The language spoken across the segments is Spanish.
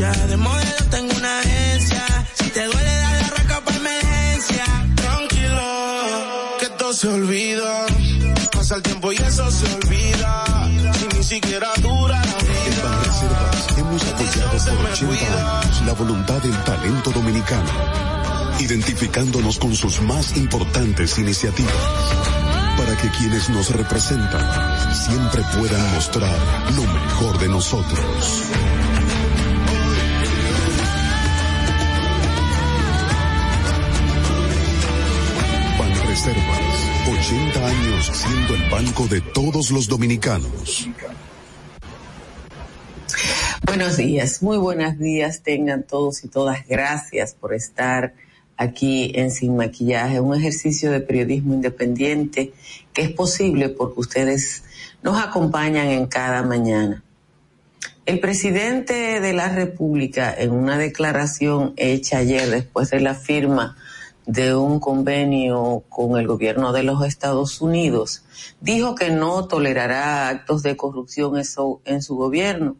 esencia. De modelo tengo una agencia. Si te duele, dale arranca pa' emergencia. Tranquilo, que todo se olvida. Pasa el tiempo y eso se olvida. Si ni siquiera dura la En vida. Banreservas hemos apoyado por 80 años la voluntad del talento dominicano, identificándonos con sus más importantes iniciativas, para que quienes nos representan siempre puedan mostrar lo mejor de nosotros. 80 años siendo el banco de todos los dominicanos. Buenos días, muy buenos días tengan todos y todas. Gracias por estar aquí en Sin Maquillaje, un ejercicio de periodismo independiente que es posible porque ustedes nos acompañan en cada mañana. El presidente de la República, en una declaración hecha ayer después de la firma de un convenio con el gobierno de los Estados Unidos, dijo que no tolerará actos de corrupción en su, gobierno.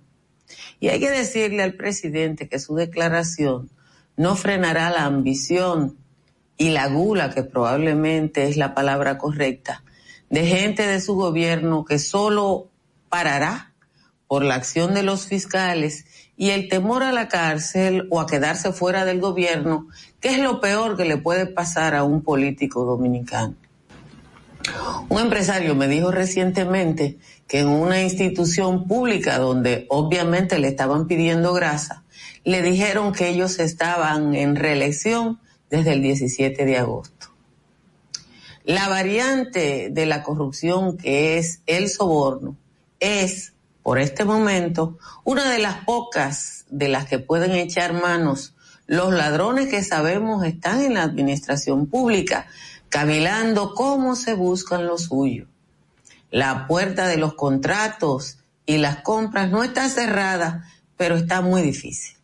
Y hay que decirle al presidente que su declaración no frenará la ambición y la gula, que probablemente es la palabra correcta, de gente de su gobierno que solo parará por la acción de los fiscales y el temor a la cárcel o a quedarse fuera del gobierno, que es lo peor que le puede pasar a un político dominicano. Un empresario me dijo recientemente que en una institución pública donde obviamente le estaban pidiendo grasa, le dijeron que ellos estaban en reelección desde el 17 de agosto. La variante de la corrupción que es el soborno es, por este momento, una de las pocas de las que pueden echar manos los ladrones que sabemos están en la administración pública, cavilando cómo se buscan lo suyo. La puerta de los contratos y las compras no está cerrada, pero está muy difícil.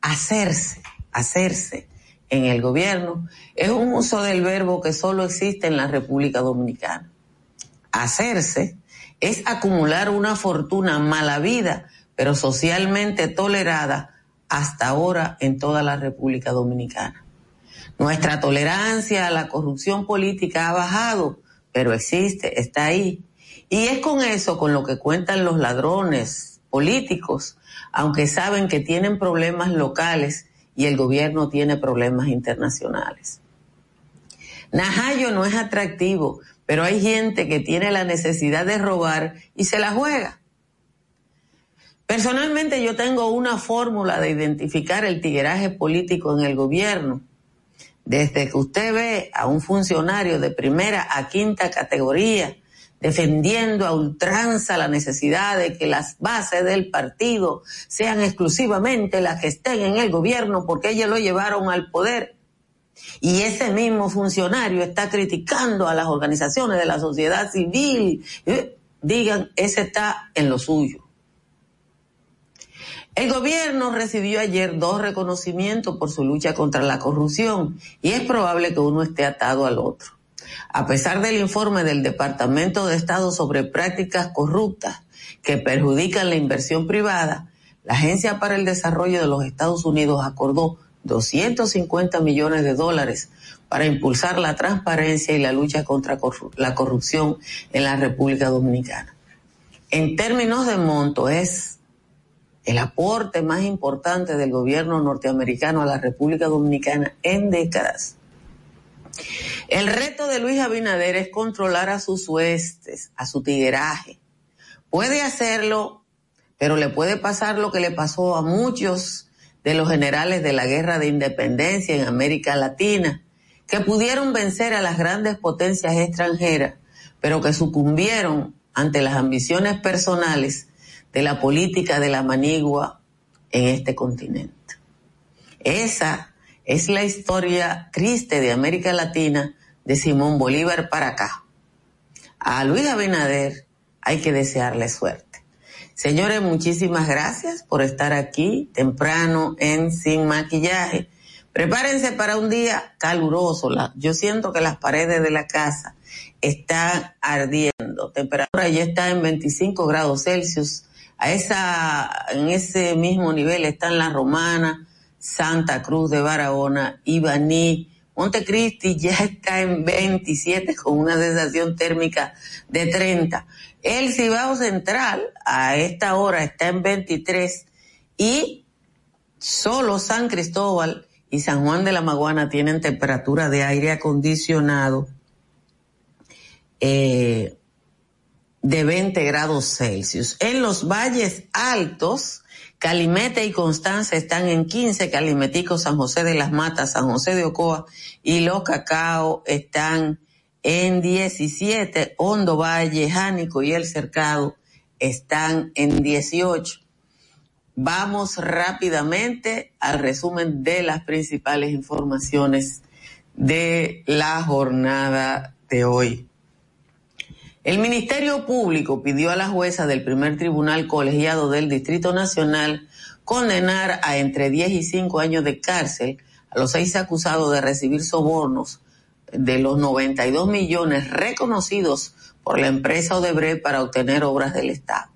Hacerse, hacerse en el gobierno es un uso del verbo que solo existe en la República Dominicana. Hacerse es acumular una fortuna mala vida, pero socialmente tolerada hasta ahora en toda la República Dominicana. Nuestra tolerancia a la corrupción política ha bajado, pero existe, está ahí. Y es con eso con lo que cuentan los ladrones políticos, aunque saben que tienen problemas locales y el gobierno tiene problemas internacionales. Najayo no es atractivo, pero hay gente que tiene la necesidad de robar y se la juega. Personalmente yo tengo una fórmula de identificar el tigueraje político en el gobierno. Desde que usted ve a un funcionario de primera a quinta categoría defendiendo a ultranza la necesidad de que las bases del partido sean exclusivamente las que estén en el gobierno porque ellos lo llevaron al poder. Y ese mismo funcionario está criticando a las organizaciones de la sociedad civil. Eh, Digan, ese está en lo suyo. El gobierno recibió ayer dos reconocimientos por su lucha contra la corrupción y es probable que uno esté atado al otro. A pesar del informe del Departamento de Estado sobre prácticas corruptas que perjudican la inversión privada, la Agencia para el Desarrollo de los Estados Unidos acordó 250 millones de dólares para impulsar la transparencia y la lucha contra la corrupción en la República Dominicana. En términos de monto, es el aporte más importante del gobierno norteamericano a la República Dominicana en décadas. El reto de Luis Abinader es controlar a sus huestes, a su tigueraje. Puede hacerlo, pero le puede pasar lo que le pasó a muchos de los generales de la guerra de independencia en América Latina, que pudieron vencer a las grandes potencias extranjeras, pero que sucumbieron ante las ambiciones personales de la política de la manigua en este continente. Esa es la historia triste de América Latina de Simón Bolívar para acá. A Luis Abinader hay que desearle suerte. Señores, muchísimas gracias por estar aquí temprano en Sin Maquillaje. Prepárense para un día caluroso. Yo siento que las paredes de la casa están ardiendo. Temperatura ya está en 25 grados Celsius A esa, en ese mismo nivel están La Romana, Santa Cruz de Barahona, Ibaní, Montecristi ya está en 27 con una sensación térmica de 30. El Cibao Central a esta hora está en 23 y solo San Cristóbal y San Juan de la Maguana tienen temperatura de aire acondicionado eh, de 20 grados Celsius. En los valles altos, Calimete y Constanza están en 15, Calimetico, San José de las Matas, San José de Ocoa y Los Cacao están en 17, Hondo Valle, Jánico y El Cercado están en 18. Vamos rápidamente al resumen de las principales informaciones de la jornada de hoy. El Ministerio Público pidió a la jueza del primer tribunal colegiado del Distrito Nacional condenar a entre 10 y 5 años de cárcel a los seis acusados de recibir sobornos de los 92 millones reconocidos por la empresa Odebrecht para obtener obras del Estado.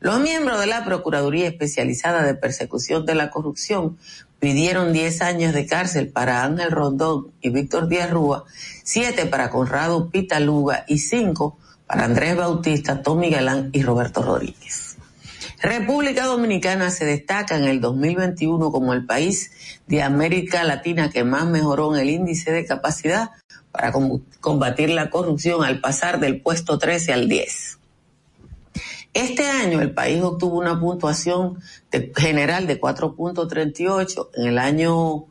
Los miembros de la Procuraduría Especializada de Persecución de la Corrupción pidieron 10 años de cárcel para Ángel Rondón y Víctor Díaz Rúa, 7 para Conrado Pitaluga y 5 para Andrés Bautista, Tommy Galán y Roberto Rodríguez. República Dominicana se destaca en el 2021 como el país de América Latina que más mejoró en el índice de capacidad para combatir la corrupción al pasar del puesto 13 al 10. Este año el país obtuvo una puntuación general de 4.38, en el año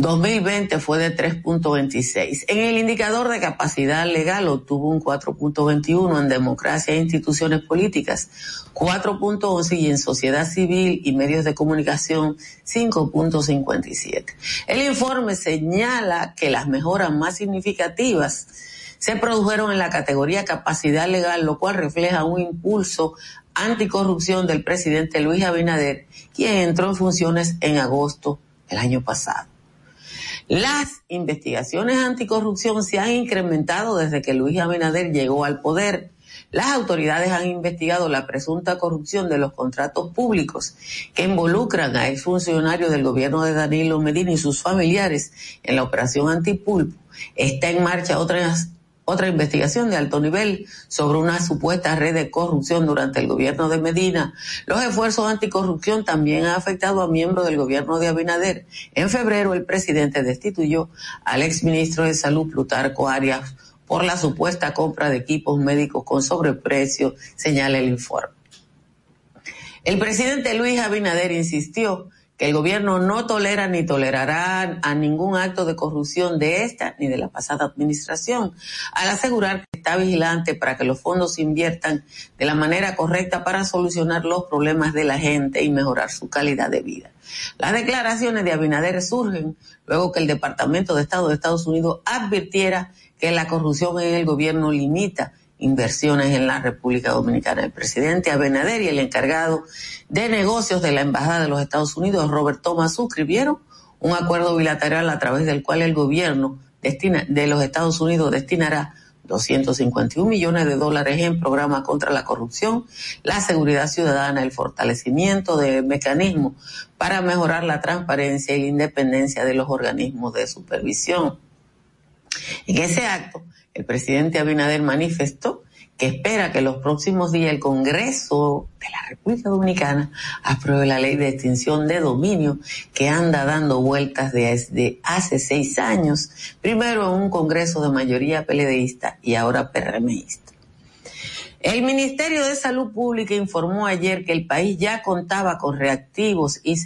2020 fue de 3.26. En el indicador de capacidad legal obtuvo un 4.21 en democracia e instituciones políticas, 4.11 y en sociedad civil y medios de comunicación 5.57. El informe señala que las mejoras más significativas se produjeron en la categoría capacidad legal, lo cual refleja un impulso anticorrupción del presidente Luis Abinader, quien entró en funciones en agosto del año pasado. Las investigaciones anticorrupción se han incrementado desde que Luis Abinader llegó al poder. Las autoridades han investigado la presunta corrupción de los contratos públicos que involucran a exfuncionarios del gobierno de Danilo Medina y sus familiares en la operación antipulpo. Está en marcha otras otra investigación de alto nivel sobre una supuesta red de corrupción durante el gobierno de Medina. Los esfuerzos anticorrupción también han afectado a miembros del gobierno de Abinader. En febrero el presidente destituyó al exministro de Salud Plutarco Arias por la supuesta compra de equipos médicos con sobreprecio, señala el informe. El presidente Luis Abinader insistió que el gobierno no tolera ni tolerará a ningún acto de corrupción de esta ni de la pasada administración, al asegurar que está vigilante para que los fondos se inviertan de la manera correcta para solucionar los problemas de la gente y mejorar su calidad de vida. Las declaraciones de Abinader surgen luego que el Departamento de Estado de Estados Unidos advirtiera que la corrupción en el gobierno limita inversiones en la República Dominicana. El presidente Abinader y el encargado de negocios de la Embajada de los Estados Unidos, Robert Thomas, suscribieron un acuerdo bilateral a través del cual el gobierno destina, de los Estados Unidos destinará 251 millones de dólares en programas contra la corrupción, la seguridad ciudadana, el fortalecimiento de mecanismos para mejorar la transparencia y la independencia de los organismos de supervisión. En ese acto, el presidente Abinader manifestó que espera que los próximos días el Congreso de la República Dominicana apruebe la ley de extinción de dominio que anda dando vueltas desde hace seis años, primero en un Congreso de mayoría peledeísta y ahora PRMista. El Ministerio de Salud Pública informó ayer que el país ya contaba con reactivos y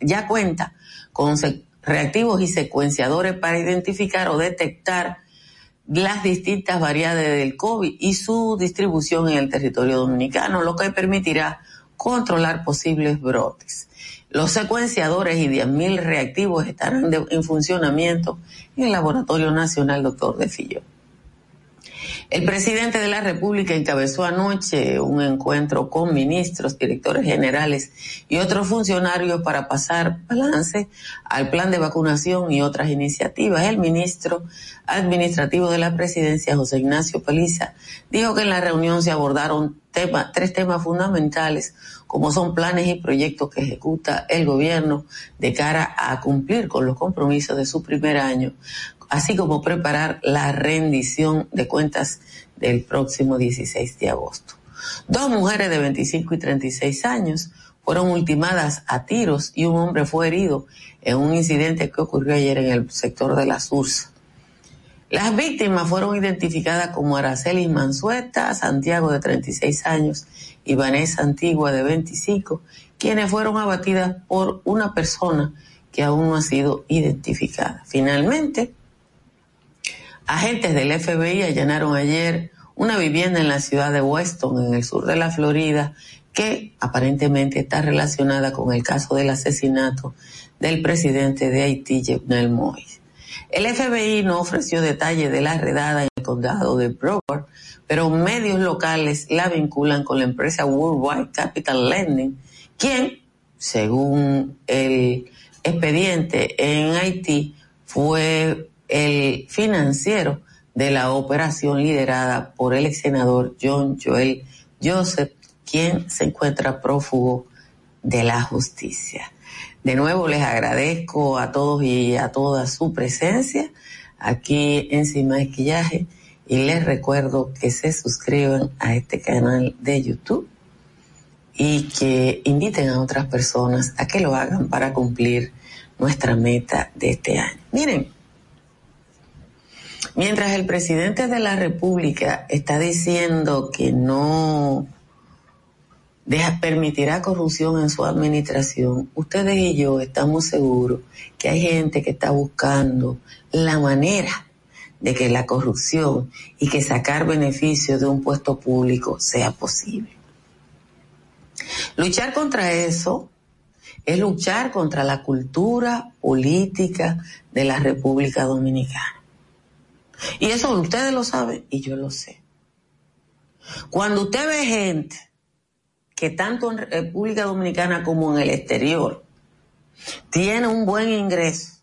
ya cuenta con reactivos y secuenciadores para identificar o detectar las distintas variedades del COVID y su distribución en el territorio dominicano, lo que permitirá controlar posibles brotes. Los secuenciadores y 10.000 reactivos estarán en funcionamiento en el Laboratorio Nacional Doctor de Filló. El presidente de la República encabezó anoche un encuentro con ministros, directores generales y otros funcionarios para pasar balance al plan de vacunación y otras iniciativas. El ministro administrativo de la presidencia, José Ignacio Paliza, dijo que en la reunión se abordaron tres temas fundamentales, como son planes y proyectos que ejecuta el gobierno de cara a cumplir con los compromisos de su primer año, así como preparar la rendición de cuentas del próximo 16 de agosto. Dos mujeres de 25 y 36 años fueron ultimadas a tiros y un hombre fue herido en un incidente que ocurrió ayer en el sector de la Sursa. Las víctimas fueron identificadas como Araceli Mansueta, Santiago de 36 años y Vanessa Antigua de 25, quienes fueron abatidas por una persona que aún no ha sido identificada. Finalmente, agentes del FBI allanaron ayer una vivienda en la ciudad de Weston, en el sur de la Florida, que aparentemente está relacionada con el caso del asesinato del presidente de Haití, Jovenel Moïse. El FBI no ofreció detalles de la redada en el condado de Broward, pero medios locales la vinculan con la empresa Worldwide Capital Lending, quien, según el expediente en Haití, fue el financiero de la operación liderada por el ex senador John Joel Joseph, quien se encuentra prófugo de la justicia. De nuevo les agradezco a todos y a toda su presencia aquí en Sin Maquillaje y les recuerdo que se suscriban a este canal de YouTube y que inviten a otras personas a que lo hagan para cumplir nuestra meta de este año. Miren, mientras el presidente de la República está diciendo que no permitirá corrupción en su administración, ustedes y yo estamos seguros que hay gente que está buscando la manera de que la corrupción y que sacar beneficio de un puesto público sea posible. Luchar contra eso es luchar contra la cultura política de la República Dominicana. Y eso ustedes lo saben y yo lo sé. Cuando usted ve gente que tanto en República Dominicana como en el exterior tiene un buen ingreso,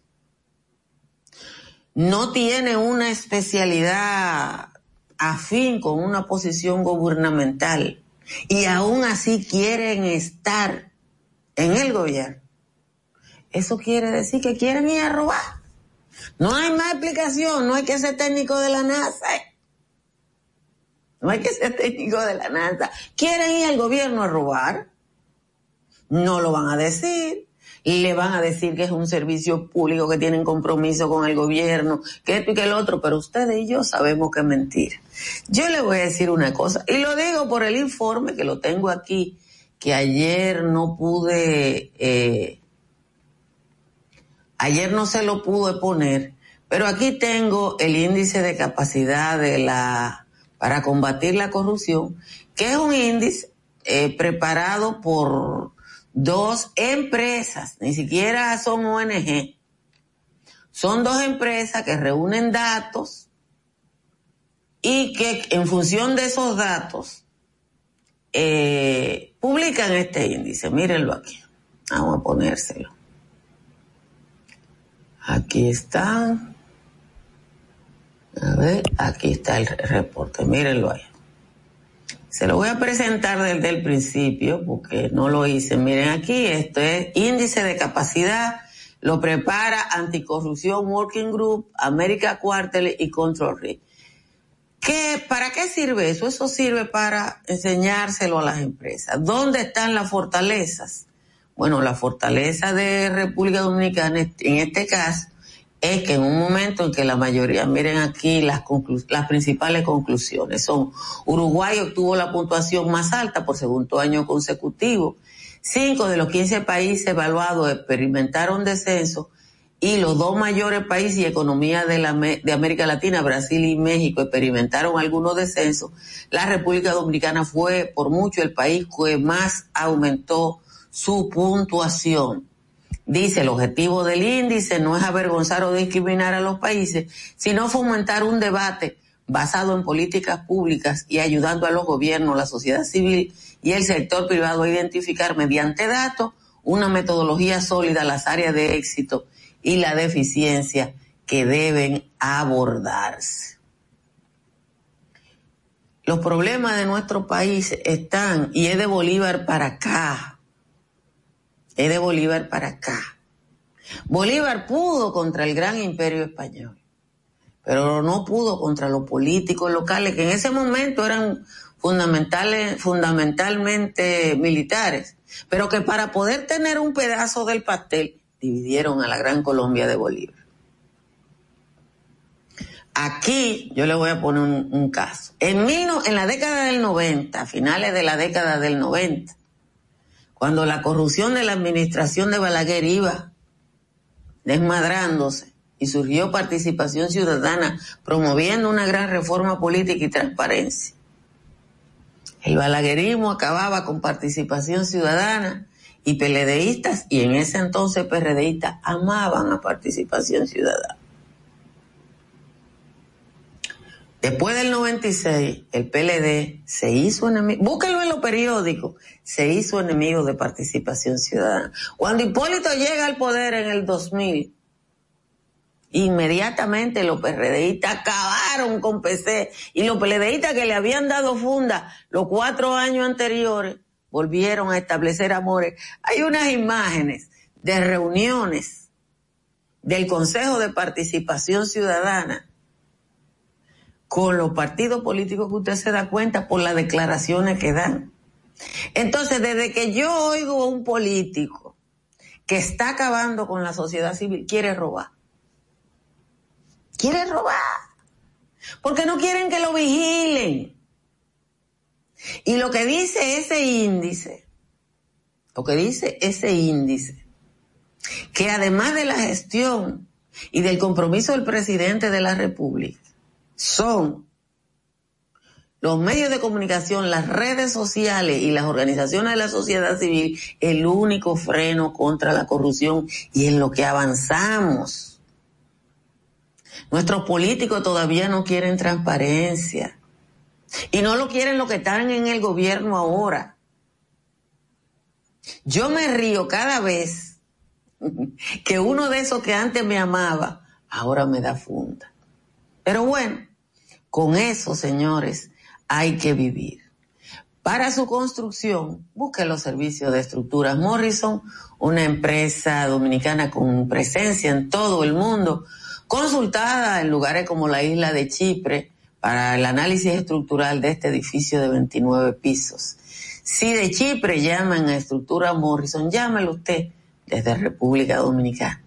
no tiene una especialidad afín con una posición gubernamental y aún así quieren estar en el gobierno. Eso quiere decir que quieren ir a robar. No hay más explicación, no hay que ser técnico de la NASA. No hay que ser técnico de la NASA. ¿Quieren ir al gobierno a robar? No lo van a decir. Le van a decir que es un servicio público, que tienen compromiso con el gobierno, que esto y que el otro, pero ustedes y yo sabemos que es mentira. Yo le voy a decir una cosa, y lo digo por el informe que lo tengo aquí, que ayer no pude, eh, ayer no se lo pude poner, pero aquí tengo el índice de capacidad de la para combatir la corrupción, que es un índice eh, preparado por dos empresas, ni siquiera son ONG. Son dos empresas que reúnen datos y que en función de esos datos eh, publican este índice. Mírenlo aquí. Vamos a ponérselo. Aquí están. A ver, aquí está el reporte, mírenlo ahí. Se lo voy a presentar desde el principio porque no lo hice. Miren aquí, esto es índice de capacidad, lo prepara Anticorrupción Working Group, América Quarterly y Control Risk. ¿Qué, ¿Para qué sirve eso? Eso sirve para enseñárselo a las empresas. ¿Dónde están las fortalezas? Bueno, la fortaleza de República Dominicana, en este caso, es que en un momento en que la mayoría, miren aquí las, las principales conclusiones, son Uruguay obtuvo la puntuación más alta por segundo año consecutivo, cinco de los 15 países evaluados experimentaron descenso y los dos mayores países y economías de, la, de América Latina, Brasil y México, experimentaron algunos descensos. La República Dominicana fue por mucho el país que más aumentó su puntuación. Dice, el objetivo del índice no es avergonzar o discriminar a los países, sino fomentar un debate basado en políticas públicas y ayudando a los gobiernos, la sociedad civil y el sector privado a identificar mediante datos una metodología sólida las áreas de éxito y la deficiencia que deben abordarse. Los problemas de nuestro país están, y es de Bolívar para acá, es de Bolívar para acá. Bolívar pudo contra el gran imperio español, pero no pudo contra los políticos locales que en ese momento eran fundamentales, fundamentalmente militares, pero que para poder tener un pedazo del pastel dividieron a la Gran Colombia de Bolívar. Aquí yo le voy a poner un, caso. En, en la década del 90, finales de la década del 90, cuando la corrupción de la administración de Balaguer iba desmadrándose y surgió participación ciudadana promoviendo una gran reforma política y transparencia. El balaguerismo acababa con participación ciudadana y PLDistas y en ese entonces PRDistas amaban a participación ciudadana. Después del 96, el PLD se hizo enemigo, búsquelo en los periódicos, se hizo enemigo de participación ciudadana. Cuando Hipólito llega al poder en el 2000, inmediatamente los PRDistas acabaron con PC y los PLDistas que le habían dado funda los cuatro años anteriores volvieron a establecer amores. Hay unas imágenes de reuniones del Consejo de Participación Ciudadana con los partidos políticos que usted se da cuenta por las declaraciones que dan. Entonces, desde que yo oigo a un político que está acabando con la sociedad civil, quiere robar. Quiere robar. Porque no quieren que lo vigilen. Y lo que dice ese índice, lo que dice ese índice, que además de la gestión y del compromiso del presidente de la República, son los medios de comunicación, las redes sociales y las organizaciones de la sociedad civil el único freno contra la corrupción y en lo que avanzamos. Nuestros políticos todavía no quieren transparencia y no lo quieren los que están en el gobierno ahora. Yo me río cada vez que uno de esos que antes me amaba ahora me da funda. Pero bueno, con eso, señores, hay que vivir. Para su construcción, busque los servicios de estructuras Morrison, una empresa dominicana con presencia en todo el mundo, consultada en lugares como la isla de Chipre para el análisis estructural de este edificio de 29 pisos. Si de Chipre llaman a estructura Morrison, llámelo usted desde República Dominicana.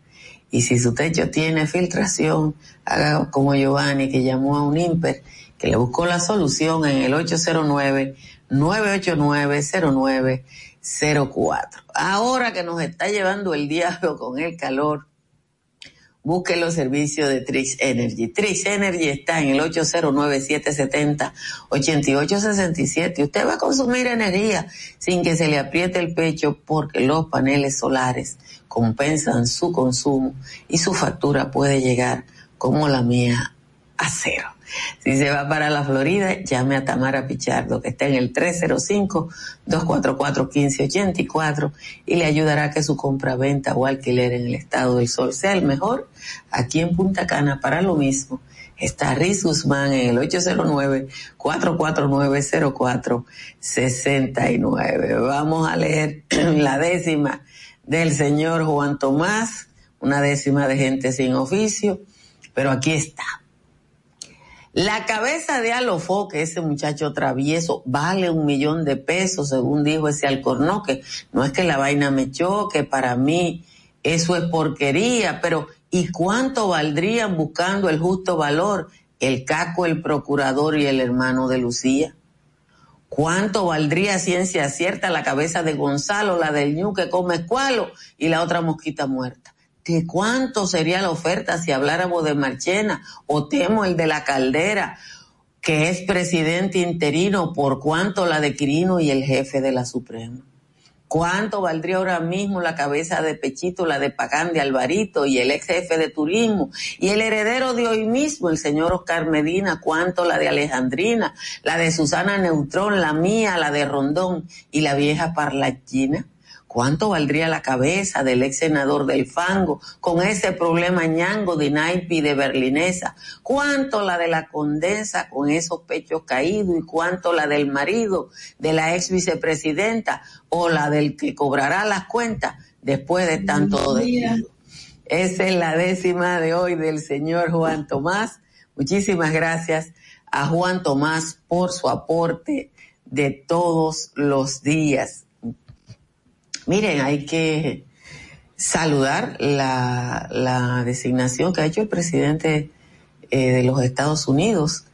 Y si su techo tiene filtración, haga como Giovanni que llamó a un IMPER que le buscó la solución en el 809-989-0904. Ahora que nos está llevando el diablo con el calor, busque los servicios de Trix Energy. Trix Energy está en el 809-770-8867. Usted va a consumir energía sin que se le apriete el pecho porque los paneles solares compensan su consumo y su factura puede llegar como la mía a cero. Si se va para la Florida, llame a Tamara Pichardo, que está en el 305-244-1584 y le ayudará a que su compra, venta o alquiler en el estado del sol sea el mejor. Aquí en Punta Cana, para lo mismo, está Riz Guzmán en el 809-449-0469. Vamos a leer la décima del señor Juan Tomás, una décima de gente sin oficio, pero aquí está. La cabeza de Alofoque, ese muchacho travieso, vale un millón de pesos, según dijo ese alcornoque. No es que la vaina me choque, para mí eso es porquería, pero ¿y cuánto valdrían buscando el justo valor el caco, el procurador y el hermano de Lucía? ¿Cuánto valdría ciencia cierta la cabeza de Gonzalo, la del ñu que come escualo y la otra mosquita muerta? ¿De cuánto sería la oferta si habláramos de Marchena o Temo el de la Caldera, que es presidente interino, por cuánto la de Quirino y el jefe de la Suprema? ¿Cuánto valdría ahora mismo la cabeza de Pechito, la de Pagán de Alvarito y el ex jefe de turismo? Y el heredero de hoy mismo, el señor Oscar Medina, ¿cuánto la de Alejandrina, la de Susana Neutrón, la mía, la de Rondón y la vieja parlachina? ¿Cuánto valdría la cabeza del ex senador del Fango con ese problema ñango de naipi de berlinesa? ¿Cuánto la de la condesa con esos pechos caídos? ¿Y cuánto la del marido de la ex vicepresidenta o la del que cobrará las cuentas después de tanto de Esa es la décima de hoy del señor Juan Tomás. Muchísimas gracias a Juan Tomás por su aporte de todos los días Miren, hay que saludar la, designación que ha hecho el presidente eh, de los Estados Unidos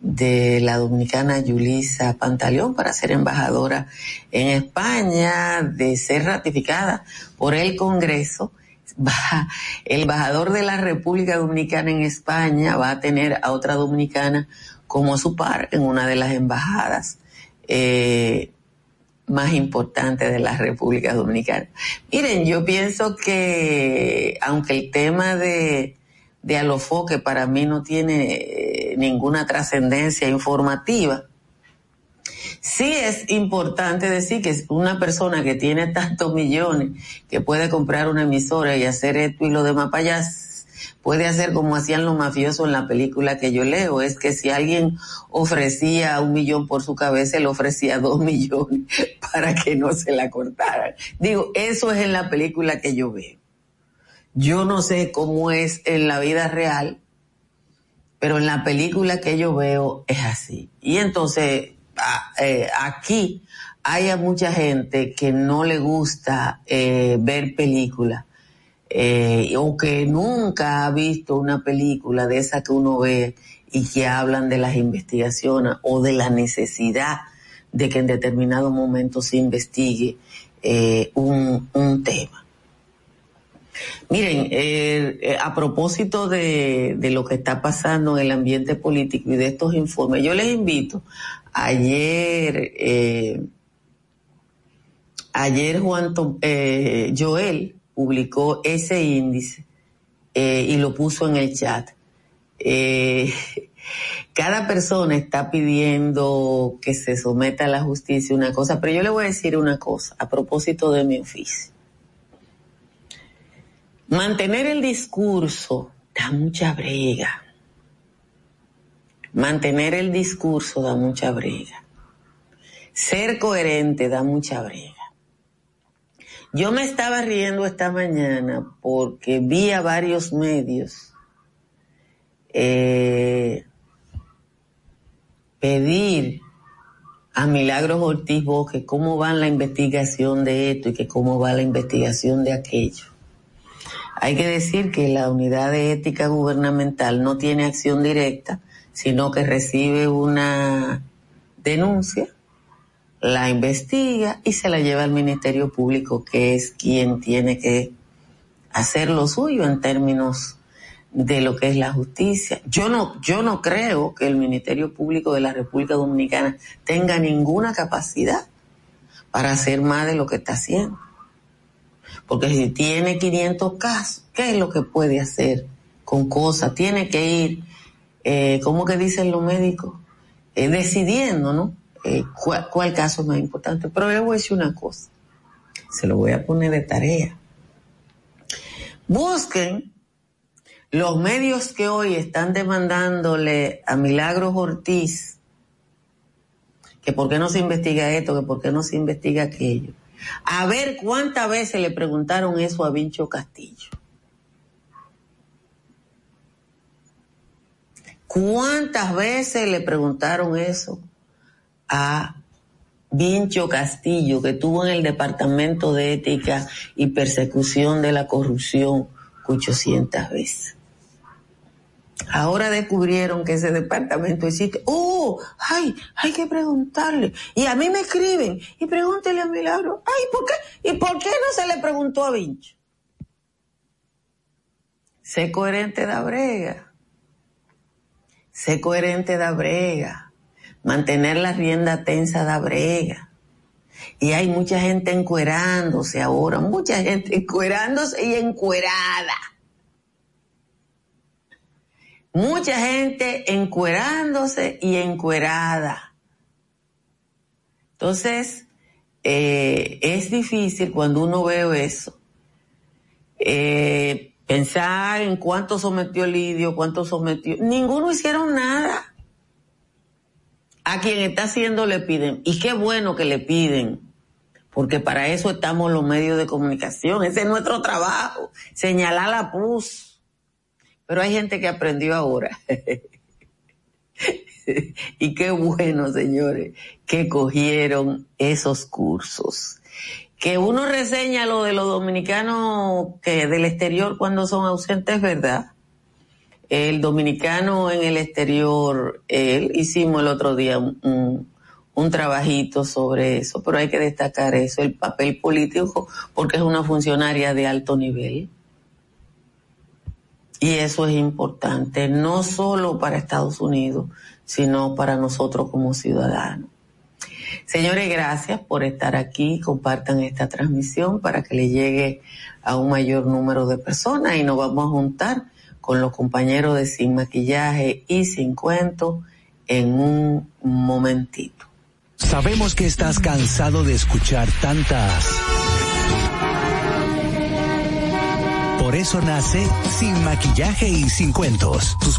de la dominicana Yulisa Pantaleón para ser embajadora en España, de ser ratificada por el Congreso. el embajador de la República Dominicana en España va a tener a otra dominicana como su par en una de las embajadas. Eh, más importante de la República Dominicana. Miren, yo pienso que aunque el tema de, de Alofoque para mí no tiene eh, ninguna trascendencia informativa, sí es importante decir que una persona que tiene tantos millones, que puede comprar una emisora y hacer esto y lo demás para allá, puede hacer como hacían los mafiosos en la película que yo leo, es que si alguien ofrecía un millón por su cabeza, él ofrecía dos millones para que no se la cortaran. Digo, eso es en la película que yo veo. Yo no sé cómo es en la vida real, pero en la película que yo veo es así. Y entonces, eh, aquí hay a mucha gente que no le gusta eh, ver películas eh, o que nunca ha visto una película de esa que uno ve y que hablan de las investigaciones o de la necesidad de que en determinado momento se investigue eh, un, tema. Miren, eh, a propósito de, de, lo que está pasando en el ambiente político y de estos informes, yo les invito, ayer, ayer Juan Joel publicó ese índice eh, y lo puso en el chat. Eh, cada persona está pidiendo que se someta a la justicia una cosa, pero yo le voy a decir una cosa a propósito de mi oficio. Mantener el discurso da mucha brega. Mantener el discurso da mucha brega. Ser coherente da mucha brega. Yo me estaba riendo esta mañana porque vi a varios medios eh, pedir a Milagros Ortiz Boque cómo va la investigación de esto y que cómo va la investigación de aquello. Hay que decir que la unidad de ética gubernamental no tiene acción directa, sino que recibe una denuncia la investiga y se la lleva al Ministerio Público, que es quien tiene que hacer lo suyo en términos de lo que es la justicia. Yo no, yo no creo que el Ministerio Público de la República Dominicana tenga ninguna capacidad para hacer más de lo que está haciendo. Porque si tiene 500 casos, ¿qué es lo que puede hacer con cosas? Tiene que ir, eh, ¿cómo que dicen los médicos? Eh, decidiendo, ¿no? Eh, cuál, caso más importante. Pero le voy a decir una cosa, se lo voy a poner de tarea. Busquen los medios que hoy están demandándole a Milagros Ortiz que por qué no se investiga esto, que por qué no se investiga aquello. A ver cuántas veces le preguntaron eso a Vincho Castillo. ¿Cuántas veces le preguntaron eso a Vincho Castillo, que tuvo en el Departamento de Ética y Persecución de la Corrupción 800 veces. Ahora descubrieron que ese departamento existe. ¡Oh! ¡Ay! Hay que preguntarle. Y a mí me escriben. Y pregúntele a Milagro. ¡Ay! ¿por qué? ¿Y por qué no se le preguntó a Vincho? Sé coherente da brega. Sé coherente da brega. Mantener la rienda tensa da brega. Y hay mucha gente encuerándose ahora, mucha gente encuerándose y encuerada. Mucha gente encuerándose y encuerada. Entonces, eh, es difícil cuando uno ve eso. Eh, pensar en cuánto sometió Lidio, cuánto sometió. Ninguno hicieron nada. A quien está haciendo le piden. Y qué bueno que le piden. Porque para eso estamos los medios de comunicación. Ese es nuestro trabajo. Señalar la pus. Pero hay gente que aprendió ahora. y qué bueno, señores, que cogieron esos cursos. Que uno reseña lo de los dominicanos que del exterior cuando son ausentes, ¿verdad? El dominicano en el exterior, él, hicimos el otro día un, un trabajito sobre eso, pero hay que destacar eso, el papel político, porque es una funcionaria de alto nivel. Y eso es importante, no solo para Estados Unidos, sino para nosotros como ciudadanos. Señores, gracias por estar aquí. Compartan esta transmisión para que le llegue a un mayor número de personas y nos vamos a juntar con los compañeros de Sin Maquillaje y Sin Cuento en un momentito. Sabemos que estás cansado de escuchar tantas. Por eso nace Sin Maquillaje y Sin Cuentos. Tus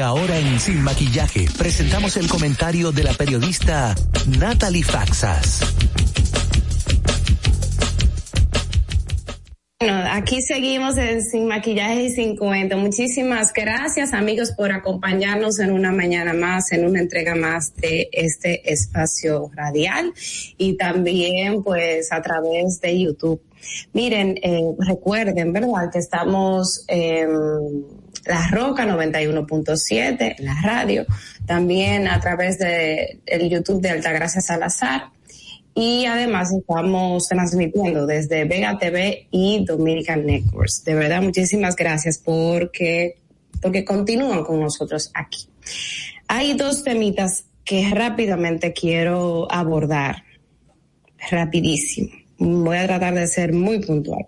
Ahora en Sin Maquillaje presentamos el comentario de la periodista Natalie Faxas. Bueno, aquí seguimos en Sin Maquillaje y Sin Cuento. Muchísimas gracias amigos por acompañarnos en una mañana más, en una entrega más de este espacio radial y también pues a través de YouTube. Miren, eh, recuerden, ¿verdad? Que estamos... Eh, la Roca 91.7, la radio, también a través de el YouTube de Altagracia Salazar. Y además estamos transmitiendo desde Vega TV y Dominican Networks. De verdad, muchísimas gracias porque, porque continúan con nosotros aquí. Hay dos temitas que rápidamente quiero abordar. Rapidísimo. Voy a tratar de ser muy puntual.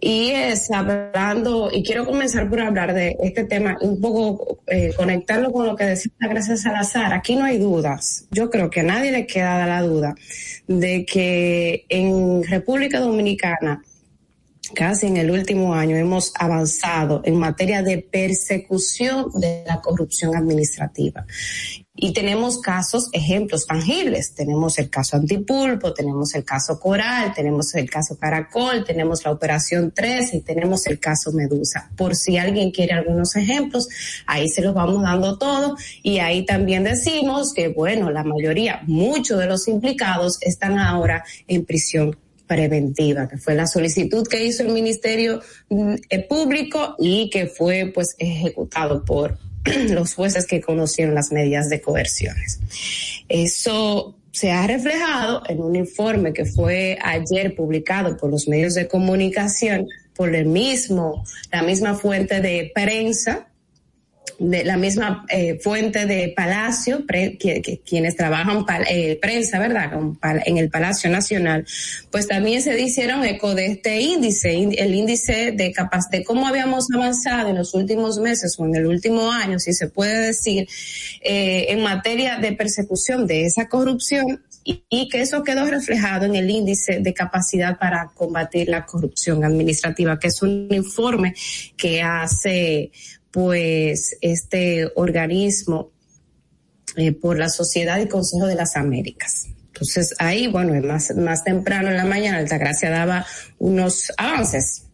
Y es hablando, y quiero comenzar por hablar de este tema, un poco eh, conectarlo con lo que decía Gracias Salazar. Aquí no hay dudas. Yo creo que a nadie le queda la duda de que en República Dominicana casi en el último año hemos avanzado en materia de persecución de la corrupción administrativa. Y tenemos casos, ejemplos tangibles. Tenemos el caso Antipulpo, tenemos el caso Coral, tenemos el caso Caracol, tenemos la Operación 13 y tenemos el caso Medusa. Por si alguien quiere algunos ejemplos, ahí se los vamos dando todo. Y ahí también decimos que, bueno, la mayoría, muchos de los implicados están ahora en prisión preventiva, que fue la solicitud que hizo el Ministerio mm, eh, Público y que fue pues ejecutado por los jueces que conocieron las medidas de coerciones. Eso se ha reflejado en un informe que fue ayer publicado por los medios de comunicación, por el mismo, la misma fuente de prensa, de la misma eh, fuente de Palacio, que, quienes trabajan eh, prensa, ¿verdad? en el Palacio Nacional, pues también se hicieron eco de este índice, el índice de capacidad, de cómo habíamos avanzado en los últimos meses o en el último año, si se puede decir, eh, en materia de persecución de esa corrupción y, que eso quedó reflejado en el índice de capacidad para combatir la corrupción administrativa, que es un informe que hace pues este organismo eh, por la Sociedad y Consejo de las Américas. Entonces ahí, bueno, más, más temprano en la mañana, Altagracia daba unos avances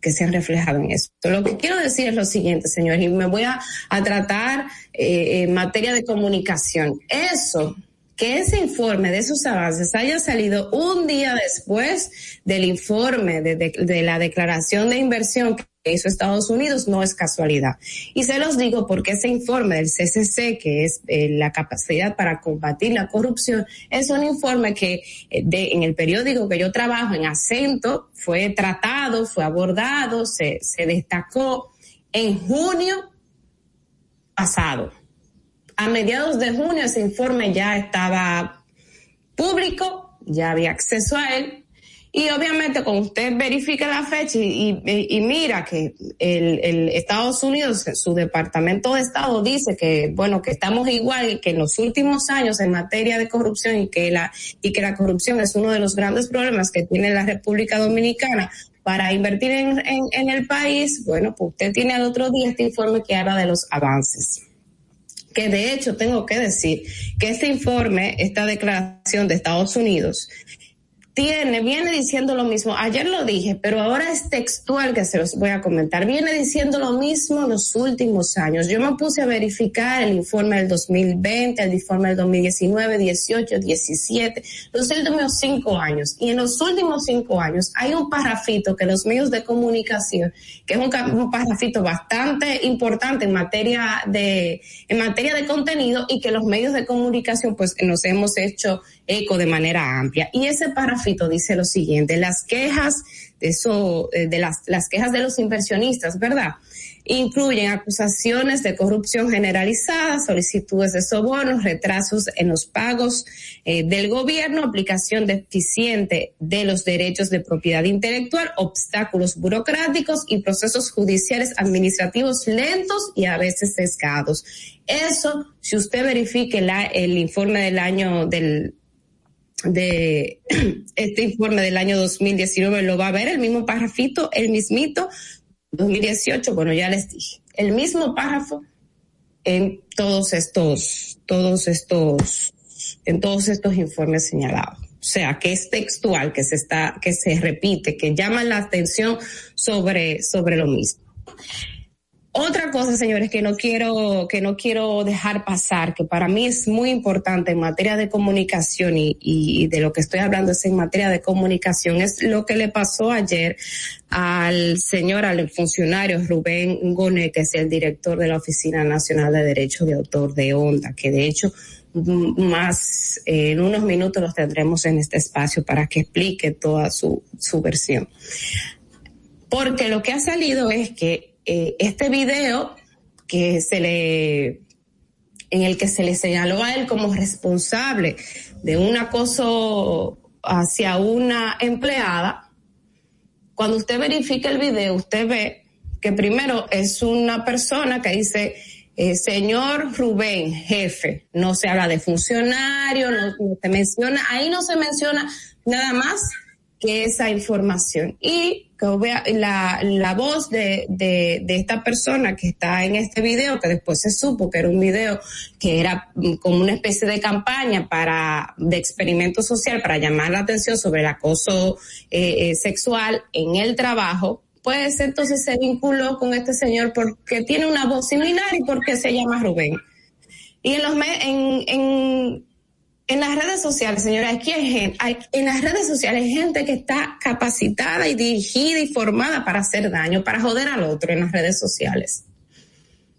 que se han reflejado en eso. Lo que quiero decir es lo siguiente, señor, y me voy a, tratar eh, en materia de comunicación. Eso, que ese informe de esos avances haya salido un día después del informe de, de la declaración de inversión hizo Estados Unidos no es casualidad. Y se los digo porque ese informe del CCC, que es eh, la capacidad para combatir la corrupción, es un informe que eh, en el periódico que yo trabajo, en acento, fue tratado, fue abordado, se destacó en junio pasado. A mediados de junio ese informe ya estaba público, ya había acceso a él, y obviamente cuando usted verifica la fecha y, mira que el, Estados Unidos, su departamento de Estado dice que, bueno, que estamos igual que en los últimos años en materia de corrupción y que la, y que la corrupción es uno de los grandes problemas que tiene la República Dominicana para invertir en, en el país, bueno, pues usted tiene al otro día este informe que habla de los avances. Que de hecho tengo que decir que este informe, esta declaración de Estados Unidos, tiene, viene diciendo lo mismo. Ayer lo dije, pero ahora es textual que se los voy a comentar. Viene diciendo lo mismo en los últimos años. Yo me puse a verificar el informe del 2020, el informe del 2019, 18, 17, los últimos cinco años. Y en los últimos cinco años hay un parrafito que los medios de comunicación, que es un, un parrafito bastante importante en materia de, en materia de contenido y que los medios de comunicación pues nos hemos hecho eco de manera amplia. Y ese parrafito dice lo siguiente, las quejas de eso, eh, de las, las quejas de los inversionistas, ¿verdad? Incluyen acusaciones de corrupción generalizada, solicitudes de sobornos, retrasos en los pagos eh, del gobierno, aplicación deficiente de los derechos de propiedad intelectual, obstáculos burocráticos y procesos judiciales administrativos lentos y a veces sesgados. Eso, si usted verifique la, el informe del año del de este informe del año 2019 lo va a ver, el mismo párrafito, el mismito, 2018, bueno, ya les dije, el mismo párrafo en todos estos, todos estos, en todos estos informes señalados. O sea, que es textual, que se está, que se repite, que llama la atención sobre, sobre lo mismo. Otra cosa, señores, que no quiero, que no quiero dejar pasar, que para mí es muy importante en materia de comunicación y, de lo que estoy hablando es en materia de comunicación, es lo que le pasó ayer al señor, al funcionario Rubén Goné, que es el director de la Oficina Nacional de Derecho de Autor de Onda, que de hecho más en unos minutos los tendremos en este espacio para que explique toda su, su versión. Porque lo que ha salido es que eh, este video que se le en el que se le señaló a él como responsable de un acoso hacia una empleada, cuando usted verifica el video, usted ve que primero es una persona que dice, eh, señor Rubén, jefe, no se habla de funcionario, no, no se menciona, ahí no se menciona nada más que esa información. Y que la, la voz de, de, de, esta persona que está en este video, que después se supo que era un video que era como una especie de campaña para, de experimento social para llamar la atención sobre el acoso eh, eh sexual en el trabajo, pues entonces se vinculó con este señor porque tiene una voz similar y porque se llama Rubén. Y en los en, en en las redes sociales, señora, aquí hay gente, en las redes sociales hay gente que está capacitada y dirigida y formada para hacer daño, para joder al otro en las redes sociales.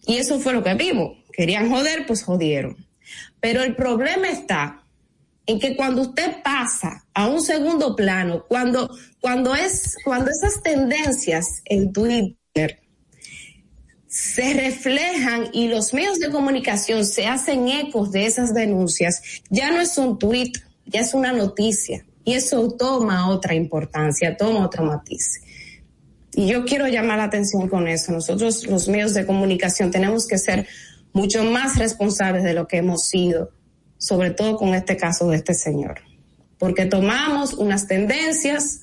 Y eso fue lo que vimos. Querían joder, pues jodieron. Pero el problema está en que cuando usted pasa a un segundo plano, cuando, cuando es, cuando esas tendencias en Twitter se reflejan y los medios de comunicación se hacen ecos de esas denuncias, ya no es un tweet, ya es una noticia. Y eso toma otra importancia, toma otro matiz. Y yo quiero llamar la atención con eso. Nosotros, los medios de comunicación, tenemos que ser mucho más responsables de lo que hemos sido, sobre todo con este caso de este señor. Porque tomamos unas tendencias,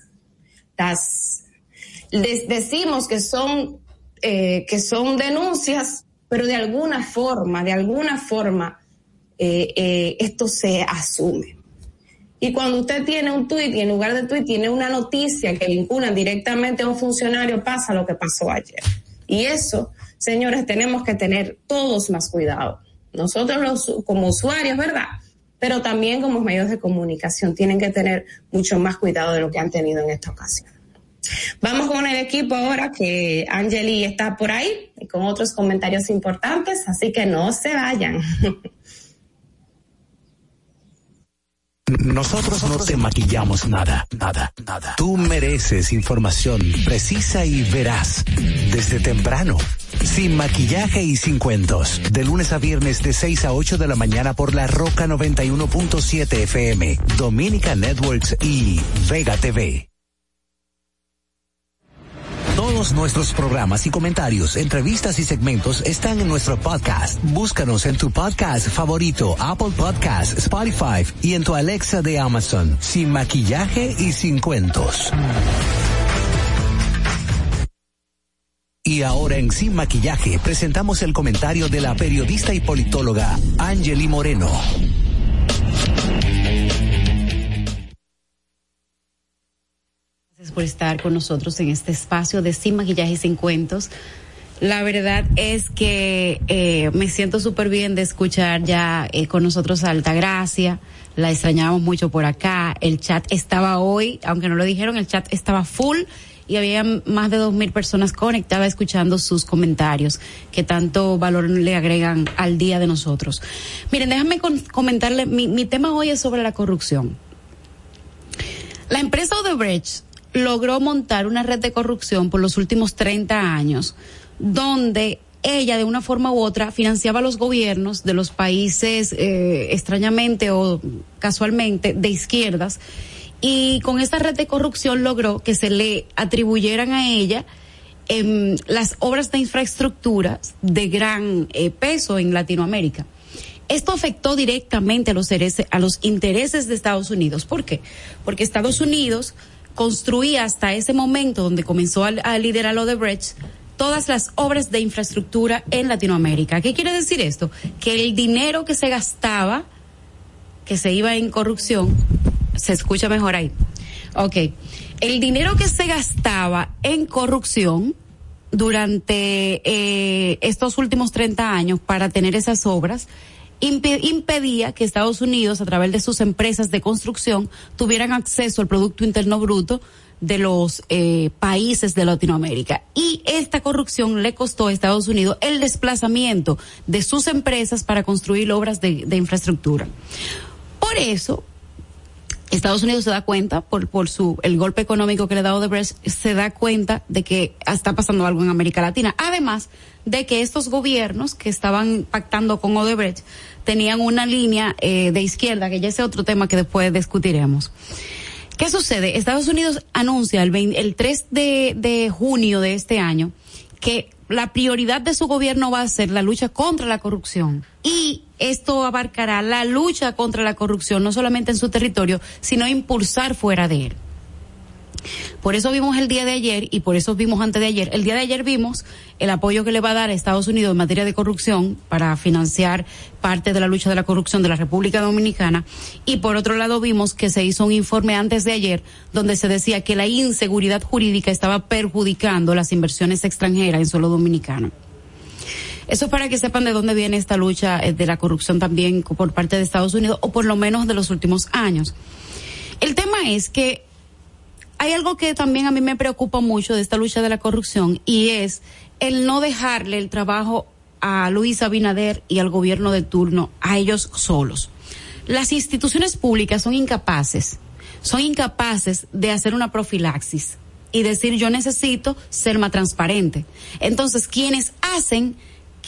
las les decimos que son eh, que son denuncias, pero de alguna forma, de alguna forma, eh, eh, esto se asume. Y cuando usted tiene un tuit y en lugar de tuit tiene una noticia que vinculan directamente a un funcionario, pasa lo que pasó ayer. Y eso, señores, tenemos que tener todos más cuidado. Nosotros los, como usuarios, ¿verdad? Pero también como medios de comunicación tienen que tener mucho más cuidado de lo que han tenido en esta ocasión. Vamos con el equipo ahora que Angeli está por ahí y con otros comentarios importantes, así que no se vayan. Nosotros no te maquillamos nada, nada, nada. Tú mereces información precisa y veraz desde temprano. Sin maquillaje y sin cuentos. De lunes a viernes de 6 a 8 de la mañana por la Roca 91.7 FM, Dominica Networks y Vega TV. Todos nuestros programas y comentarios, entrevistas y segmentos están en nuestro podcast. Búscanos en tu podcast favorito, Apple Podcast, Spotify y en tu Alexa de Amazon, sin maquillaje y sin cuentos. Y ahora en Sin Maquillaje presentamos el comentario de la periodista y politóloga Angeli Moreno. Por estar con nosotros en este espacio de Sin Maquillaje y Sin Cuentos. La verdad es que eh, me siento súper bien de escuchar ya eh, con nosotros a Altagracia. La extrañábamos mucho por acá. El chat estaba hoy, aunque no lo dijeron, el chat estaba full y había más de dos mil personas conectadas escuchando sus comentarios que tanto valor le agregan al día de nosotros. Miren, déjame comentarle, mi, mi tema hoy es sobre la corrupción. La empresa Odebrecht logró montar una red de corrupción por los últimos 30 años, donde ella de una forma u otra financiaba a los gobiernos de los países eh, extrañamente o casualmente de izquierdas y con esta red de corrupción logró que se le atribuyeran a ella em, las obras de infraestructura de gran eh, peso en Latinoamérica. Esto afectó directamente a los, a los intereses de Estados Unidos. ¿Por qué? Porque Estados Unidos construía hasta ese momento donde comenzó a, a liderar Odebrecht todas las obras de infraestructura en Latinoamérica. ¿Qué quiere decir esto? Que el dinero que se gastaba, que se iba en corrupción, se escucha mejor ahí. Ok. El dinero que se gastaba en corrupción durante eh, estos últimos 30 años para tener esas obras, impedía que Estados Unidos, a través de sus empresas de construcción, tuvieran acceso al Producto Interno Bruto de los eh, países de Latinoamérica. Y esta corrupción le costó a Estados Unidos el desplazamiento de sus empresas para construir obras de, de infraestructura. Por eso, Estados Unidos se da cuenta por, por su el golpe económico que le da Odebrecht se da cuenta de que está pasando algo en América Latina. Además de que estos gobiernos que estaban pactando con Odebrecht tenían una línea eh, de izquierda, que ya es otro tema que después discutiremos. ¿Qué sucede? Estados Unidos anuncia el, el 3 de, de junio de este año que la prioridad de su gobierno va a ser la lucha contra la corrupción. Y esto abarcará la lucha contra la corrupción, no solamente en su territorio, sino impulsar fuera de él. Por eso vimos el día de ayer y por eso vimos antes de ayer. El día de ayer vimos el apoyo que le va a dar a Estados Unidos en materia de corrupción para financiar parte de la lucha de la corrupción de la República Dominicana. Y por otro lado vimos que se hizo un informe antes de ayer donde se decía que la inseguridad jurídica estaba perjudicando las inversiones extranjeras en suelo dominicano. Eso para que sepan de dónde viene esta lucha eh, de la corrupción también por parte de Estados Unidos, o por lo menos de los últimos años. El tema es que hay algo que también a mí me preocupa mucho de esta lucha de la corrupción y es el no dejarle el trabajo a Luis Abinader y al gobierno de turno a ellos solos. Las instituciones públicas son incapaces, son incapaces de hacer una profilaxis y decir yo necesito ser más transparente. Entonces, quienes hacen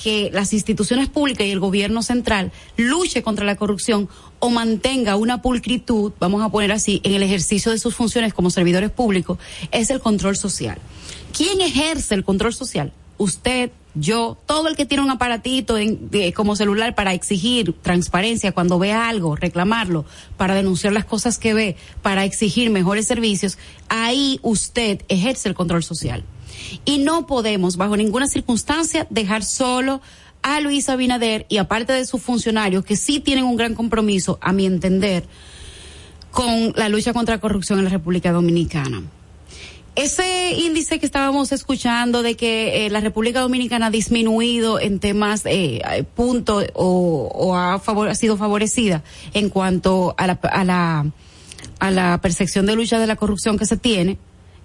que las instituciones públicas y el gobierno central luche contra la corrupción o mantenga una pulcritud, vamos a poner así, en el ejercicio de sus funciones como servidores públicos, es el control social. ¿Quién ejerce el control social? Usted, yo, todo el que tiene un aparatito como celular para exigir transparencia cuando ve algo, reclamarlo, para denunciar las cosas que ve, para exigir mejores servicios, ahí usted ejerce el control social. Y no podemos, bajo ninguna circunstancia, dejar solo a Luis Abinader y aparte de sus funcionarios, que sí tienen un gran compromiso, a mi entender, con la lucha contra la corrupción en la República Dominicana. Ese índice que estábamos escuchando de que eh, la República Dominicana ha disminuido en temas eh, punto o, ha, sido favorecida en cuanto a la, a la a la percepción de lucha de la corrupción que se tiene,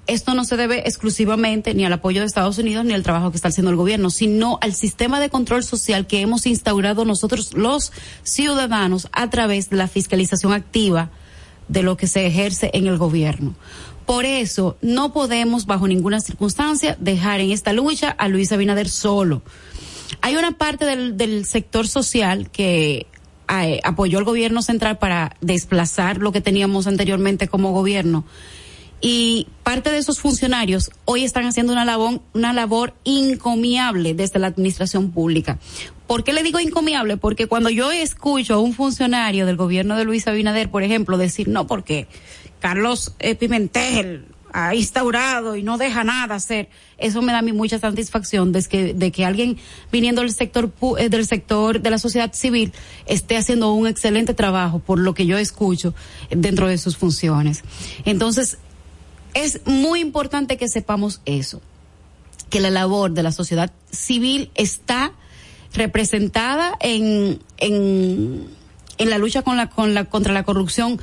esto no se debe exclusivamente ni al apoyo de Estados Unidos ni al trabajo que está haciendo el gobierno, sino al sistema de control social que hemos instaurado nosotros los ciudadanos a través de la fiscalización activa de lo que se ejerce en el gobierno. Por eso no podemos bajo ninguna circunstancia dejar en esta lucha a Luis Abinader solo. Hay una parte del, sector social que eh, apoyó al gobierno central para desplazar lo que teníamos anteriormente como gobierno y parte de esos funcionarios hoy están haciendo una labor, una labor encomiable desde la administración pública. ¿Por qué le digo encomiable? Porque cuando yo escucho a un funcionario del gobierno de Luis Abinader, por ejemplo, decir no, porque Carlos Pimentel ha instaurado y no deja nada hacer, eso me da a mí mucha satisfacción de que, de que alguien viniendo del sector, eh, del sector de la sociedad civil esté haciendo un excelente trabajo por lo que yo escucho dentro de sus funciones. Entonces, es muy importante que sepamos eso, que la labor de la sociedad civil está representada en, en, la lucha contra la corrupción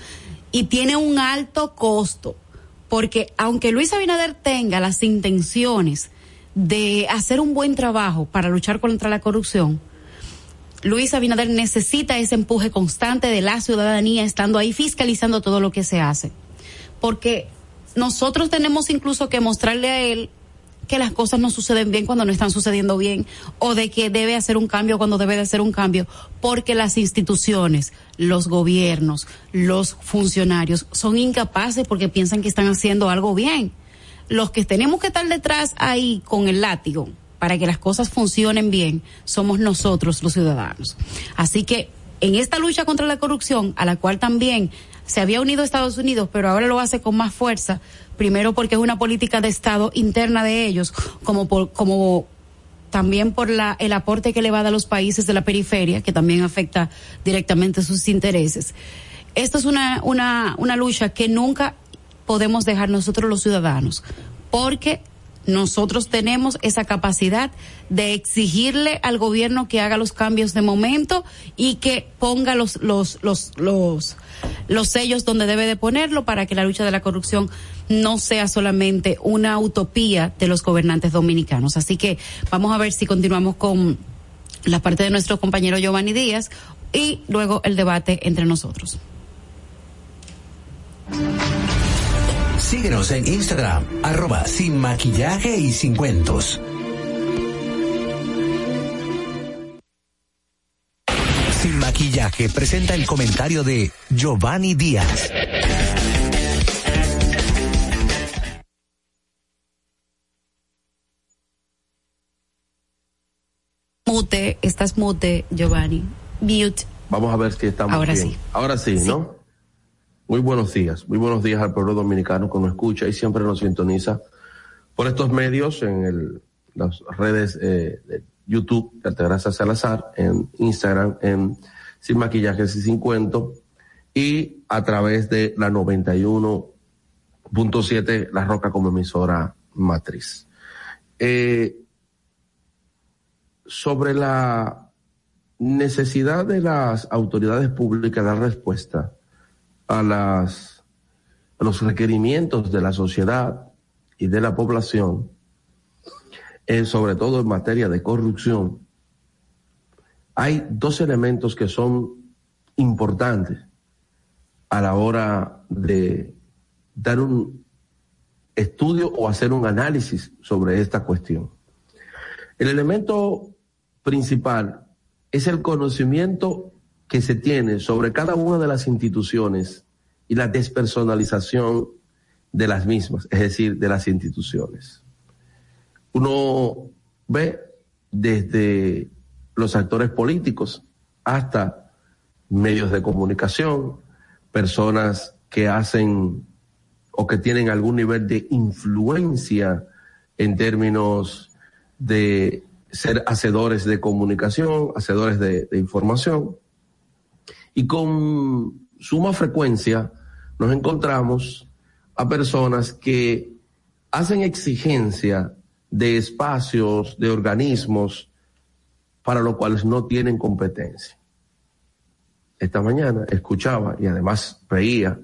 y tiene un alto costo, porque aunque Luis Abinader tenga las intenciones de hacer un buen trabajo para luchar contra la corrupción, Luis Abinader necesita ese empuje constante de la ciudadanía estando ahí fiscalizando todo lo que se hace. Porque nosotros tenemos incluso que mostrarle a él que las cosas no suceden bien cuando no están sucediendo bien o de que debe hacer un cambio cuando debe de hacer un cambio porque las instituciones, los gobiernos, los funcionarios son incapaces porque piensan que están haciendo algo bien. Los que tenemos que estar detrás ahí con el látigo para que las cosas funcionen bien somos nosotros los ciudadanos. Así que en esta lucha contra la corrupción, a la cual también se había unido Estados Unidos, pero ahora lo hace con más fuerza, primero porque es una política de Estado interna de ellos, como por, como también por la, el aporte que le va a dar a los países de la periferia, que también afecta directamente sus intereses. Esta es una, una, una lucha que nunca podemos dejar nosotros los ciudadanos, porque nosotros tenemos esa capacidad de exigirle al gobierno que haga los cambios de momento y que ponga los, los, los, los, los sellos donde debe de ponerlo para que la lucha de la corrupción no sea solamente una utopía de los gobernantes dominicanos. Así que vamos a ver si continuamos con la parte de nuestro compañero Giovanni Díaz y luego el debate entre nosotros. Síguenos en Instagram, sin maquillaje y sin cuentos. Maquillaje presenta el comentario de Giovanni Díaz. Mute, estás mute, Giovanni. Mute. Vamos a ver si estamos Ahora bien. sí. Ahora sí, ¿no? Muy buenos días, muy buenos días al pueblo dominicano que nos escucha y siempre nos sintoniza por estos medios en el, las redes eh, de YouTube de Altagracia Salazar, en Instagram, en Sin Maquillajes y Sin Cuento, y a través de la 91.7 La Roca como emisora matriz. Eh, sobre la necesidad de las autoridades públicas dar respuesta a, las, los requerimientos de la sociedad y de la población, eh, sobre todo en materia de corrupción, hay dos elementos que son importantes a la hora de dar un estudio o hacer un análisis sobre esta cuestión. El elemento principal es el conocimiento que se tiene sobre cada una de las instituciones y la despersonalización de las mismas, es decir, de las instituciones. Uno ve desde los actores políticos hasta medios de comunicación, personas que hacen o que tienen algún nivel de influencia en términos de ser hacedores de comunicación, hacedores de, información. Y con suma frecuencia nos encontramos a personas que hacen exigencia de espacios, de organismos, para los cuales no tienen competencia. Esta mañana escuchaba y además veía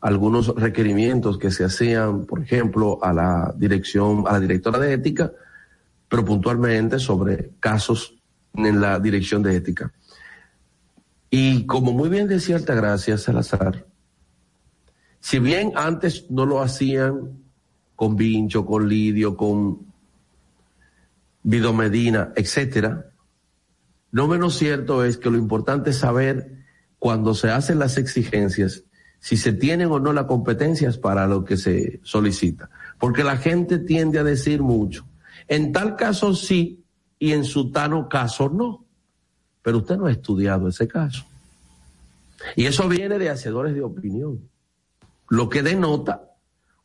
algunos requerimientos que se hacían, por ejemplo, a la dirección, a la directora de ética, pero puntualmente sobre casos en la dirección de ética. Y como muy bien decía Altagracia Salazar, si bien antes no lo hacían con Vincho, con Lidio, con Vido Medina, etcétera, no menos cierto es que lo importante es saber cuando se hacen las exigencias si se tienen o no las competencias para lo que se solicita. Porque la gente tiende a decir mucho. En tal caso sí y en su tano caso no. Pero usted no ha estudiado ese caso. Y eso viene de hacedores de opinión. Lo que denota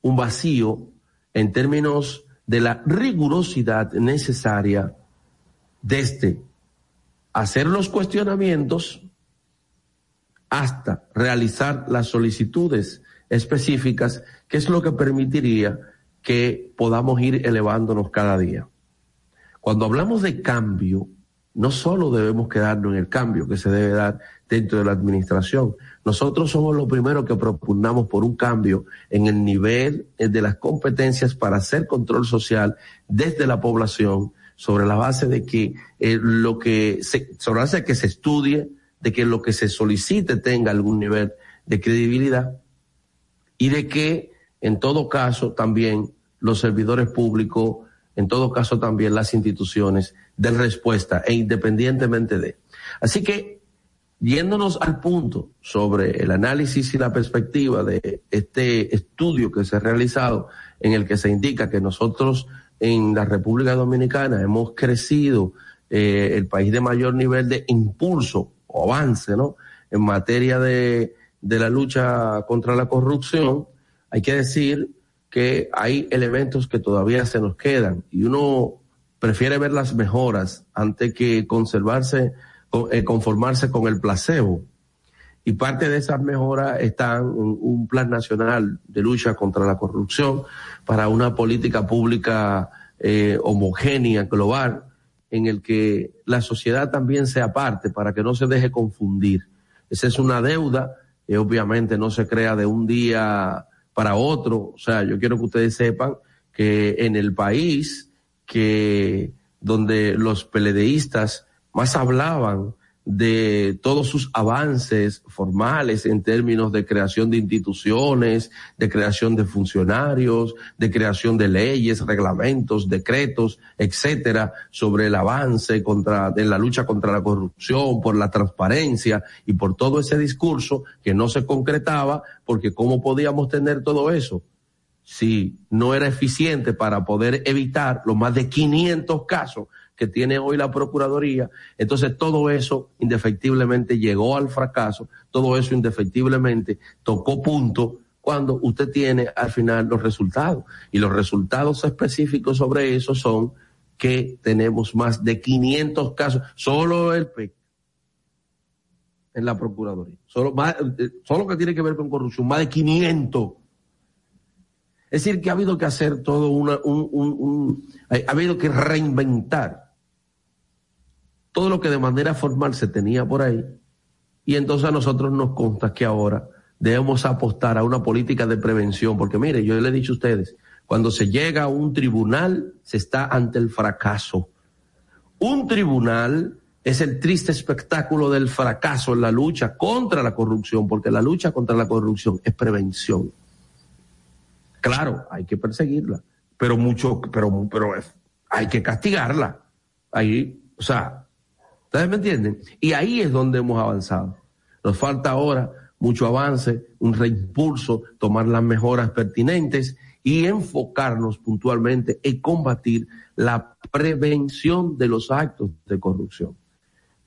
un vacío en términos de la rigurosidad necesaria desde hacer los cuestionamientos hasta realizar las solicitudes específicas, que es lo que permitiría que podamos ir elevándonos cada día. Cuando hablamos de cambio, no solo debemos quedarnos en el cambio que se debe dar dentro de la administración. Nosotros somos los primeros que propugnamos por un cambio en el nivel de las competencias para hacer control social desde la población sobre la base de que eh, lo que se, sobre la base de que se estudie, de que lo que se solicite tenga algún nivel de credibilidad y de que en todo caso también los servidores públicos, en todo caso también las instituciones den respuesta e independientemente de. Así que yéndonos al punto sobre el análisis y la perspectiva de este estudio que se ha realizado en el que se indica que nosotros en la República Dominicana hemos crecido eh, el país de mayor nivel de impulso o avance, ¿no? En materia de, de la lucha contra la corrupción, hay que decir que hay elementos que todavía se nos quedan y uno prefiere ver las mejoras antes que conservarse, eh, conformarse con el placebo. Y parte de esas mejoras están en un plan nacional de lucha contra la corrupción para una política pública eh, homogénea, global, en el que la sociedad también sea parte para que no se deje confundir. Esa es una deuda que obviamente no se crea de un día para otro. O sea, yo quiero que ustedes sepan que en el país que donde los peledeístas más hablaban de todos sus avances formales en términos de creación de instituciones, de creación de funcionarios, de creación de leyes, reglamentos, decretos, etcétera, sobre el avance contra, de la lucha contra la corrupción, por la transparencia y por todo ese discurso que no se concretaba, porque cómo podíamos tener todo eso si no era eficiente para poder evitar los más de 500 casos que tiene hoy la Procuraduría. Entonces todo eso indefectiblemente llegó al fracaso, todo eso indefectiblemente tocó punto cuando usted tiene al final los resultados. Y los resultados específicos sobre eso son que tenemos más de 500 casos, solo el PEC en la Procuraduría, solo, eh, solo que tiene que ver con corrupción, más de 500. Es decir, que ha habido que hacer todo una, un, un, un, ha habido que reinventar todo lo que de manera formal se tenía por ahí. Y entonces a nosotros nos consta que ahora debemos apostar a una política de prevención, porque mire, yo le he dicho a ustedes, cuando se llega a un tribunal, se está ante el fracaso. Un tribunal es el triste espectáculo del fracaso en la lucha contra la corrupción, porque la lucha contra la corrupción es prevención. Claro, hay que perseguirla, pero mucho, pero, pero hay que castigarla. Ahí, o sea, ¿ustedes me entienden? Y ahí es donde hemos avanzado. Nos falta ahora mucho avance, un reimpulso, tomar las mejoras pertinentes y enfocarnos puntualmente en combatir la prevención de los actos de corrupción.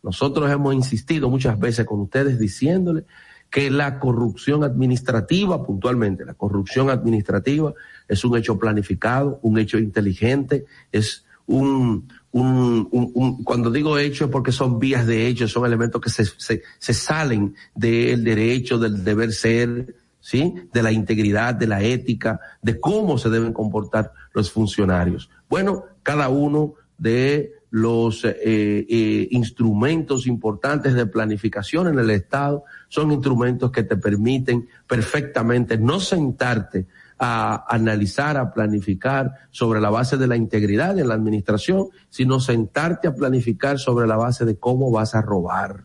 Nosotros hemos insistido muchas veces con ustedes diciéndole que la corrupción administrativa, puntualmente, la corrupción administrativa es un hecho planificado, un hecho inteligente, es un, un, un, cuando digo hecho es porque son vías de hecho, son elementos que se, se, se salen del derecho, del deber ser, ¿sí? De la integridad, de la ética, de cómo se deben comportar los funcionarios. Bueno, cada uno de los eh, eh, instrumentos importantes de planificación en el Estado son instrumentos que te permiten perfectamente no sentarte a analizar, a planificar sobre la base de la integridad en la administración, sino sentarte a planificar sobre la base de cómo vas a robar.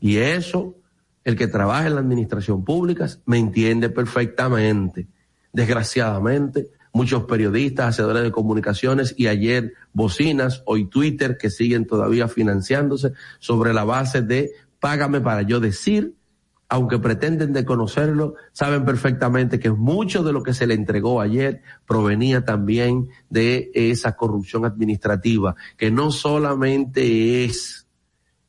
Y eso, el que trabaja en la administración pública me entiende perfectamente. Desgraciadamente, muchos periodistas, hacedores de comunicaciones y ayer bocinas, hoy Twitter, que siguen todavía financiándose sobre la base de págame para yo decir, aunque pretenden de conocerlo, saben perfectamente que mucho de lo que se le entregó ayer provenía también de esa corrupción administrativa, que no solamente es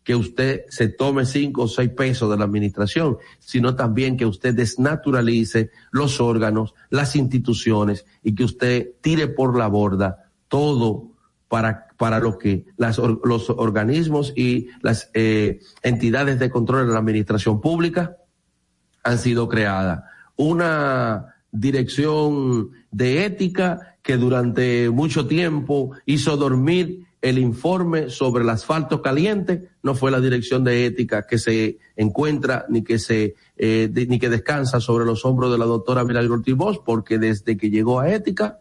que usted se tome cinco o seis pesos de la administración, sino también que usted desnaturalice los órganos, las instituciones y que usted tire por la borda todo para, para lo que las, los organismos y las eh, entidades de control de la administración pública han sido creadas. Una dirección de ética que durante mucho tiempo hizo dormir el informe sobre el asfalto caliente no fue la dirección de ética que se encuentra ni que se eh, ni que descansa sobre los hombros de la doctora Milagro Ortiz porque desde que llegó a ética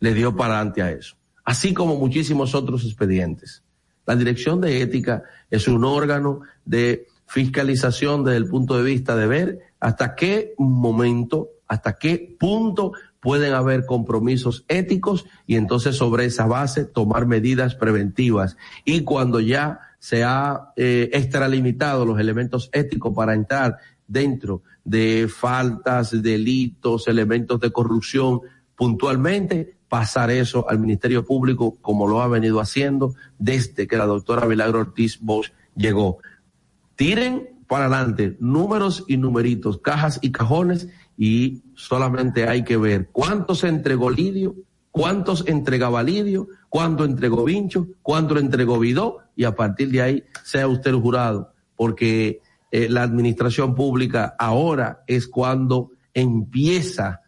le dio para adelante a eso, así como muchísimos otros expedientes. La dirección de ética es un órgano de fiscalización desde el punto de vista de ver hasta qué momento, hasta qué punto pueden haber compromisos éticos y entonces sobre esa base tomar medidas preventivas. Y cuando ya se ha eh, extralimitado los elementos éticos para entrar dentro de faltas, delitos, elementos de corrupción puntualmente, pasar eso al Ministerio Público como lo ha venido haciendo desde que la doctora Milagro Ortiz Bosch llegó. Tiren para adelante números y numeritos, cajas y cajones y solamente hay que ver cuántos entregó Lidio, cuántos entregaba Lidio, cuánto entregó Vincho, cuánto entregó Vidó y a partir de ahí sea usted el jurado, porque eh, la administración pública ahora es cuando empieza,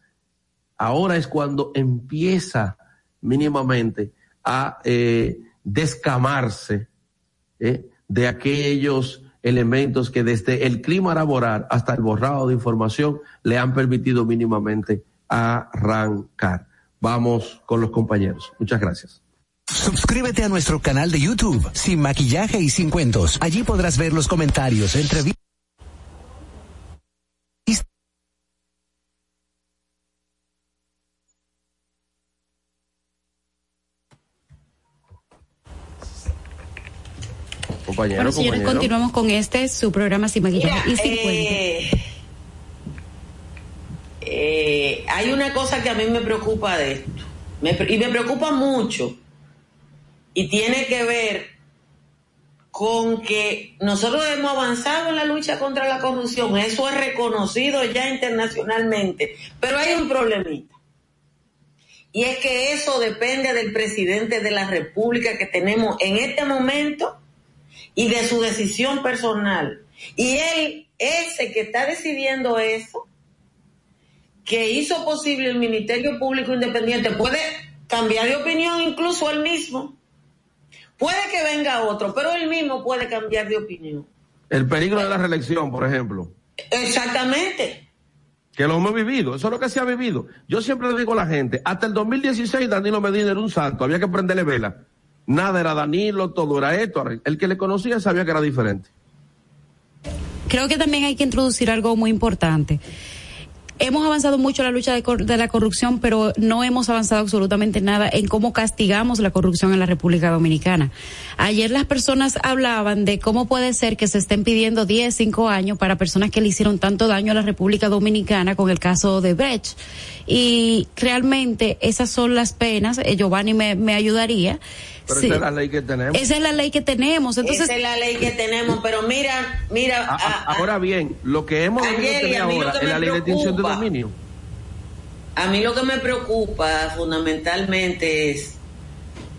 ahora es cuando empieza mínimamente a eh, descamarse eh, de aquellos elementos que desde el clima laboral hasta el borrado de información le han permitido mínimamente arrancar. Vamos con los compañeros. Muchas gracias. Suscríbete a nuestro canal de YouTube, Sin Maquillaje y Sin Cuentos. Allí podrás ver los comentarios, entrevistas bueno, señores, continuamos con este, su programa Sin Maquillaje y Sin eh, eh, hay una cosa que a mí me preocupa de esto, y me preocupa mucho, y tiene que ver con que nosotros hemos avanzado en la lucha contra la corrupción, eso es reconocido ya internacionalmente, pero hay un problemita. Y es que eso depende del presidente de la República que tenemos en este momento y de su decisión personal. Y él, ese que está decidiendo eso, que hizo posible el Ministerio Público Independiente, puede cambiar de opinión incluso él mismo. Puede que venga otro, pero él mismo puede cambiar de opinión. El peligro de la reelección, por ejemplo. Exactamente. Que lo hemos vivido, eso es lo que se ha vivido. Yo siempre le digo a la gente, hasta el 2016 Danilo Medina era un santo, había que prenderle vela. Nada era Danilo, todo era esto. El que le conocía sabía que era diferente. Creo que también hay que introducir algo muy importante. Hemos avanzado mucho en la lucha de, la corrupción, pero no hemos avanzado absolutamente nada en cómo castigamos la corrupción en la República Dominicana. Ayer las personas hablaban de cómo puede ser que se estén pidiendo 10, 5 años para personas que le hicieron tanto daño a la República Dominicana con el caso de Brecht. Y realmente esas son las penas, eh, Giovanni me ayudaría pero esa es la ley que tenemos. Esa es la ley que tenemos. Entonces, esa es la ley que tenemos, pero mira, mira. ahora bien, lo que hemos tener ahora es la ley de extinción de dominio. A mí lo que me preocupa fundamentalmente es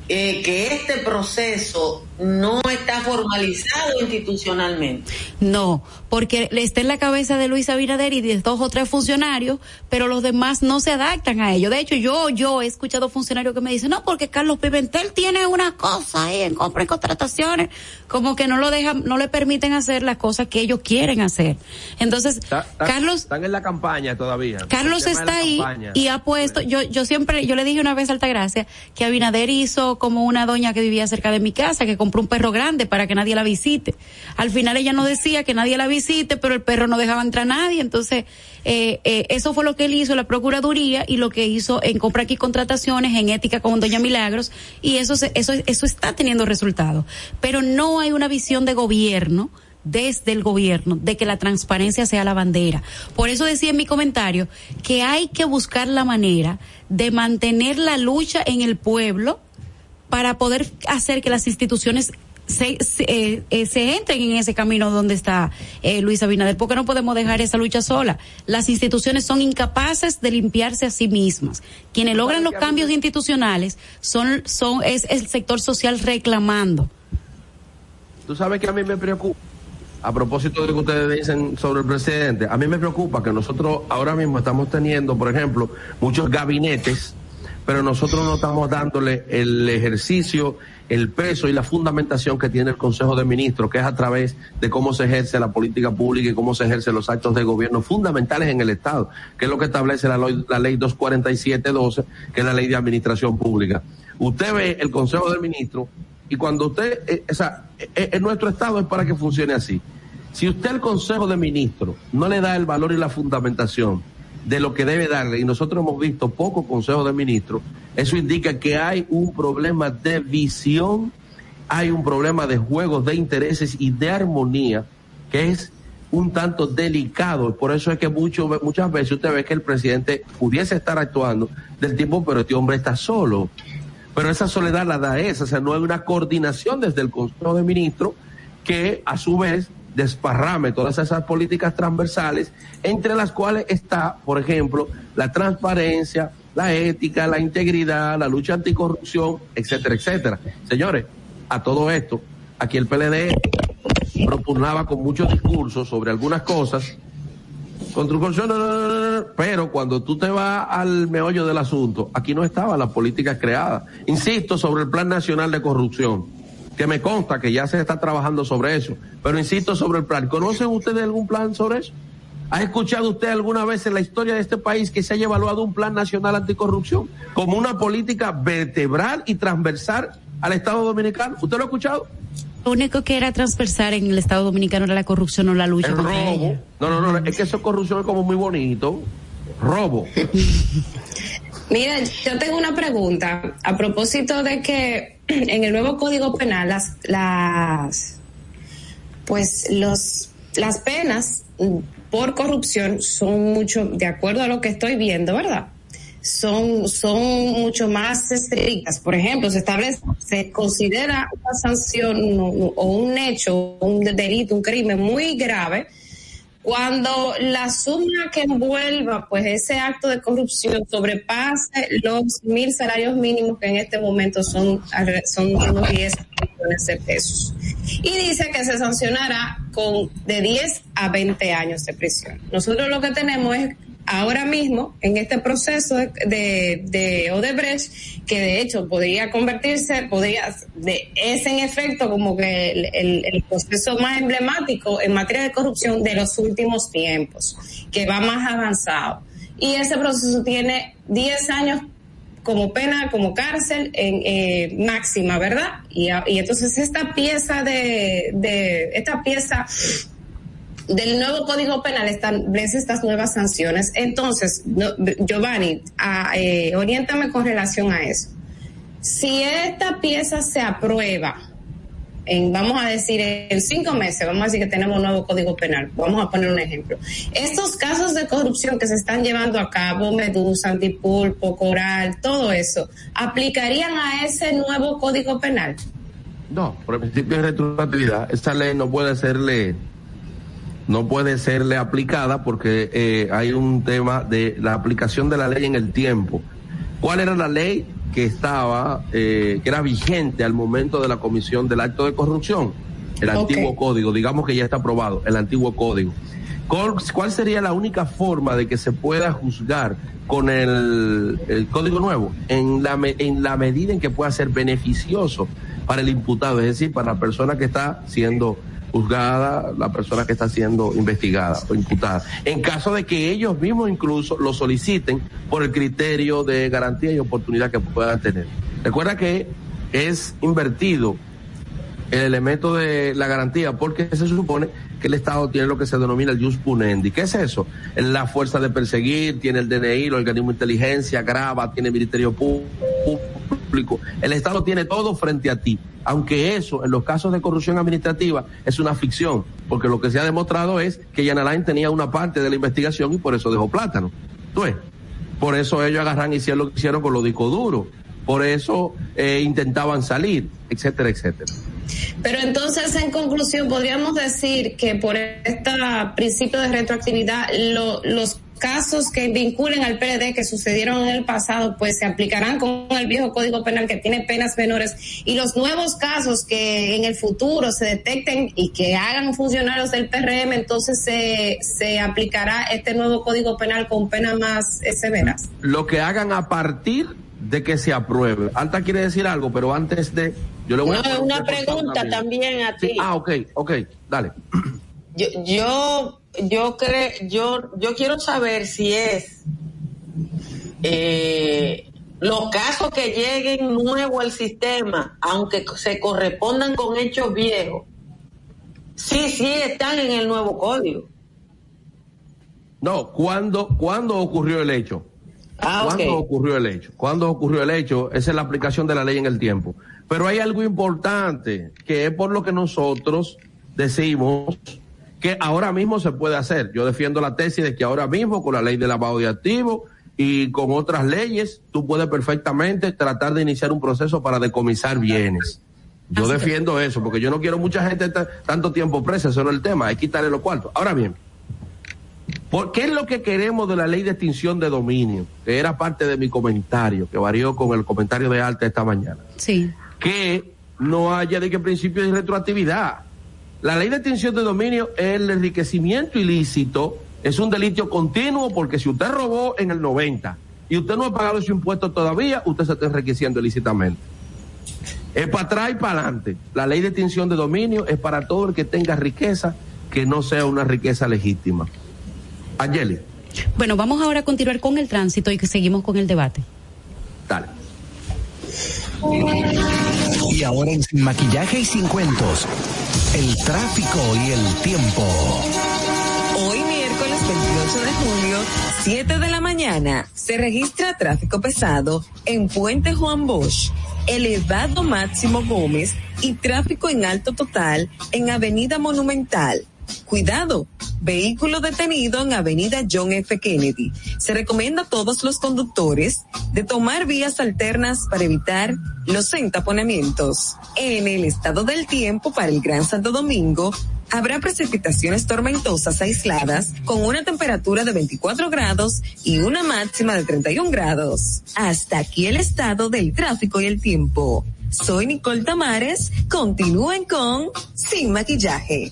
eh, que este proceso no está formalizado institucionalmente. No, porque está en la cabeza de Luis Abinader y de dos o tres funcionarios, pero los demás no se adaptan a ello. De hecho, yo yo he escuchado funcionarios que me dicen, no, porque Carlos Pimentel tiene una cosa ahí en compra y contrataciones, como que no lo dejan, no le permiten hacer las cosas que ellos quieren hacer. Entonces, Carlos... Están en la campaña todavía. Carlos está ahí y ha puesto, yo, yo siempre, yo le dije una vez a Altagracia que Abinader hizo como una doña que vivía cerca de mi casa, que compró un perro grande para que nadie la visite. Al final ella no decía que nadie la visite, pero el perro no dejaba entrar a nadie. Entonces, eh, eh, eso fue lo que él hizo, la Procuraduría, y lo que hizo en compra aquí contrataciones, en ética con Doña Milagros, y eso, eso, eso está teniendo resultados. Pero no hay una visión de gobierno desde el gobierno de que la transparencia sea la bandera. Por eso decía en mi comentario que hay que buscar la manera de mantener la lucha en el pueblo para poder hacer que las instituciones se, se, eh, se, entren en ese camino donde está eh, Luis Abinader, porque no podemos dejar esa lucha sola. Las instituciones son incapaces de limpiarse a sí mismas. Quienes logran los cambios institucionales son, son, es el sector social reclamando. Tú sabes que a mí me preocupa, a propósito de lo que ustedes dicen sobre el presidente, a mí me preocupa que nosotros ahora mismo estamos teniendo, por ejemplo, muchos gabinetes pero nosotros no estamos dándole el ejercicio, el peso y la fundamentación que tiene el Consejo de Ministros, que es a través de cómo se ejerce la política pública y cómo se ejercen los actos de gobierno fundamentales en el Estado, que es lo que establece la, la ley 247-12, que es la ley de administración pública. Usted ve el Consejo de Ministros y cuando usted, eh, o sea, eh, en nuestro Estado es para que funcione así. Si usted al Consejo de Ministros no le da el valor y la fundamentación, de lo que debe darle, y nosotros hemos visto poco Consejo de Ministros, eso indica que hay un problema de visión, hay un problema de juegos de intereses y de armonía que es un tanto delicado. Por eso es que muchas veces usted ve que el presidente pudiese estar actuando del tiempo, pero este hombre está solo. Pero esa soledad la da esa, o sea, no hay una coordinación desde el Consejo de Ministros que a su vez desparrame todas esas políticas transversales, entre las cuales está, por ejemplo, la transparencia, la ética, la integridad, la lucha anticorrupción, etcétera, etcétera. Señores, a todo esto, aquí el PLD propugnaba con muchos discursos sobre algunas cosas, pero cuando tú te vas al meollo del asunto, aquí no estaban las políticas creadas. Insisto sobre el Plan Nacional de Corrupción que me consta que ya se está trabajando sobre eso. Pero insisto sobre el plan. ¿Conocen ustedes algún plan sobre eso? ¿Ha escuchado usted alguna vez en la historia de este país que se haya evaluado un plan nacional anticorrupción como una política vertebral y transversal al Estado Dominicano? ¿Usted lo ha escuchado? Lo único que era transversal en el Estado Dominicano era la corrupción o la lucha el robo. No, no, no, es que eso corrupción es como muy bonito. Robo. Mira, yo tengo una pregunta a propósito de que en el nuevo Código Penal las, las pues los las penas por corrupción son mucho de acuerdo a lo que estoy viendo, ¿verdad? Son son mucho más estrictas. Por ejemplo, se establece se considera una sanción o un hecho, un delito, un crimen muy grave cuando la suma que envuelva pues ese acto de corrupción sobrepase los mil salarios mínimos que en este momento son, son unos 10 millones de pesos. Y dice que se sancionará con de 10 a 20 años de prisión. Nosotros lo que tenemos es ahora mismo en este proceso de, de, Odebrecht, que de hecho podría convertirse, podría, de, es en efecto como que el, proceso más emblemático en materia de corrupción de los últimos tiempos, que va más avanzado. Y ese proceso tiene 10 años como pena, como cárcel en, eh, máxima, ¿verdad? Y, entonces esta pieza de, de esta pieza del nuevo Código Penal establece estas nuevas sanciones. Entonces, Giovanni, eh, oriéntame con relación a eso. Si esta pieza se aprueba, en, vamos a decir, en cinco meses, vamos a decir que tenemos un nuevo código penal. Vamos a poner un ejemplo. Estos casos de corrupción que se están llevando a cabo, Medusa, Antipulpo, Coral, todo eso, ¿aplicarían a ese nuevo código penal? No, por el principio de retroactividad, esta ley no puede serle no puede serle aplicada porque eh, hay un tema de la aplicación de la ley en el tiempo. ¿Cuál era la ley? que estaba, eh, que era vigente al momento de la comisión del acto de corrupción, el antiguo código, digamos que ya está aprobado, el antiguo código. ¿Cuál sería la única forma de que se pueda juzgar con el, el, código nuevo? En la, en la medida en que pueda ser beneficioso para el imputado, es decir, para la persona que está siendo juzgada, la persona que está siendo investigada o imputada. En caso de que ellos mismos incluso lo soliciten por el criterio de garantía y oportunidad que puedan tener. Recuerda que es invertido el elemento de la garantía porque se supone que el Estado tiene lo que se denomina el jus punendi. ¿Qué es eso? La fuerza de perseguir, tiene el DNI, el organismo de inteligencia, graba, tiene el Ministerio Público. El Estado tiene todo frente a ti aunque eso en los casos de corrupción administrativa es una ficción, porque lo que se ha demostrado es que Jan Alain tenía una parte de la investigación y por eso dejó plátano. ¿Tú Por eso ellos agarran y hicieron lo que hicieron con los discos duros. Por eso eh, intentaban salir, etcétera, etcétera. Pero entonces, en conclusión, podríamos decir que por este principio de retroactividad, los casos que vinculen al PLD que sucedieron en el pasado, pues se aplicarán con el viejo Código Penal que tiene penas menores y los nuevos casos que en el futuro se detecten y que hagan funcionarios del PRM, entonces se, se aplicará este nuevo Código Penal con penas más eh, severas. Lo que hagan a partir de que se apruebe. Alta quiere decir algo, pero antes de... Yo le voy a una pregunta también. a ti. ah, ok, ok, dale. Yo, yo yo creo, yo, yo quiero saber si es eh, los casos que lleguen nuevo al sistema, aunque se correspondan con hechos viejos, sí, sí están en el nuevo código. No, ¿cuándo, ¿cuándo ocurrió el hecho? Ah, ¿Cuándo ocurrió el hecho? ¿Cuándo ocurrió el hecho? Esa es la aplicación de la ley en el tiempo. Pero hay algo importante, que es por lo que nosotros decimos que ahora mismo se puede hacer. Yo defiendo la tesis de que ahora mismo con la ley de lavado de activos y con otras leyes, tú puedes perfectamente tratar de iniciar un proceso para decomisar bienes. Yo defiendo eso, porque yo no quiero mucha gente tanto tiempo presa, eso no es el tema, hay que quitarle los cuartos. Ahora bien, ¿por ¿qué es lo que queremos de la ley de extinción de dominio? Que era parte de mi comentario, que varió con el comentario de Alta esta mañana. Sí. Que no haya de qué principio de retroactividad la ley de extinción de dominio, el enriquecimiento ilícito es un delito continuo porque si usted robó en el 90 y usted no ha pagado su impuesto todavía, usted se está enriqueciendo ilícitamente. Es para atrás y para adelante. La ley de extinción de dominio es para todo el que tenga riqueza que no sea una riqueza legítima. Angeli. Bueno, vamos ahora a continuar con el tránsito y que seguimos con el debate. Dale. Y ahora en Sin Maquillaje y Sin Cuentos, el tráfico y el tiempo. Hoy miércoles 28 de julio, 7 de la mañana, se registra tráfico pesado en Puente Juan Bosch, elevado Máximo Gómez y tráfico en alto total en Avenida Monumental Cuidado, vehículo detenido en Avenida John F. Kennedy. Se recomienda a todos los conductores de tomar vías alternas para evitar los entaponamientos. En el estado del tiempo para el Gran Santo Domingo, habrá precipitaciones tormentosas aisladas con una temperatura de 24 grados y una máxima de 31 grados. Hasta aquí el estado del tráfico y el tiempo. Soy Nicole Tamares. Continúen con Sin Maquillaje.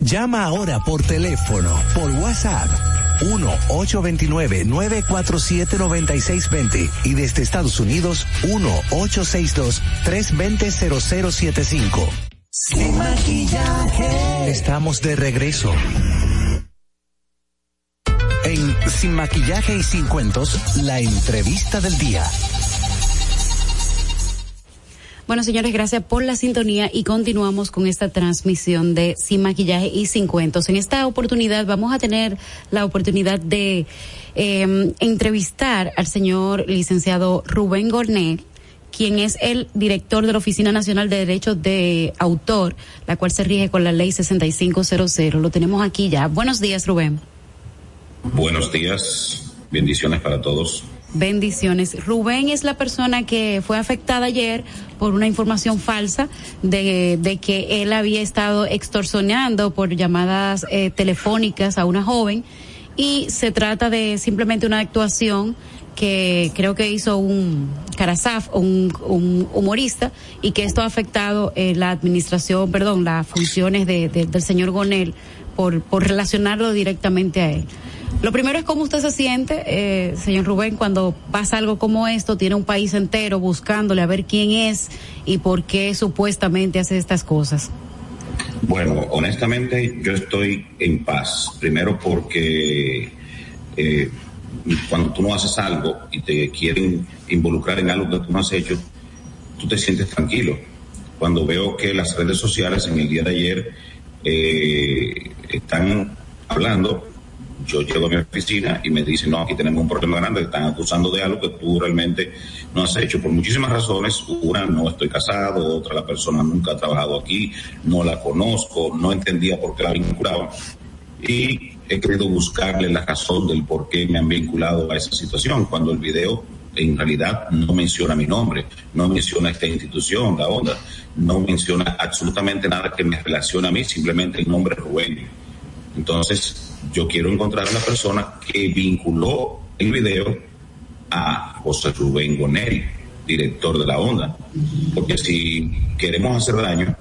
Llama ahora por teléfono, por WhatsApp. 1-829-947-9620 y desde Estados Unidos 1-862-320-0075. Sin maquillaje. Estamos de regreso. En Sin maquillaje y sin cuentos, la entrevista del día. Bueno, señores, gracias por la sintonía y continuamos con esta transmisión de Sin Maquillaje y Sin Cuentos. En esta oportunidad vamos a tener la oportunidad de eh, entrevistar al señor licenciado Rubén Gornel quien es el director de la Oficina Nacional de Derechos de Autor, la cual se rige con la ley 6500. Lo tenemos aquí ya. Buenos días, Rubén. Buenos días, bendiciones para todos. Bendiciones. Rubén es la persona que fue afectada ayer por una información falsa de, de que él había estado extorsionando por llamadas eh, telefónicas a una joven y se trata de simplemente una actuación que creo que hizo un Karasaf, un, un humorista, y que esto ha afectado eh, la administración, perdón, las funciones de, de, del señor Gonel por, por relacionarlo directamente a él. Lo primero es cómo usted se siente, eh, señor Rubén, cuando pasa algo como esto, tiene un país entero buscándole a ver quién es y por qué supuestamente hace estas cosas. Bueno, honestamente yo estoy en paz. Primero porque eh, cuando tú no haces algo y te quieren involucrar en algo que tú no has hecho, tú te sientes tranquilo. Cuando veo que las redes sociales en el día de ayer eh, están hablando yo llego a mi oficina y me dicen, no, aquí tenemos un problema grande, están acusando de algo que tú realmente no has hecho por muchísimas razones. Una, no estoy casado, otra, la persona nunca ha trabajado aquí, no la conozco, no entendía por qué la vinculaban. Y he querido buscarle la razón del por qué me han vinculado a esa situación, cuando el video en realidad no menciona mi nombre, no menciona esta institución, la onda, no menciona absolutamente nada que me relacione a mí, simplemente el nombre Rubén. Entonces, yo quiero encontrar a la persona que vinculó el video a José Rubén Gonel, director de la onda. Porque si queremos hacer daño,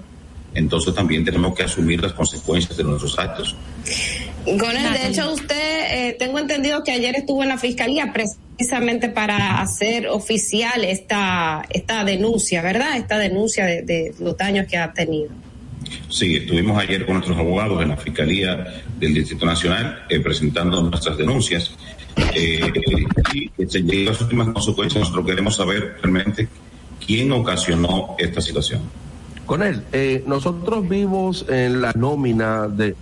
entonces también tenemos que asumir las consecuencias de nuestros actos. Gonel, de hecho, usted, eh, tengo entendido que ayer estuvo en la fiscalía precisamente para hacer oficial esta, esta denuncia, ¿verdad? Esta denuncia de, de los daños que ha tenido. Sí, estuvimos ayer con nuestros abogados en la Fiscalía del Distrito Nacional eh, presentando nuestras denuncias eh, y se llegó a las últimas consecuencias. Nosotros queremos saber realmente quién ocasionó esta situación. Con él, eh, nosotros vimos en la nómina de,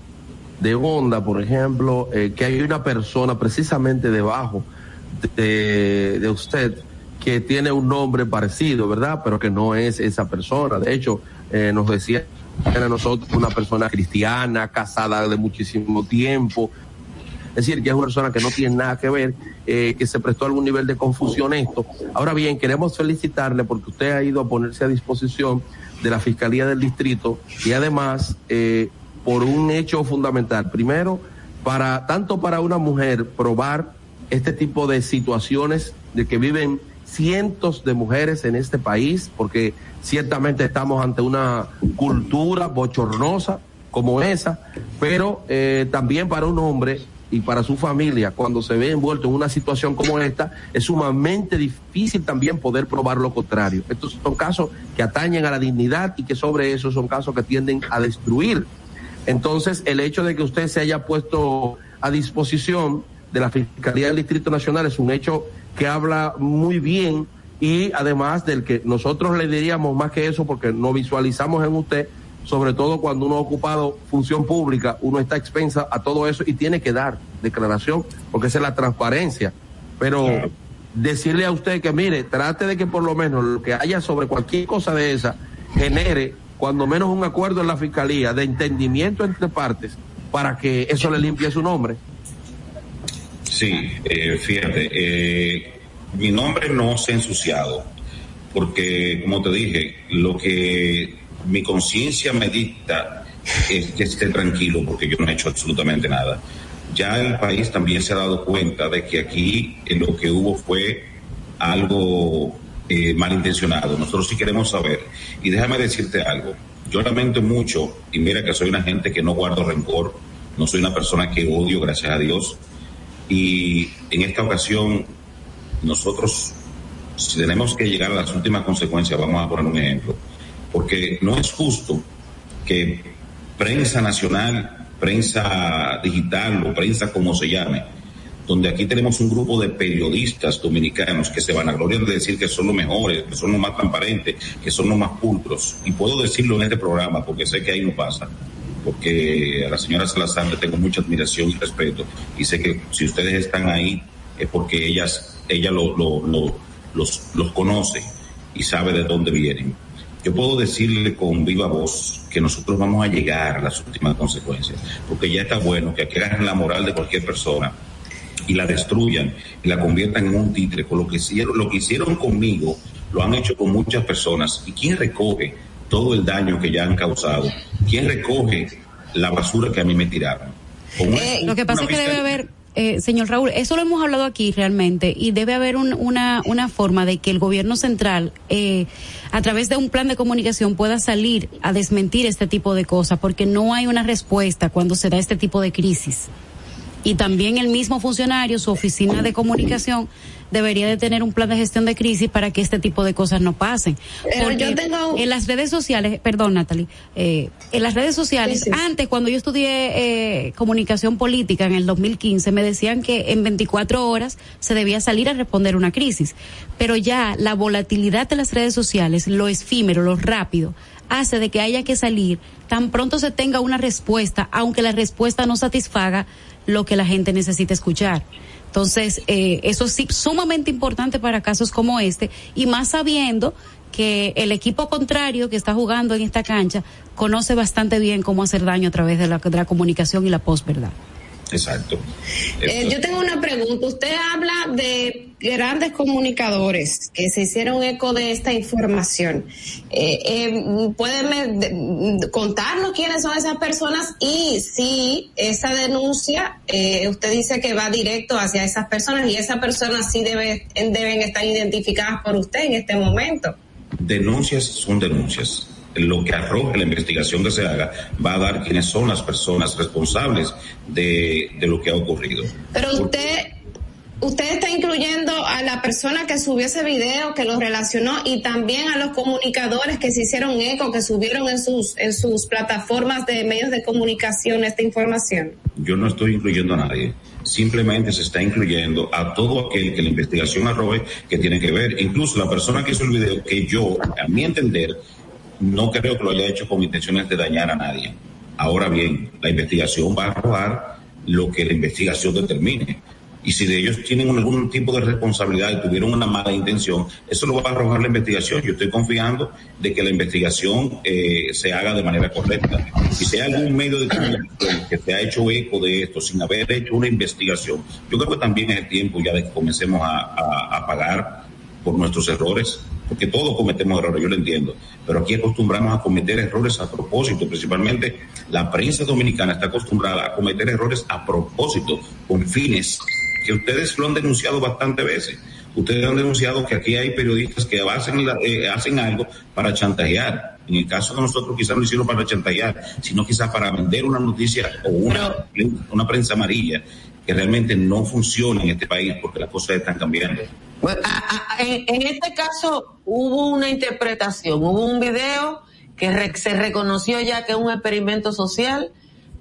de Honda, por ejemplo, eh, que hay una persona precisamente debajo de, de usted que tiene un nombre parecido, ¿verdad? Pero que no es esa persona. De hecho, eh, nos decía a nosotros una persona cristiana, casada de muchísimo tiempo. Es decir, que es una persona que no tiene nada que ver, eh, que se prestó algún nivel de confusión esto. Ahora bien, queremos felicitarle porque usted ha ido a ponerse a disposición de la Fiscalía del Distrito y además eh, por un hecho fundamental. Primero, para tanto para una mujer probar este tipo de situaciones de que viven cientos de mujeres en este país, porque ciertamente estamos ante una cultura bochornosa como esa, pero eh, también para un hombre y para su familia, cuando se ve envuelto en una situación como esta, es sumamente difícil también poder probar lo contrario. Estos son casos que atañen a la dignidad y que sobre eso son casos que tienden a destruir. Entonces, el hecho de que usted se haya puesto a disposición de la Fiscalía del Distrito Nacional es un hecho que habla muy bien y además del que nosotros le diríamos más que eso porque no visualizamos en usted, sobre todo cuando uno ha ocupado función pública, uno está expensa a todo eso y tiene que dar declaración porque esa es la transparencia. Pero decirle a usted que mire, trate de que por lo menos lo que haya sobre cualquier cosa de esa genere cuando menos un acuerdo en la fiscalía de entendimiento entre partes para que eso le limpie su nombre. Sí, eh, fíjate, eh, mi nombre no se ha ensuciado, porque como te dije, lo que mi conciencia me dicta es que esté tranquilo, porque yo no he hecho absolutamente nada. Ya el país también se ha dado cuenta de que aquí lo que hubo fue algo eh, malintencionado. Nosotros sí queremos saber. Y déjame decirte algo. Yo lamento mucho, y mira que soy una gente que no guardo rencor, no soy una persona que odio, gracias a Dios y en esta ocasión, nosotros, si tenemos que llegar a las últimas consecuencias, vamos a poner un ejemplo, porque no es justo que prensa nacional, prensa digital o prensa como se llame, donde aquí tenemos un grupo de periodistas dominicanos que se van a gloria de decir que son los mejores, que son los más transparentes, que son los más pulcros. Y puedo decirlo en este programa porque sé que ahí no pasa porque a la señora Salazar le tengo mucha admiración y respeto y sé que si ustedes están ahí es porque ellas, ella lo, los, los conoce y sabe de dónde vienen. Yo puedo decirle con viva voz que nosotros vamos a llegar a las últimas consecuencias, porque ya está bueno que aquí la moral de cualquier persona y la destruyan y la conviertan en un títere. Con lo que hicieron, lo que hicieron conmigo, lo han hecho con muchas personas. ¿Y quién recoge todo el daño que ya han causado. ¿Quién recoge la basura que a mí me tiraron? Eh, lo que pasa es que debe haber, eh, señor Raúl, eso lo hemos hablado aquí realmente y debe haber una, una forma de que el gobierno central, eh, a través de un plan de comunicación, pueda salir a desmentir este tipo de cosas, porque no hay una respuesta cuando se da este tipo de crisis. Y también el mismo funcionario, su oficina de comunicación, debería de tener un plan de gestión de crisis para que este tipo de cosas no pasen. Pero yo tengo... En las redes sociales, perdón Natalie, eh, en las redes sociales, antes cuando yo estudié eh, comunicación política en el 2015, me decían que en 24 horas se debía salir a responder una crisis. Pero ya la volatilidad de las redes sociales, lo efímero, lo rápido, hace de que haya que salir tan pronto se tenga una respuesta, aunque la respuesta no satisfaga lo que la gente necesita escuchar. Entonces, eh, eso sí, sumamente importante para casos como este, y más sabiendo que el equipo contrario que está jugando en esta cancha conoce bastante bien cómo hacer daño a través de la, de la comunicación y la posverdad. Exacto. Eh, yo tengo una pregunta. Usted habla de grandes comunicadores que se hicieron eco de esta información. Eh, eh, ¿Pueden contarnos quiénes son esas personas y si esa denuncia, eh, usted dice que va directo hacia esas personas y esas personas sí debe, deben estar identificadas por usted en este momento? Denuncias son denuncias lo que arroje la investigación que se haga va a dar quiénes son las personas responsables de, lo que ha ocurrido. Pero usted, usted está incluyendo a la persona que subió ese video, que lo relacionó, y también a los comunicadores que se hicieron eco, que subieron en sus, en sus plataformas de medios de comunicación esta información. Yo no estoy incluyendo a nadie simplemente se está incluyendo a todo aquel que la investigación arroje que tiene que ver, incluso la persona que hizo el video, que yo, a mi entender, no creo que lo haya hecho con intenciones de dañar a nadie. Ahora bien, la investigación va a arrojar lo que la investigación determine. Y si de ellos tienen algún tipo de responsabilidad y tuvieron una mala intención, eso lo va a arrojar la investigación. Yo estoy confiando de que la investigación eh, se haga de manera correcta. Y si hay algún medio de comunicación que se ha hecho eco de esto sin haber hecho una investigación, yo creo que también es el tiempo ya de que comencemos a, a pagar por nuestros errores porque todos cometemos errores, yo lo entiendo, pero aquí acostumbramos a cometer errores a propósito, principalmente la prensa dominicana está acostumbrada a cometer errores a propósito, con fines que ustedes lo han denunciado bastantes veces. Ustedes han denunciado que aquí hay periodistas que hacen, eh, hacen algo para chantajear. En el caso de nosotros quizás no lo hicieron para chantajear, sino quizás para vender una noticia o una, una prensa amarilla que realmente no funciona en este país porque las cosas están cambiando. en, este caso hubo una interpretación, hubo un video que se reconoció ya que es un experimento social.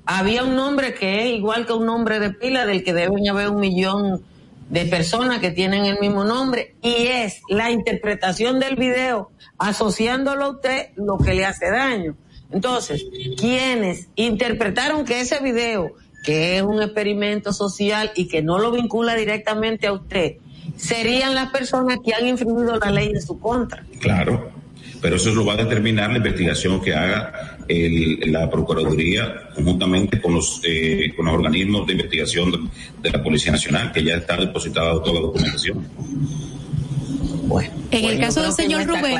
Había un nombre que es igual que un nombre de pila del que deben haber un millón de personas que tienen el mismo nombre y es la interpretación del video asociándolo a usted lo que le hace daño. Entonces, quienes interpretaron que ese video que es un experimento social y que no lo vincula directamente a usted, serían las personas que han infringido la ley en su contra. Claro, pero eso lo va a determinar la investigación que haga la Procuraduría conjuntamente con los, eh, con los organismos de investigación de, la Policía Nacional, que ya está depositada toda la documentación. Bueno, en el caso del señor Rubén,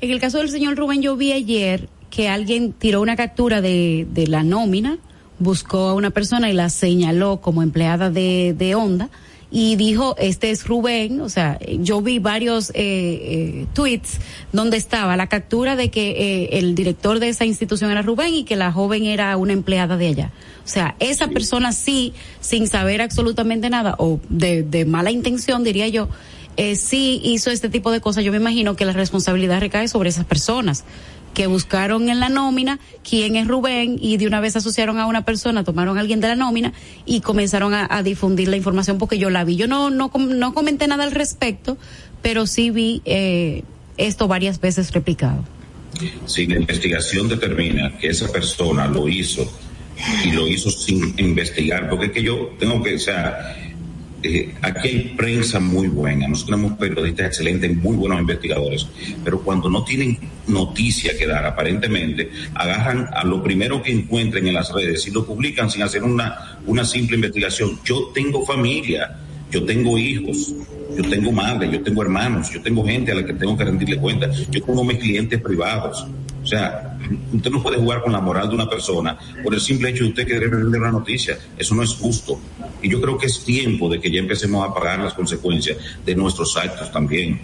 en el caso del señor Rubén, yo vi ayer que alguien tiró una captura de, de la nómina buscó a una persona y la señaló como empleada de, de Honda y dijo, este es Rubén, o sea, yo vi varios eh, eh, tweets donde estaba la captura de que eh, el director de esa institución era Rubén y que la joven era una empleada de allá. O sea, esa persona sí, sin saber absolutamente nada, o de, de mala intención, diría yo, eh, sí hizo este tipo de cosas. Yo me imagino que la responsabilidad recae sobre esas personas que buscaron en la nómina quién es Rubén y de una vez asociaron a una persona, tomaron a alguien de la nómina y comenzaron a, difundir la información porque yo la vi. Yo no, no, no comenté nada al respecto, pero sí vi eh, esto varias veces replicado. Si la investigación determina que esa persona lo hizo y lo hizo sin investigar, porque es que yo tengo que, sea, eh, aquí hay prensa muy buena, nosotros tenemos periodistas excelentes, muy buenos investigadores, pero cuando no tienen noticia que dar, aparentemente, agarran a lo primero que encuentren en las redes y lo publican sin hacer una, una simple investigación. Yo tengo familia, yo tengo hijos, yo tengo madre, yo tengo hermanos, yo tengo gente a la que tengo que rendirle cuenta, yo tengo mis clientes privados. O sea, usted no puede jugar con la moral de una persona por el simple hecho de usted querer vender una noticia. Eso no es justo. Y yo creo que es tiempo de que ya empecemos a pagar las consecuencias de nuestros actos también.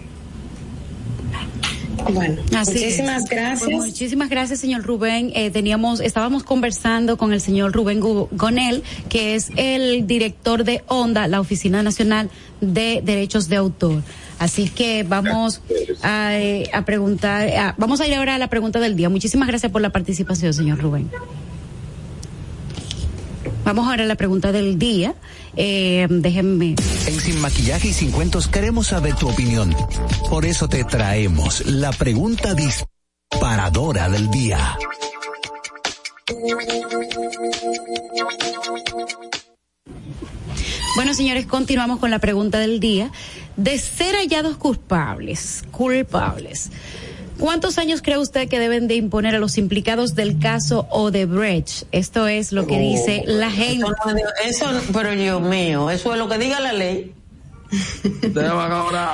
Bueno, muchísimas gracias. Pues muchísimas gracias, señor Rubén. Eh, teníamos, estábamos conversando con el señor Rubén Gonel, que es el director de ONDA, la Oficina Nacional de Derechos de Autor. Así que vamos a, eh, preguntar, vamos a ir ahora a la pregunta del día. Muchísimas gracias por la participación, señor Rubén. Vamos ahora a la pregunta del día. Eh, déjenme. En Sin Maquillaje y Sin Cuentos queremos saber tu opinión. Por eso te traemos la pregunta disparadora del día. Bueno, señores, continuamos con la pregunta del día. De ser hallados culpables, culpables, ¿cuántos años cree usted que deben de imponer a los implicados del caso Odebrecht? Esto es lo que dice la gente. Eso, pero Dios mío, eso es lo que diga la ley.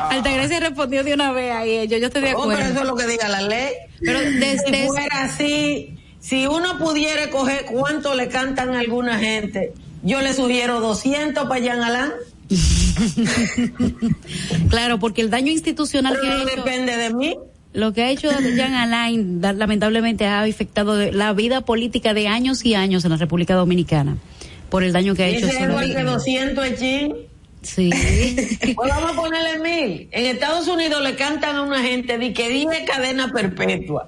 Altagracia respondió de una vez ahí, yo, yo estoy de acuerdo. pero eso es lo que diga la ley. Pero desde si fuera así, si uno pudiera coger cuánto le cantan a alguna gente, yo le sugiero 200 para Jean Alain. claro, porque el daño institucional que no depende de mí. Lo que ha hecho Jean Alain lamentablemente ha afectado la vida política de años y años en la República Dominicana por el daño que ha hecho. Dice igual que 200 allí. Sí. pues vamos a ponerle mil. En Estados Unidos le cantan a una gente de que dije cadena perpetua.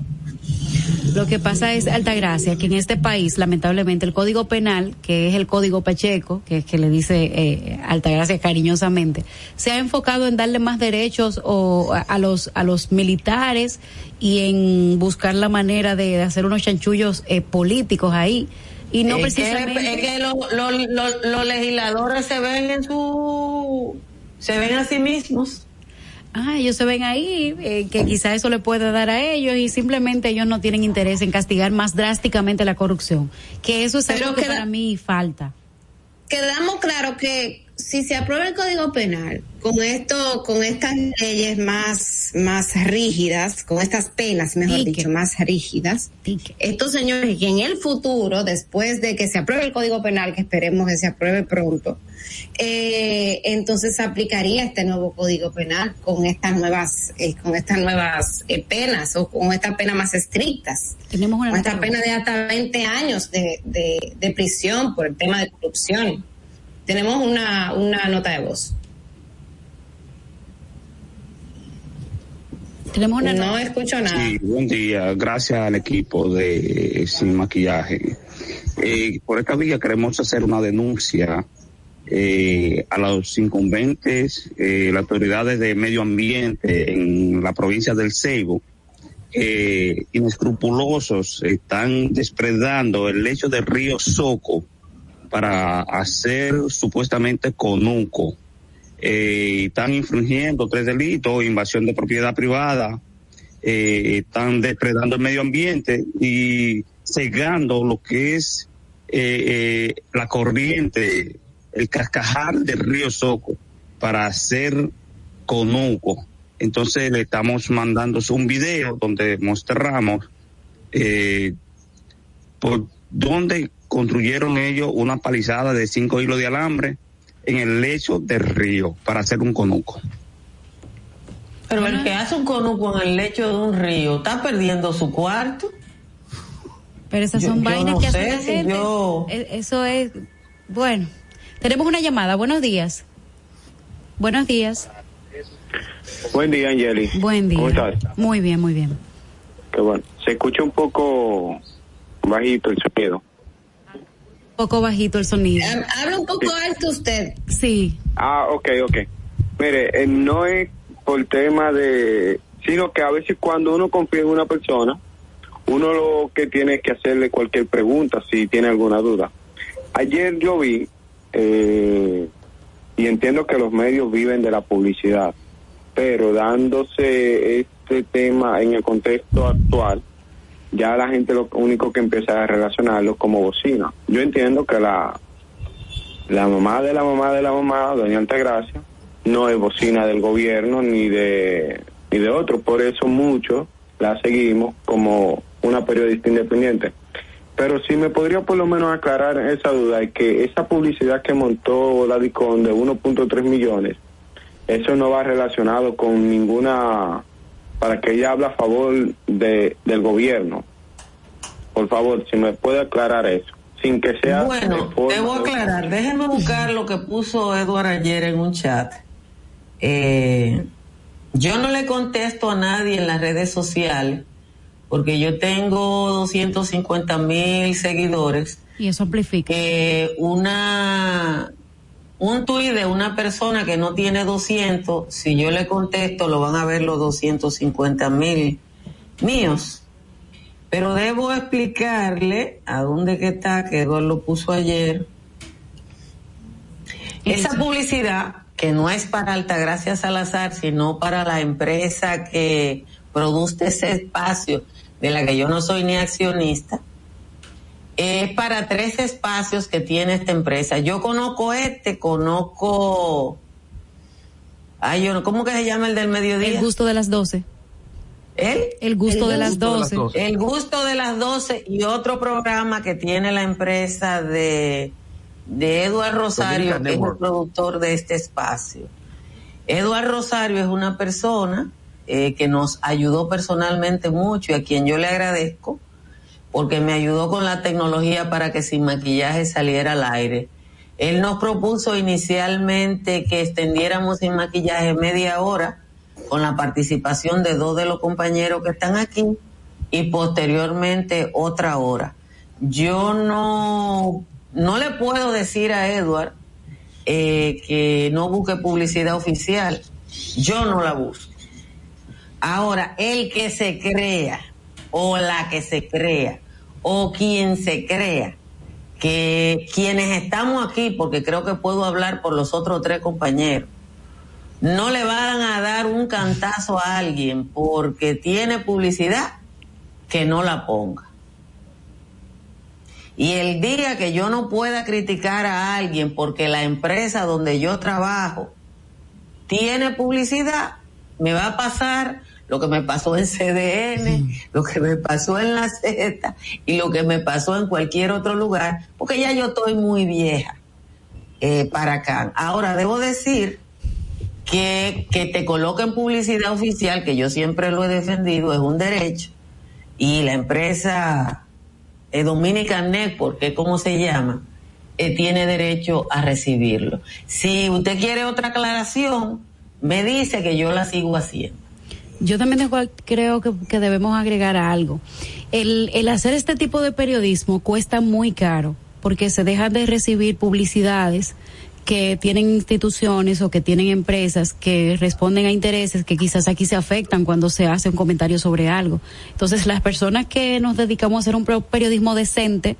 Lo que pasa es, Altagracia, que en este país, lamentablemente, el Código Penal, que es el Código Pacheco, que es que le dice eh, Altagracia cariñosamente, se ha enfocado en darle más derechos o, a, los, a los militares y en buscar la manera de hacer unos chanchullos eh, políticos ahí Y no precisamente. es que los legisladores se ven en su. se ven a sí mismos. Ah, ellos se ven ahí, eh, que quizá eso le puede dar a ellos y simplemente ellos no tienen interés en castigar más drásticamente la corrupción. Que eso es algo que para mí falta. Quedamos claro que si se aprueba el Código Penal con esto, con estas leyes más, más rígidas, con estas penas, mejor dicho, más rígidas, estos señores que en el futuro, después de que se apruebe el Código Penal, que esperemos que se apruebe pronto, eh, entonces aplicaría este nuevo Código Penal con estas nuevas, eh, con estas nuevas eh, penas o con estas penas más estrictas. Tenemos una con esta pena de hasta 20 años de, de, de prisión por el tema de corrupción. Tenemos una, una nota de voz. Tenemos una no escucho nada. Sí, buen día. Gracias al equipo de Sin Maquillaje. Eh, por esta vía queremos hacer una denuncia eh, a los incumbentes, eh, las autoridades de medio ambiente en la provincia del Ceibo, eh, inescrupulosos, están despredando el lecho del río Soco para hacer supuestamente conuco. Eh, están infringiendo tres delitos, invasión de propiedad privada, eh, están depredando el medio ambiente y cegando lo que es eh, eh, la corriente, el cascajar del río Soco para hacer conuco. Entonces le estamos mandando un video donde mostramos por dónde construyeron ellos una palizada de cinco hilos de alambre en el lecho del río para hacer un conuco. Pero el que hace un conuco en el lecho de un río está perdiendo su cuarto. Pero esas son vainas que hace la gente. Eso es, bueno. Tenemos una llamada. Buenos días. Buenos días. Buen día, Angeli. Buen día. ¿Cómo estás? Muy bien, muy bien. Qué bueno. Se escucha un poco bajito el sonido poco bajito el sonido. Habla un poco alto usted. Sí. Ah, ok, ok. Mire, eh, no es por tema de, sino que a veces cuando uno confía en una persona, uno lo que tiene es que hacerle cualquier pregunta si tiene alguna duda. Ayer yo vi, eh, y entiendo que los medios viven de la publicidad, pero dándose este tema en el contexto actual, ya la gente lo único que empieza a relacionarlo como bocina. Yo entiendo que la, la mamá de la mamá de la mamá, doña Altagracia, no es bocina del gobierno ni de, ni de otro, por eso muchos la seguimos como una periodista independiente. Pero si me podría por lo menos aclarar esa duda, es que esa publicidad que montó la DICON de 1.3 millones, eso no va relacionado con ninguna para que ella hable a favor de, del gobierno. Por favor, si me puede aclarar eso, sin que sea... Bueno, debo aclarar, déjenme buscar lo que puso Eduardo ayer en un chat. Eh, yo no le contesto a nadie en las redes sociales porque yo tengo 250 mil seguidores. Y eso amplifica. Eh, una un tuit de una persona que no tiene 200, si yo le contesto, lo van a ver los 250 mil míos. Pero debo explicarle a dónde que está, que Eduardo lo puso ayer. Esa publicidad, que no es para Altagracia Salazar, sino para la empresa que produce ese espacio, de la que yo no soy ni accionista, es para tres espacios que tiene esta empresa. Yo conozco este, conozco. Ay, yo no, ¿cómo que se llama el del mediodía? El gusto de las doce. ¿El? El gusto, de, las doce. El gusto de las doce y otro programa que tiene la empresa de, de Eduard Rosario, que es el productor de este espacio. Eduard Rosario es una persona eh, que nos ayudó personalmente mucho y a quien yo le agradezco porque me ayudó con la tecnología para que sin maquillaje saliera al aire. Él nos propuso inicialmente que extendiéramos sin maquillaje media hora con la participación de dos de los compañeros que están aquí y posteriormente otra hora. Yo no, no le puedo decir a Edward eh, que no busque publicidad oficial. Yo no la busco. Ahora, el que se crea o la que se crea o quien se crea que quienes estamos aquí, porque creo que puedo hablar por los otros tres compañeros, no le van a dar un cantazo a alguien porque tiene publicidad que no la ponga. Y el día que yo no pueda criticar a alguien porque la empresa donde yo trabajo tiene publicidad, me va a pasar lo que me pasó en CDN, lo que me pasó en la Z y lo que me pasó en cualquier otro lugar, porque ya yo estoy muy vieja eh, para acá. Ahora, debo decir que, que te coloquen publicidad oficial, que yo siempre lo he defendido, es un derecho, y la empresa eh, Dominican Network, que es como se llama, eh, tiene derecho a recibirlo. Si usted quiere otra aclaración, me dice que yo la sigo haciendo. Yo también creo que, debemos agregar algo. El, el hacer este tipo de periodismo cuesta muy caro porque se dejan de recibir publicidades que tienen instituciones o que tienen empresas que responden a intereses que quizás aquí se afectan cuando se hace un comentario sobre algo. Entonces, las personas que nos dedicamos a hacer un periodismo decente,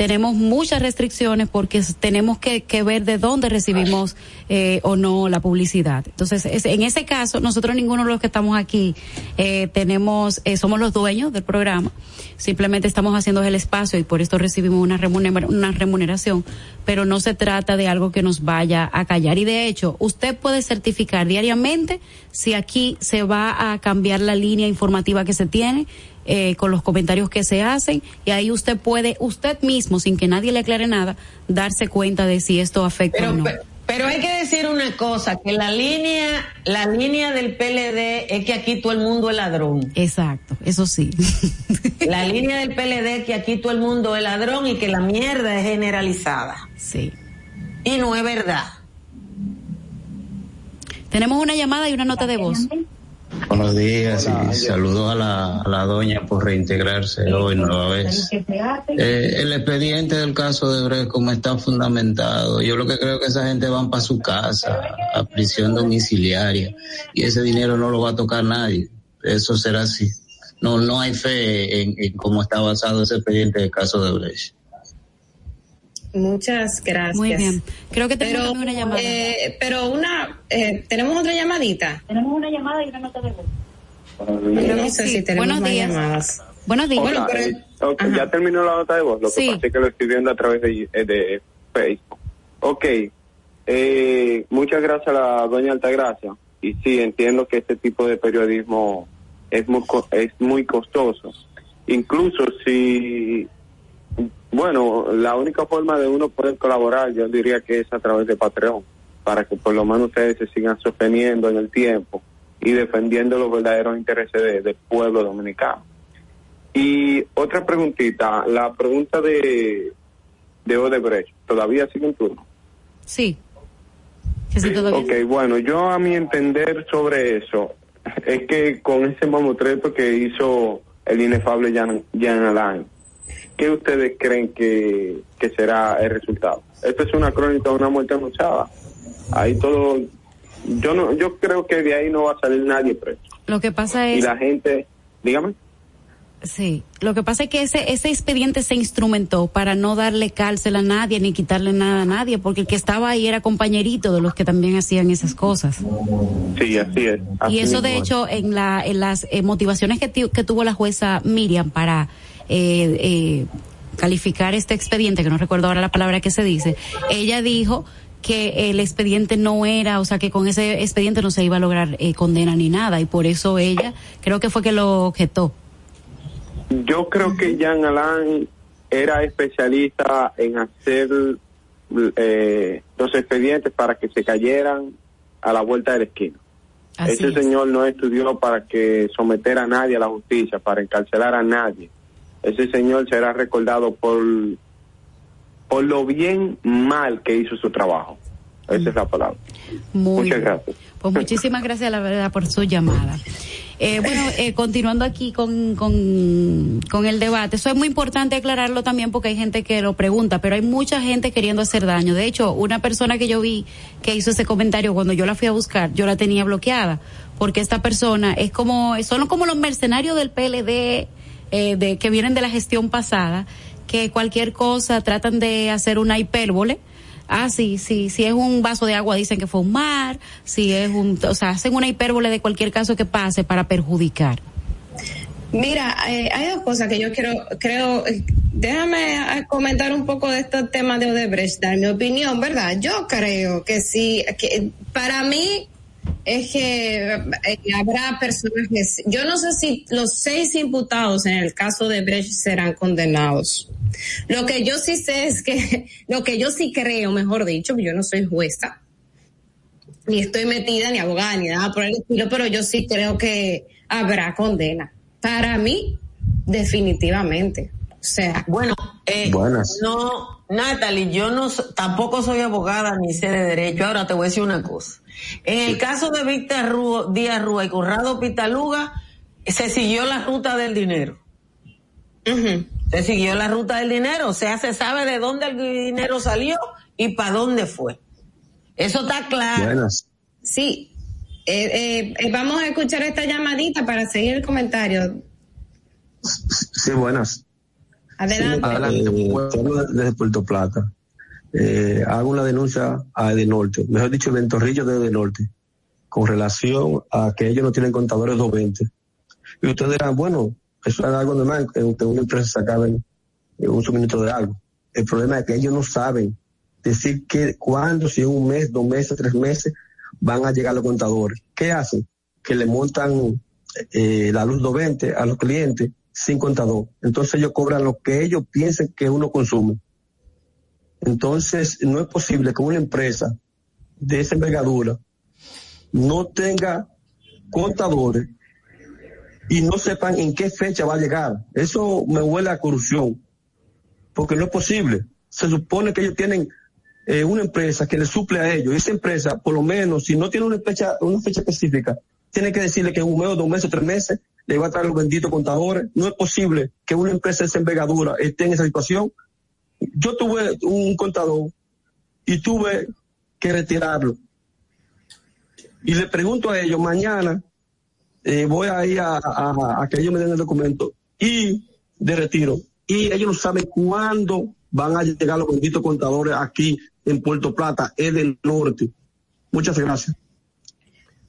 tenemos muchas restricciones porque tenemos que, ver de dónde recibimos eh, o no la publicidad. Entonces, en ese caso, nosotros ninguno de los que estamos aquí eh, tenemos, eh, somos los dueños del programa. Simplemente estamos haciendo el espacio y por esto recibimos una, una remuneración, pero no se trata de algo que nos vaya a callar. Y de hecho, usted puede certificar diariamente si aquí se va a cambiar la línea informativa que se tiene eh, con los comentarios que se hacen y ahí usted puede, usted mismo, sin que nadie le aclare nada, darse cuenta de si esto afecta o no. Pero, hay que decir una cosa, que la línea, la línea del PLD es que aquí todo el mundo es ladrón. Exacto, eso sí. la línea del PLD es que aquí todo el mundo es ladrón y que la mierda es generalizada. Sí. Y no es verdad. Tenemos una llamada y una nota de voz. Buenos días y saludos a la, a la doña por reintegrarse hoy nueva vez. Eh, el expediente del caso de Brecht, como está fundamentado, yo lo que creo que esa gente van para su casa, a prisión domiciliaria, y ese dinero no lo va a tocar nadie. Eso será así. No, no hay fe en, en cómo está basado ese expediente del caso de Brecht. Muchas gracias. Muy bien. Creo que tenemos una llamada. Eh, pero una, eh, ¿tenemos otra llamadita? Tenemos una llamada y una nota de voz. No sé si tenemos Buenos más días. llamadas. Buenos días. Hola, eh, okay, ya terminó la nota de voz. Lo que Sí. pasa es que lo estoy viendo a través de, eh, de Facebook. Ok. Eh, muchas gracias a la doña Altagracia. Y sí, entiendo que este tipo de periodismo es muy, es muy costoso. Incluso si, bueno, la única forma de uno poder colaborar, yo diría que es a través de Patreon, para que por lo menos ustedes se sigan sosteniendo en el tiempo y defendiendo los verdaderos intereses de- del pueblo dominicano. Y otra preguntita, la pregunta de, de Odebrecht, ¿todavía sigue en turno? Sí. Que sí, todavía. Ok, bueno, yo a mi entender sobre eso, es que con ese mamotreto que hizo el inefable Jan, Jan Alain, ¿qué ustedes creen que, que será el resultado? Esto es una crónica de una muerte anunciada. Ahí todo, yo no, yo creo que de ahí no va a salir nadie preso. Lo que pasa Y es, la gente, dígame. sí, lo que pasa es que ese, ese expediente se instrumentó para no darle cárcel a nadie ni quitarle nada a nadie, porque el que estaba ahí era compañerito de los que también hacían esas cosas. Sí, así es. así Y eso de hecho en la en las eh, motivaciones que, que tuvo la jueza Miriam para eh, calificar este expediente, que no recuerdo ahora la palabra que se dice, ella dijo que el expediente no era, o sea, que con ese expediente no se iba a lograr eh, condena ni nada, y por eso ella creo que fue que lo objetó. Yo creo que Jean Alain era especialista en hacer eh, los expedientes para que se cayeran a la vuelta de la esquina. Así Ese es. señor no estudió para que someter a nadie a la justicia, para encarcelar a nadie. Ese señor será recordado por, por lo bien mal que hizo su trabajo. Esa es la palabra. Muy Muchas bien. gracias. Pues muchísimas gracias, la verdad, por su llamada. Eh, bueno, eh, continuando aquí con, con, con el debate, eso es muy importante aclararlo también porque hay gente que lo pregunta, pero hay mucha gente queriendo hacer daño. De hecho, una persona que yo vi que hizo ese comentario cuando yo la fui a buscar, yo la tenía bloqueada, porque esta persona es como, son como los mercenarios del PLD, eh, de, que vienen de la gestión pasada, que cualquier cosa tratan de hacer una hipérbole. Ah, sí, sí, si es un vaso de agua dicen que fue un mar, si es un, o sea, hacen una hipérbole de cualquier caso que pase para perjudicar. Mira, eh, hay dos cosas que yo quiero, creo, déjame comentar un poco de este tema de Odebrecht, dar mi opinión, ¿verdad? Yo creo que sí, que para mí es que eh, habrá personas que, yo no sé si los seis imputados en el caso de Brecht serán condenados. Lo que yo sí sé es que, lo que yo sí creo, mejor dicho, yo no soy jueza, ni estoy metida ni abogada ni nada por el estilo, pero yo sí creo que habrá condena. Para mí, definitivamente. O sea. Bueno, eh, no, Natalie, yo no, tampoco soy abogada ni sé de derecho. Ahora te voy a decir una cosa. En el caso de Víctor Díaz Rúa y Corrado Pitaluga, se siguió la ruta del dinero. Se siguió la ruta del dinero, o sea, se sabe de dónde el dinero salió y para dónde fue. Eso está claro. Buenas. Sí. Eh, eh, vamos a escuchar esta llamadita para seguir el comentario. Sí, buenas. Adelante. Eh, desde Puerto Plata. Eh, hago una denuncia a Edenorte, mejor dicho, Ventorrillo de Edenorte, con relación a que ellos no tienen contadores 220. Y ustedes dirán, bueno, eso es algo normal, que una empresa se acabe un suministro de algo. El problema es que ellos no saben decir que cuándo, si en un mes, dos meses, tres meses, van a llegar los contadores. ¿Qué hacen? Que le montan eh, la luz 220 a los clientes sin contador. Entonces ellos cobran lo que ellos piensen que uno consume. Entonces no es posible que una empresa de esa envergadura no tenga contadores y no sepan en qué fecha va a llegar. Eso me huele a corrupción, porque no es posible. Se supone que ellos tienen eh, una empresa que le suple a ellos. Y esa empresa, por lo menos, si no tiene una fecha, una fecha específica, tiene que decirle que en un mes, dos meses, tres meses, le va a traer los benditos contadores. No es posible que una empresa de esa envergadura esté en esa situación. Yo tuve un contador y tuve que retirarlo. Y le pregunto a ellos, mañana eh, voy a ir a, a, que ellos me den el documento y de retiro. Y ellos no saben cuándo van a llegar los benditos contadores aquí en Puerto Plata, es del norte. Muchas gracias.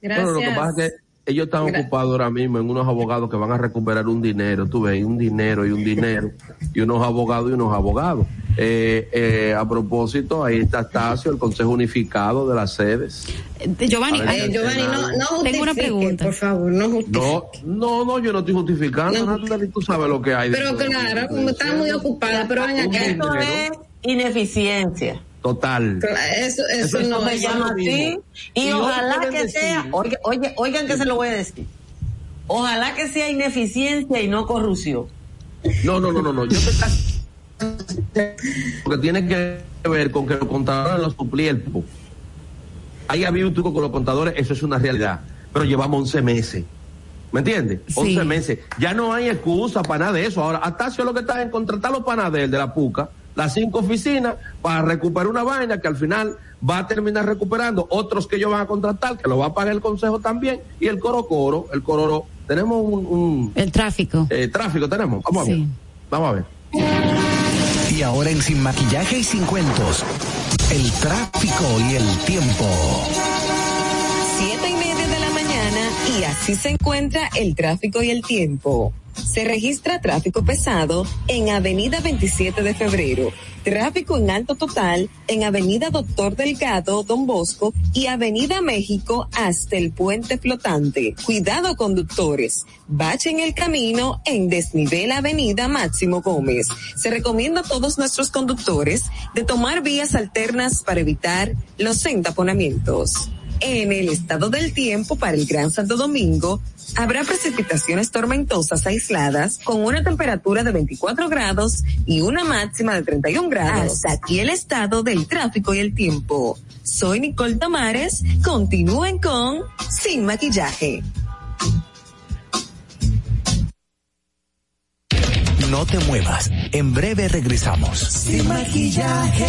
Gracias. Bueno, lo que pasa es que ellos están ocupados ahora mismo en unos abogados que van a recuperar un dinero, tú ves, un dinero y un dinero, y unos abogados y unos abogados. Eh, eh, a propósito, ahí está Tacio, el Consejo Unificado de las sedes. Eh, Giovanni, Giovanni no, no tengo una pregunta, por favor, no justifique. No, no, yo no estoy justificando, no. tú sabes lo que hay. Pero claro, como está muy ocupada, pero ven acá. Esto es ineficiencia. Total. Eso, eso, no se llama así. Y, ojalá que sea, oye, oye, oigan que se lo voy a decir. Ojalá que sea ineficiencia y no corrupción. No, no, no, no, no. Yo te porque tiene que ver con que los contadores los suplían. Ahí había un truco con los contadores, eso es una realidad. Pero llevamos 11 meses. ¿Me entiendes? 11 meses. Ya no hay excusa para nada de eso. Ahora, Atacio lo que está en contratar los panaderos de la PUCA las cinco oficinas para recuperar una vaina que al final va a terminar recuperando otros que ellos van a contratar, que lo va a pagar el consejo también, y el coro coro, el coro, tenemos un... el tráfico. Eh, tráfico tenemos, vamos a ver. Vamos a ver. Y ahora en Sin Maquillaje y Sin Cuentos, el tráfico y el tiempo. Siete y media de la mañana y así se encuentra el tráfico y el tiempo. Se registra tráfico pesado en Avenida 27 de Febrero, tráfico en alto total en Avenida Doctor Delgado, Don Bosco y Avenida México hasta el puente flotante. Cuidado conductores, bache en el camino en desnivel Avenida Máximo Gómez. Se recomienda a todos nuestros conductores de tomar vías alternas para evitar los entaponamientos. En el estado del tiempo para el Gran Santo Domingo, habrá precipitaciones tormentosas aisladas con una temperatura de 24 grados y una máxima de 31 grados. Hasta aquí el estado del tráfico y el tiempo. Soy Nicole Tamares. Continúen con Sin Maquillaje. No te muevas. En breve regresamos. Sin maquillaje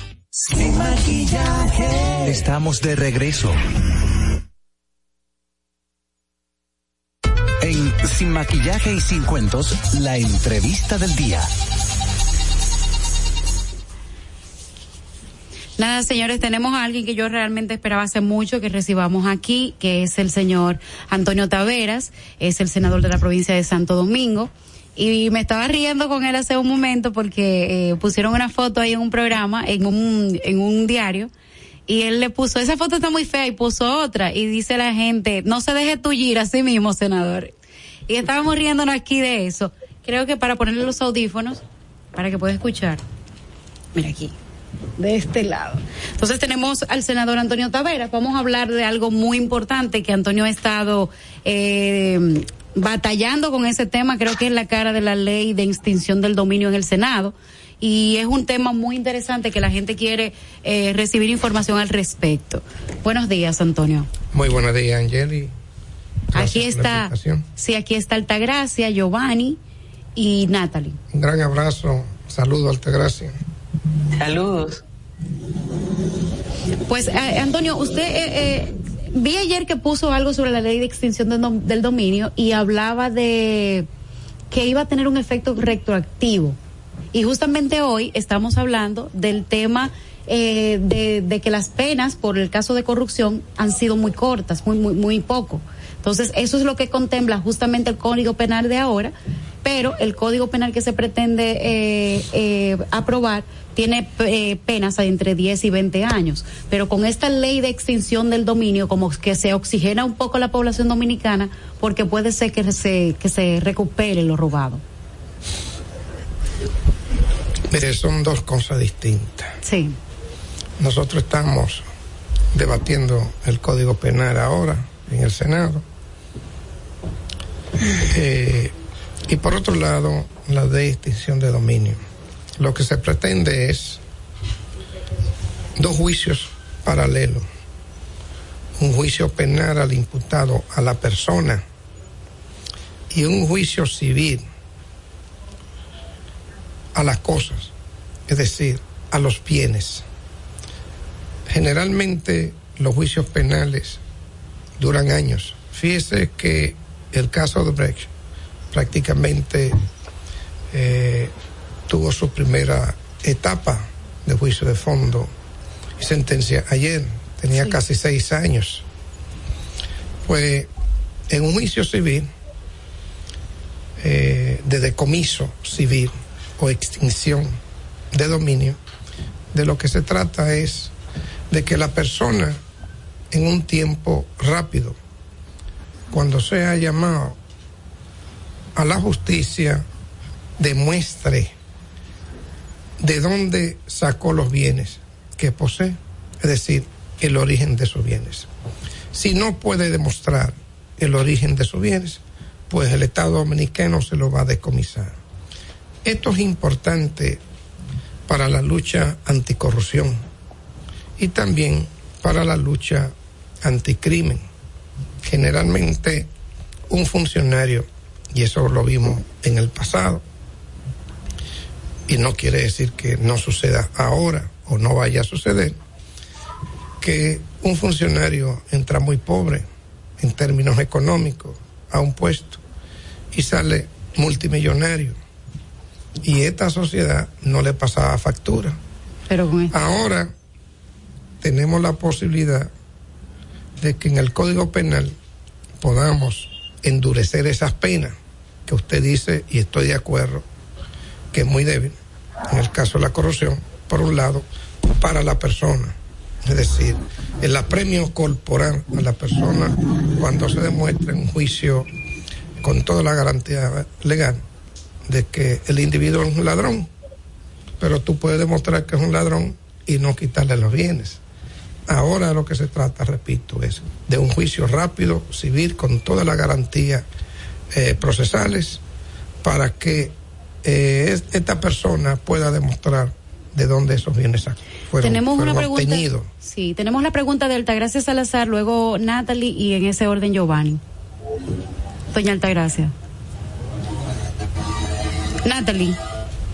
Sin maquillaje. Estamos de regreso. En Sin maquillaje y sin cuentos, la entrevista del día. Nada, señores, tenemos a alguien que yo realmente esperaba hace mucho que recibamos aquí, que es el señor Antonio Taveras, es el senador de la provincia de Santo Domingo y me estaba riendo con él hace un momento porque eh, pusieron una foto ahí en un programa, en un, en un diario, y él le puso, esa foto está muy fea y puso otra, y dice la gente, no se deje tullir a sí mismo, senador. Y estábamos riéndonos aquí de eso. Creo que para ponerle los audífonos, para que pueda escuchar. Mira aquí de este lado. Entonces tenemos al senador Antonio Taveras. Vamos a hablar de algo muy importante que Antonio ha estado eh, batallando con ese tema, creo que es la cara de la ley de extinción del dominio en el Senado. Y es un tema muy interesante que la gente quiere eh, recibir información al respecto. Buenos días, Antonio. Muy buenos días, Angeli. aquí está, sí, aquí está Altagracia, Giovanni y Natalie. Un gran abrazo, saludo Altagracia. Saludos. Pues, eh, Antonio, usted eh, vi ayer que puso algo sobre la ley de extinción del dominio y hablaba de que iba a tener un efecto retroactivo. Y justamente hoy estamos hablando del tema eh, de, que las penas por el caso de corrupción han sido muy cortas, muy, muy, muy poco. Entonces, eso es lo que contempla justamente el Código Penal de ahora, pero el Código Penal que se pretende eh, eh, aprobar tiene eh, penas entre 10 y 20 años. Pero con esta ley de extinción del dominio, como que se oxigena un poco la población dominicana, porque puede ser que se, que se recupere lo robado. Mire, son dos cosas distintas. Sí. Nosotros estamos debatiendo el Código Penal ahora en el Senado. Eh, y por otro lado, la de extinción de dominio lo que se pretende es dos juicios paralelos. Un juicio penal al imputado, a la persona, y un juicio civil a las cosas, es decir, a los bienes. Generalmente los juicios penales duran años. Fíjese que el caso de Brecht prácticamente eh, tuvo su primera etapa de juicio de fondo y sentencia ayer, tenía casi seis años. Pues en un juicio civil, eh, de decomiso civil o extinción de dominio, de lo que se trata es de que la persona en un tiempo rápido, cuando sea llamado a la justicia, demuestre de dónde sacó los bienes que posee, es decir, el origen de sus bienes. Si no puede demostrar el origen de sus bienes, pues el Estado dominicano se lo va a decomisar. Esto es importante para la lucha anticorrupción y también para la lucha anticrimen. Generalmente un funcionario, y eso lo vimos en el pasado, y no quiere decir que no suceda ahora o no vaya a suceder, que un funcionario entra muy pobre en términos económicos a un puesto y sale multimillonario y esta sociedad no le pasaba factura. Pero Ahora tenemos la posibilidad de que en el Código Penal podamos endurecer esas penas que usted dice, y estoy de acuerdo, que es muy débil, en el caso de la corrupción, por un lado, para la persona. Es decir, el apremio corporal a la persona cuando se demuestra en un juicio con toda la garantía legal de que el individuo es un ladrón, pero tú puedes demostrar que es un ladrón y no quitarle los bienes. Ahora lo que se trata, repito, es de un juicio rápido, civil, con todas las garantías eh, procesales, para que eh, esta persona pueda demostrar de dónde esos bienes fueron, tenemos una pregunta, Sí, tenemos la pregunta de Altagracia Salazar, luego Natalie y en ese orden Giovanni. Doña Altagracia. Natalie.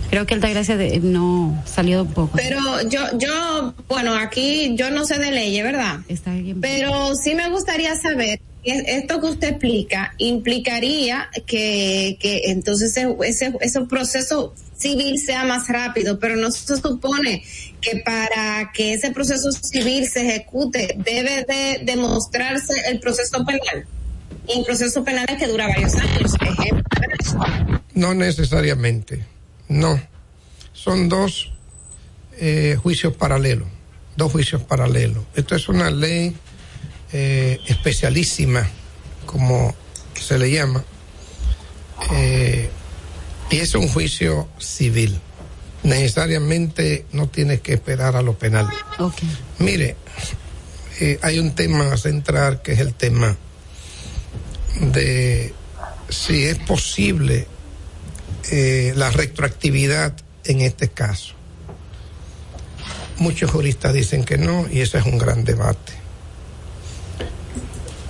Creo que Altagracia de, no salió un poco. Pero yo, yo, bueno, aquí yo no sé de leyes, ¿verdad? Está bien. Pero sí me gustaría saber, esto que usted explica, implicaría que, entonces ese, ese proceso civil sea más rápido, pero no se supone que para que ese proceso civil se ejecute debe de demostrarse el proceso penal. Y el proceso penal es que dura varios años. No necesariamente no, son dos eh, juicios paralelos, dos juicios paralelos. Esto es una ley eh, especialísima, como se le llama, eh, y es un juicio civil. Necesariamente no tienes que esperar a lo penal. Mire, hay un tema central que es el tema de si es posible eh, la retroactividad en este caso. Muchos juristas dicen que no y ese es un gran debate.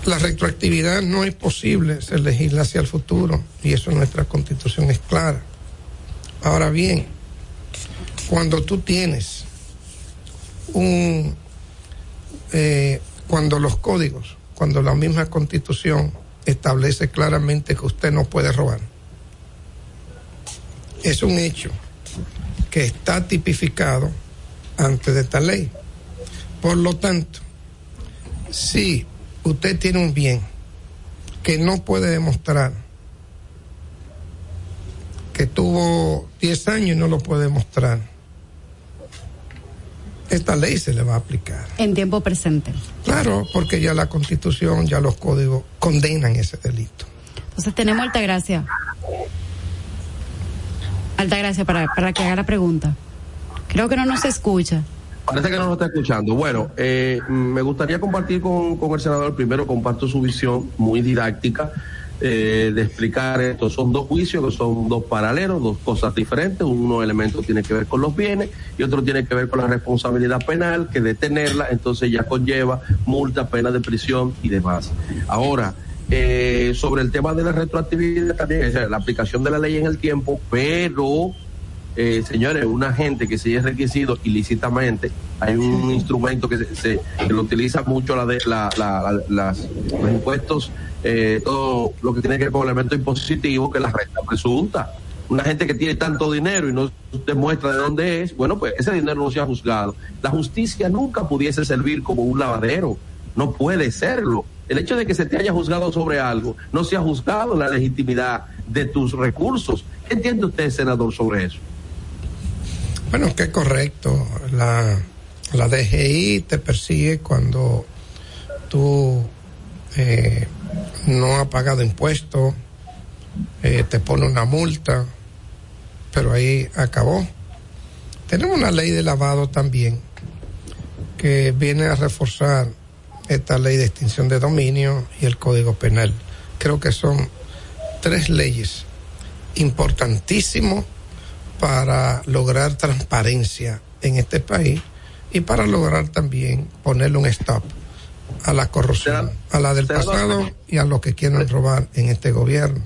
La retroactividad no es posible, se legisla hacia el futuro y eso en nuestra constitución es clara. Ahora bien, cuando tú tienes un, eh, cuando los códigos, cuando la misma constitución establece claramente que usted no puede robar, es un hecho que está tipificado antes de esta ley. Por lo tanto, si usted tiene un bien que no puede demostrar que tuvo 10 años y no lo puede demostrar, esta ley se le va a aplicar. En tiempo presente. Claro, porque ya la constitución, ya los códigos condenan ese delito. Entonces tenemos alta gracia. Altagracia, para, para que haga la pregunta. Creo que no nos escucha. Parece que no nos está escuchando. Bueno, eh, me gustaría compartir con, con, el senador. Primero, comparto su visión muy didáctica eh, de explicar esto. Son dos juicios que son dos paralelos, dos cosas diferentes. Uno elemento tiene que ver con los bienes y otro tiene que ver con la responsabilidad penal, que detenerla entonces ya conlleva multa, pena de prisión y demás. Ahora, eh, sobre el tema de la retroactividad también, es la aplicación de la ley en el tiempo, pero, eh, señores, una gente que sigue requisito ilícitamente, hay un instrumento que se, lo utiliza mucho la de la, las, los impuestos, eh, todo lo que tiene que ver con elementos impositivos, que la renta presunta. Una gente que tiene tanto dinero y no demuestra de dónde es, bueno, pues ese dinero no se ha juzgado. La justicia nunca pudiese servir como un lavadero, no puede serlo el hecho de que se te haya juzgado sobre algo, no se ha juzgado la legitimidad de tus recursos. ¿Qué entiende usted, senador, sobre eso? Bueno, que correcto. La, la DGI te persigue cuando tú eh, no has pagado impuestos, eh, te pone una multa, pero ahí acabó. Tenemos una ley de lavado también que viene a reforzar esta ley de extinción de dominio y el Código Penal. Creo que son tres leyes importantísimas para lograr transparencia en este país y para lograr también ponerle un stop a la corrupción, a la del pasado y a lo que quieren robar en este gobierno.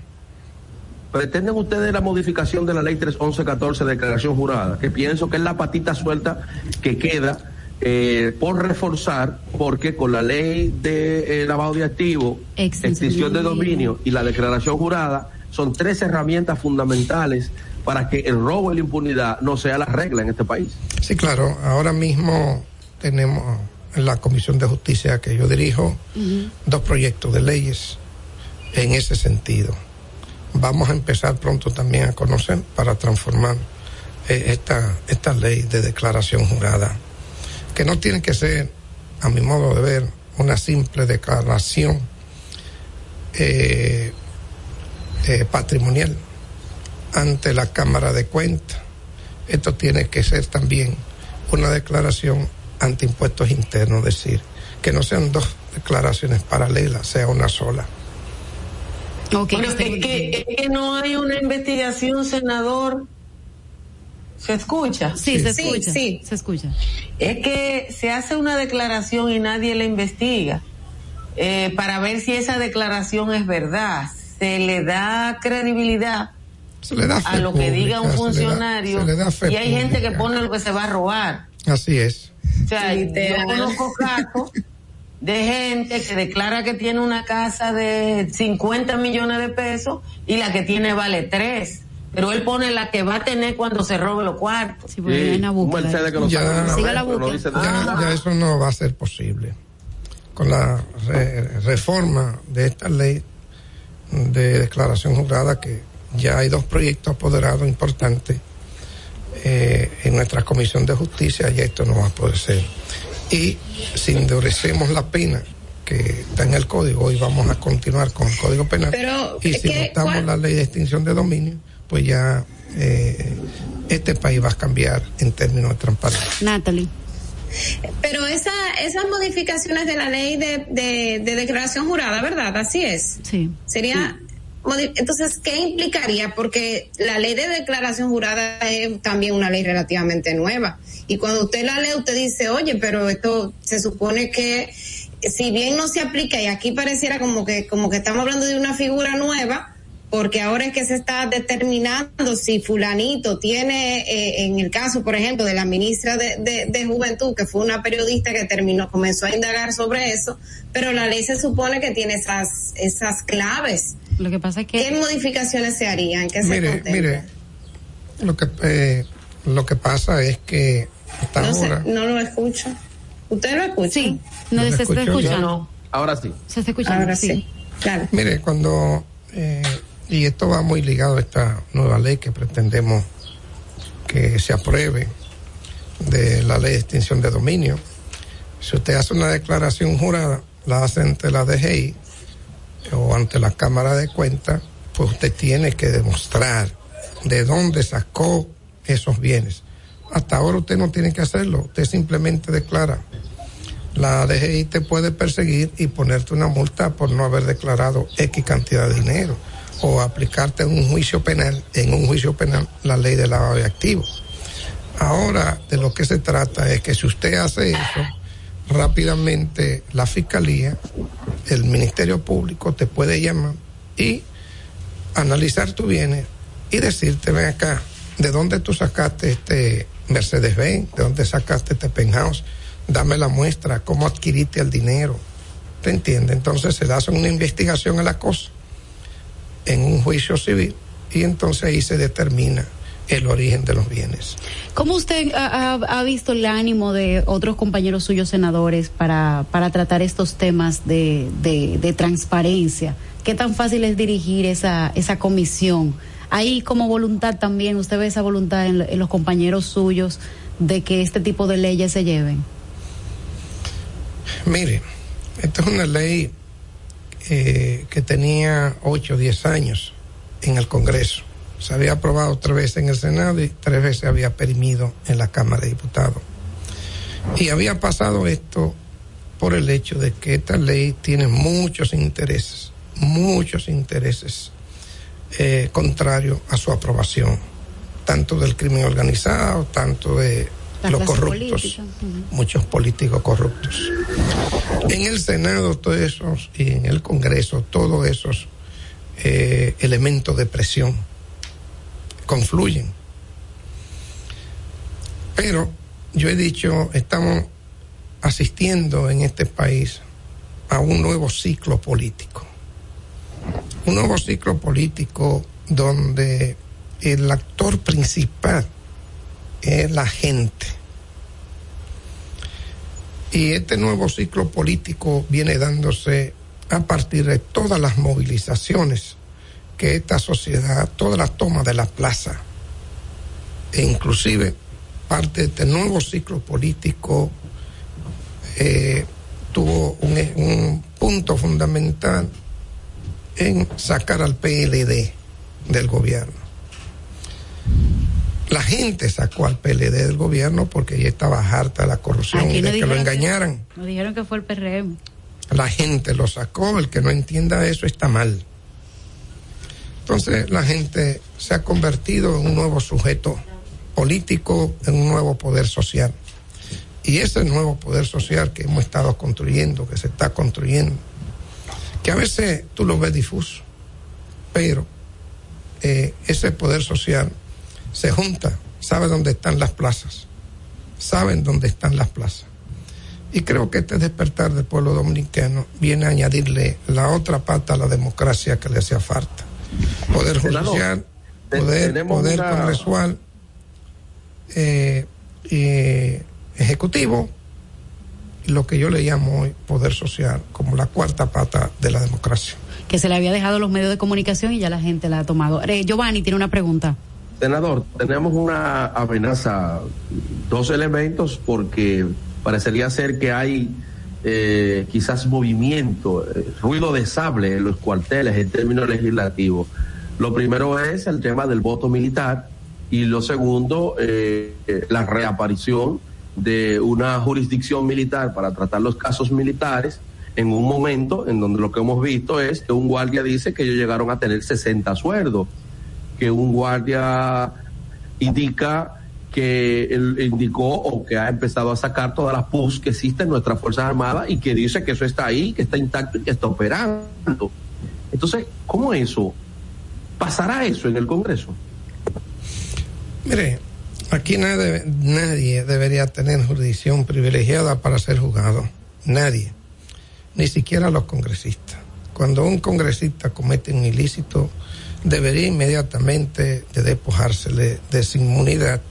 ¿Pretenden ustedes la modificación de la ley 311-14 de declaración jurada? Que pienso que es la patita suelta que queda eh, por reforzar, porque con la ley de eh, lavado de activos, extinción de dominio y la declaración jurada, son tres herramientas fundamentales para que el robo y la impunidad no sea la regla en este país. Sí, claro. Ahora mismo tenemos en la Comisión de Justicia que yo dirijo dos proyectos de leyes en ese sentido. Vamos a empezar pronto también a conocer para transformar eh, esta, esta ley de declaración jurada, que no tiene que ser, a mi modo de ver, una simple declaración eh, eh, patrimonial ante la Cámara de Cuentas. Esto tiene que ser también una declaración ante impuestos internos, es decir, que no sean dos declaraciones paralelas, sea una sola. Okay. es, que, es que no hay una investigación, senador. ¿Se escucha? Sí, se escucha. Sí, se escucha. Es que se hace una declaración y nadie la investiga eh, para ver si esa declaración es verdad. Se le da credibilidad a lo que diga un funcionario y hay gente que pone lo que se va a robar. Así es. O sea, yo conozco casos de gente que declara que tiene una casa de 50 millones de pesos y la que tiene vale 3. Pero él pone la que va a tener cuando se robe los cuartos. Sí, ya, eso no va a ser posible. Con la reforma de esta ley de declaración jurada que ya hay dos proyectos apoderados importantes eh, en nuestra Comisión de Justicia, ya esto no va a poder ser. Y si endurecemos la pena que está en el código, hoy vamos a continuar con el Código Penal. y si votamos la ley de extinción de dominio, pues ya eh, este país va a cambiar en términos de transparencia. Natalie. Pero esa, esas modificaciones de la ley de, de, declaración jurada, ¿verdad? Así es. Sí. Sería, entonces, ¿qué implicaría? Porque la ley de declaración jurada es también una ley relativamente nueva. Y cuando usted la lee, usted dice, oye, pero esto se supone que si bien no se aplica y aquí pareciera como que como que estamos hablando de una figura nueva, porque ahora es que se está determinando si fulanito tiene, eh, en el caso, por ejemplo, de la ministra de, Juventud, que fue una periodista que terminó, comenzó a indagar sobre eso, pero la ley se supone que tiene esas claves. Lo que pasa es que... ¿Qué modificaciones se harían? ¿Qué mire, mire, lo que, eh, lo que pasa es que hasta no ahora... no lo escucho. ¿Usted lo escucha? Sí, no, se está escuchando. Ahora sí. Se está escuchando, Ahora sí. Claro. Mire, cuando... Eh, y esto va muy ligado a esta nueva ley que pretendemos que se apruebe de la ley de extinción de dominio. Si usted hace una declaración jurada, la hace ante la DGI o ante la Cámara de Cuentas, pues usted tiene que demostrar de dónde sacó esos bienes. Hasta ahora usted no tiene que hacerlo, usted simplemente declara. La DGI te puede perseguir y ponerte una multa por no haber declarado X cantidad de dinero o aplicarte en un juicio penal, en un juicio penal, la ley de lavado de activos. Ahora de lo que se trata es que si usted hace eso, rápidamente la fiscalía, el Ministerio Público te puede llamar y analizar tu bienes y decirte, ven acá, ¿de dónde tú sacaste este Mercedes-Benz? ¿De dónde sacaste este penthouse? Dame la muestra, ¿cómo adquiriste el dinero? ¿Te entiendes? Entonces se le hace una investigación a la cosa en un juicio civil y entonces ahí se determina el origen de los bienes. ¿Cómo usted ha, visto el ánimo de otros compañeros suyos senadores para, para tratar estos temas de, de, transparencia? ¿Qué tan fácil es dirigir esa, esa comisión? Ahí como voluntad también, ¿usted ve esa voluntad en, en los compañeros suyos de que este tipo de leyes se lleven? Mire, esta es una ley eh, que tenía 8 o 10 años en el Congreso. Se había aprobado tres veces en el Senado y tres veces había perimido en la Cámara de Diputados. Y había pasado esto por el hecho de que esta ley tiene muchos intereses, muchos intereses eh, contrarios a su aprobación, tanto del crimen organizado, tanto de los corruptos, muchos políticos corruptos. En el Senado, todos esos, y en el Congreso, todos esos eh, elementos de presión confluyen. Pero yo he dicho, estamos asistiendo en este país a un nuevo ciclo político. Un nuevo ciclo político donde el actor principal es la gente. Y este nuevo ciclo político viene dándose a partir de todas las movilizaciones que esta sociedad, todas las tomas de la plaza, e inclusive parte de este nuevo ciclo político eh, tuvo un, un punto fundamental en sacar al PLD del gobierno. La gente sacó al PLD del gobierno porque ya estaba harta de la corrupción y de que lo engañaran. nos dijeron que fue el PRM. La gente lo sacó, el que no entienda eso está mal. Entonces la gente se ha convertido en un nuevo sujeto político, en un nuevo poder social. Y ese nuevo poder social que hemos estado construyendo, que se está construyendo, que a veces tú lo ves difuso, pero eh, ese poder social se junta, sabe dónde están las plazas, saben dónde están las plazas. Y creo que este despertar del pueblo dominicano viene a añadirle la otra pata a la democracia que le hacía falta. Poder judicial, poder, poder congresual, eh, ejecutivo, y lo que yo le llamo hoy poder social, como la cuarta pata de la democracia. Que se le había dejado los medios de comunicación y ya la gente la ha tomado. Eh, Giovanni tiene una pregunta. Senador, tenemos una amenaza, dos elementos, porque parecería ser que hay eh, quizás movimiento, eh, ruido de sable en los cuarteles en términos legislativos. Lo primero es el tema del voto militar y lo segundo, eh, la reaparición de una jurisdicción militar para tratar los casos militares en un momento en donde lo que hemos visto es que un guardia dice que ellos llegaron a tener 60 sueldos que un guardia indica que él indicó o que ha empezado a sacar todas las PUS que existen en nuestras Fuerzas Armadas y que dice que eso está ahí, que está intacto y que está operando. Entonces, ¿cómo eso? ¿Pasará eso en el Congreso? Mire, aquí nadie, nadie debería tener jurisdicción privilegiada para ser juzgado. Nadie. Ni siquiera los congresistas. Cuando un congresista comete un ilícito, debería inmediatamente de despojársele de su inmunidad,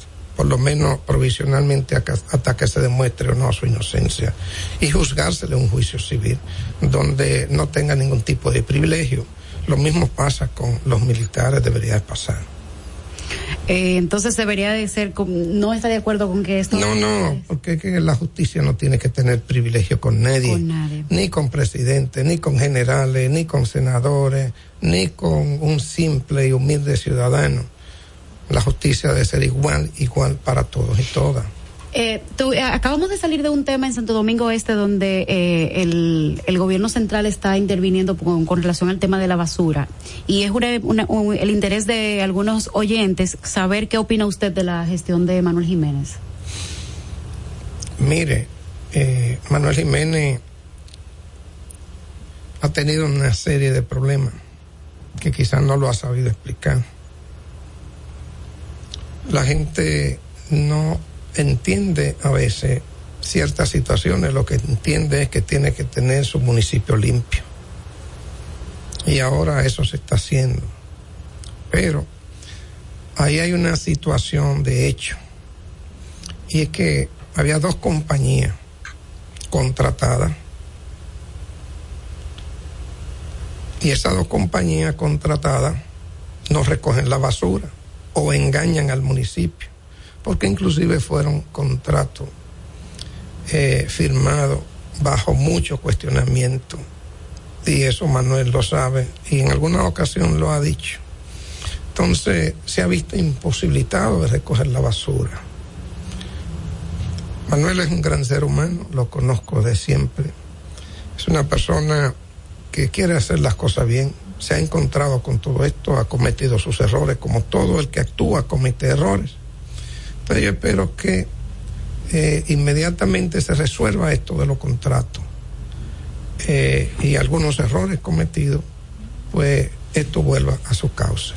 por lo menos provisionalmente hasta que se demuestre o no su inocencia, y juzgársele un juicio civil donde no tenga ningún tipo de privilegio. Lo mismo pasa con los militares, debería pasar. Eh, entonces debería de ser, no está de acuerdo con que esto... No, no, porque que la justicia no tiene que tener privilegio con nadie, con nadie, ni con presidentes, ni con generales, ni con senadores, ni con un simple y humilde ciudadano. La justicia debe ser igual, igual para todos y todas. Eh, eh, acabamos de salir de un tema en Santo Domingo Este donde eh, el, el, gobierno central está interviniendo con, con, relación al tema de la basura y es una, una, un, el interés de algunos oyentes saber qué opina usted de la gestión de Manuel Jiménez. Mire, eh, Manuel Jiménez ha tenido una serie de problemas que quizás no lo ha sabido explicar. La gente no entiende a veces ciertas situaciones, lo que entiende es que tiene que tener su municipio limpio. Y ahora eso se está haciendo. Pero ahí hay una situación de hecho. Y es que había dos compañías contratadas. Y esas dos compañías contratadas no recogen la basura o engañan al municipio porque inclusive fueron contratos eh, firmados bajo mucho cuestionamiento. Y eso Manuel lo sabe y en alguna ocasión lo ha dicho. Entonces se ha visto imposibilitado de recoger la basura. Manuel es un gran ser humano, lo conozco de siempre. Es una persona que quiere hacer las cosas bien, se ha encontrado con todo esto, ha cometido sus errores, como todo el que actúa comete errores. Entonces yo espero que eh, inmediatamente se resuelva esto de los contratos eh, y algunos errores cometidos, pues esto vuelva a su cauce.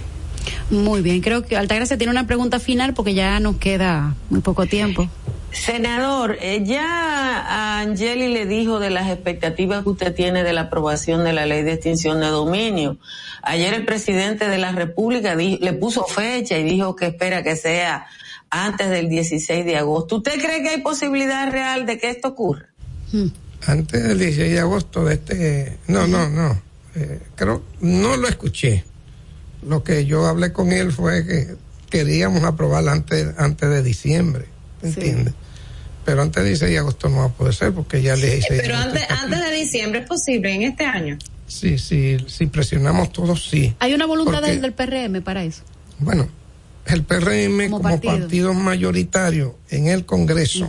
Muy bien, creo que Altagracia tiene una pregunta final porque ya nos queda muy poco tiempo. Senador, eh, ya Angeli le dijo de las expectativas que usted tiene de la aprobación de la ley de extinción de dominio. Ayer el presidente de la República le puso fecha y dijo que espera que sea antes del 16 de agosto. ¿Usted cree que hay posibilidad real de que esto ocurra? Hmm. Antes del 16 de agosto de este... No, no, no. Eh, creo, no lo escuché. Lo que yo hablé con él fue que queríamos aprobarla antes, antes de diciembre. ¿Entiendes? Pero antes de 16 de agosto no va a poder ser porque ya le hice. Pero antes, antes de diciembre es posible en este año. Sí, sí, si presionamos todos, sí. ¿Hay una voluntad del PRM para eso? Bueno, el PRM como, partido. mayoritario en el Congreso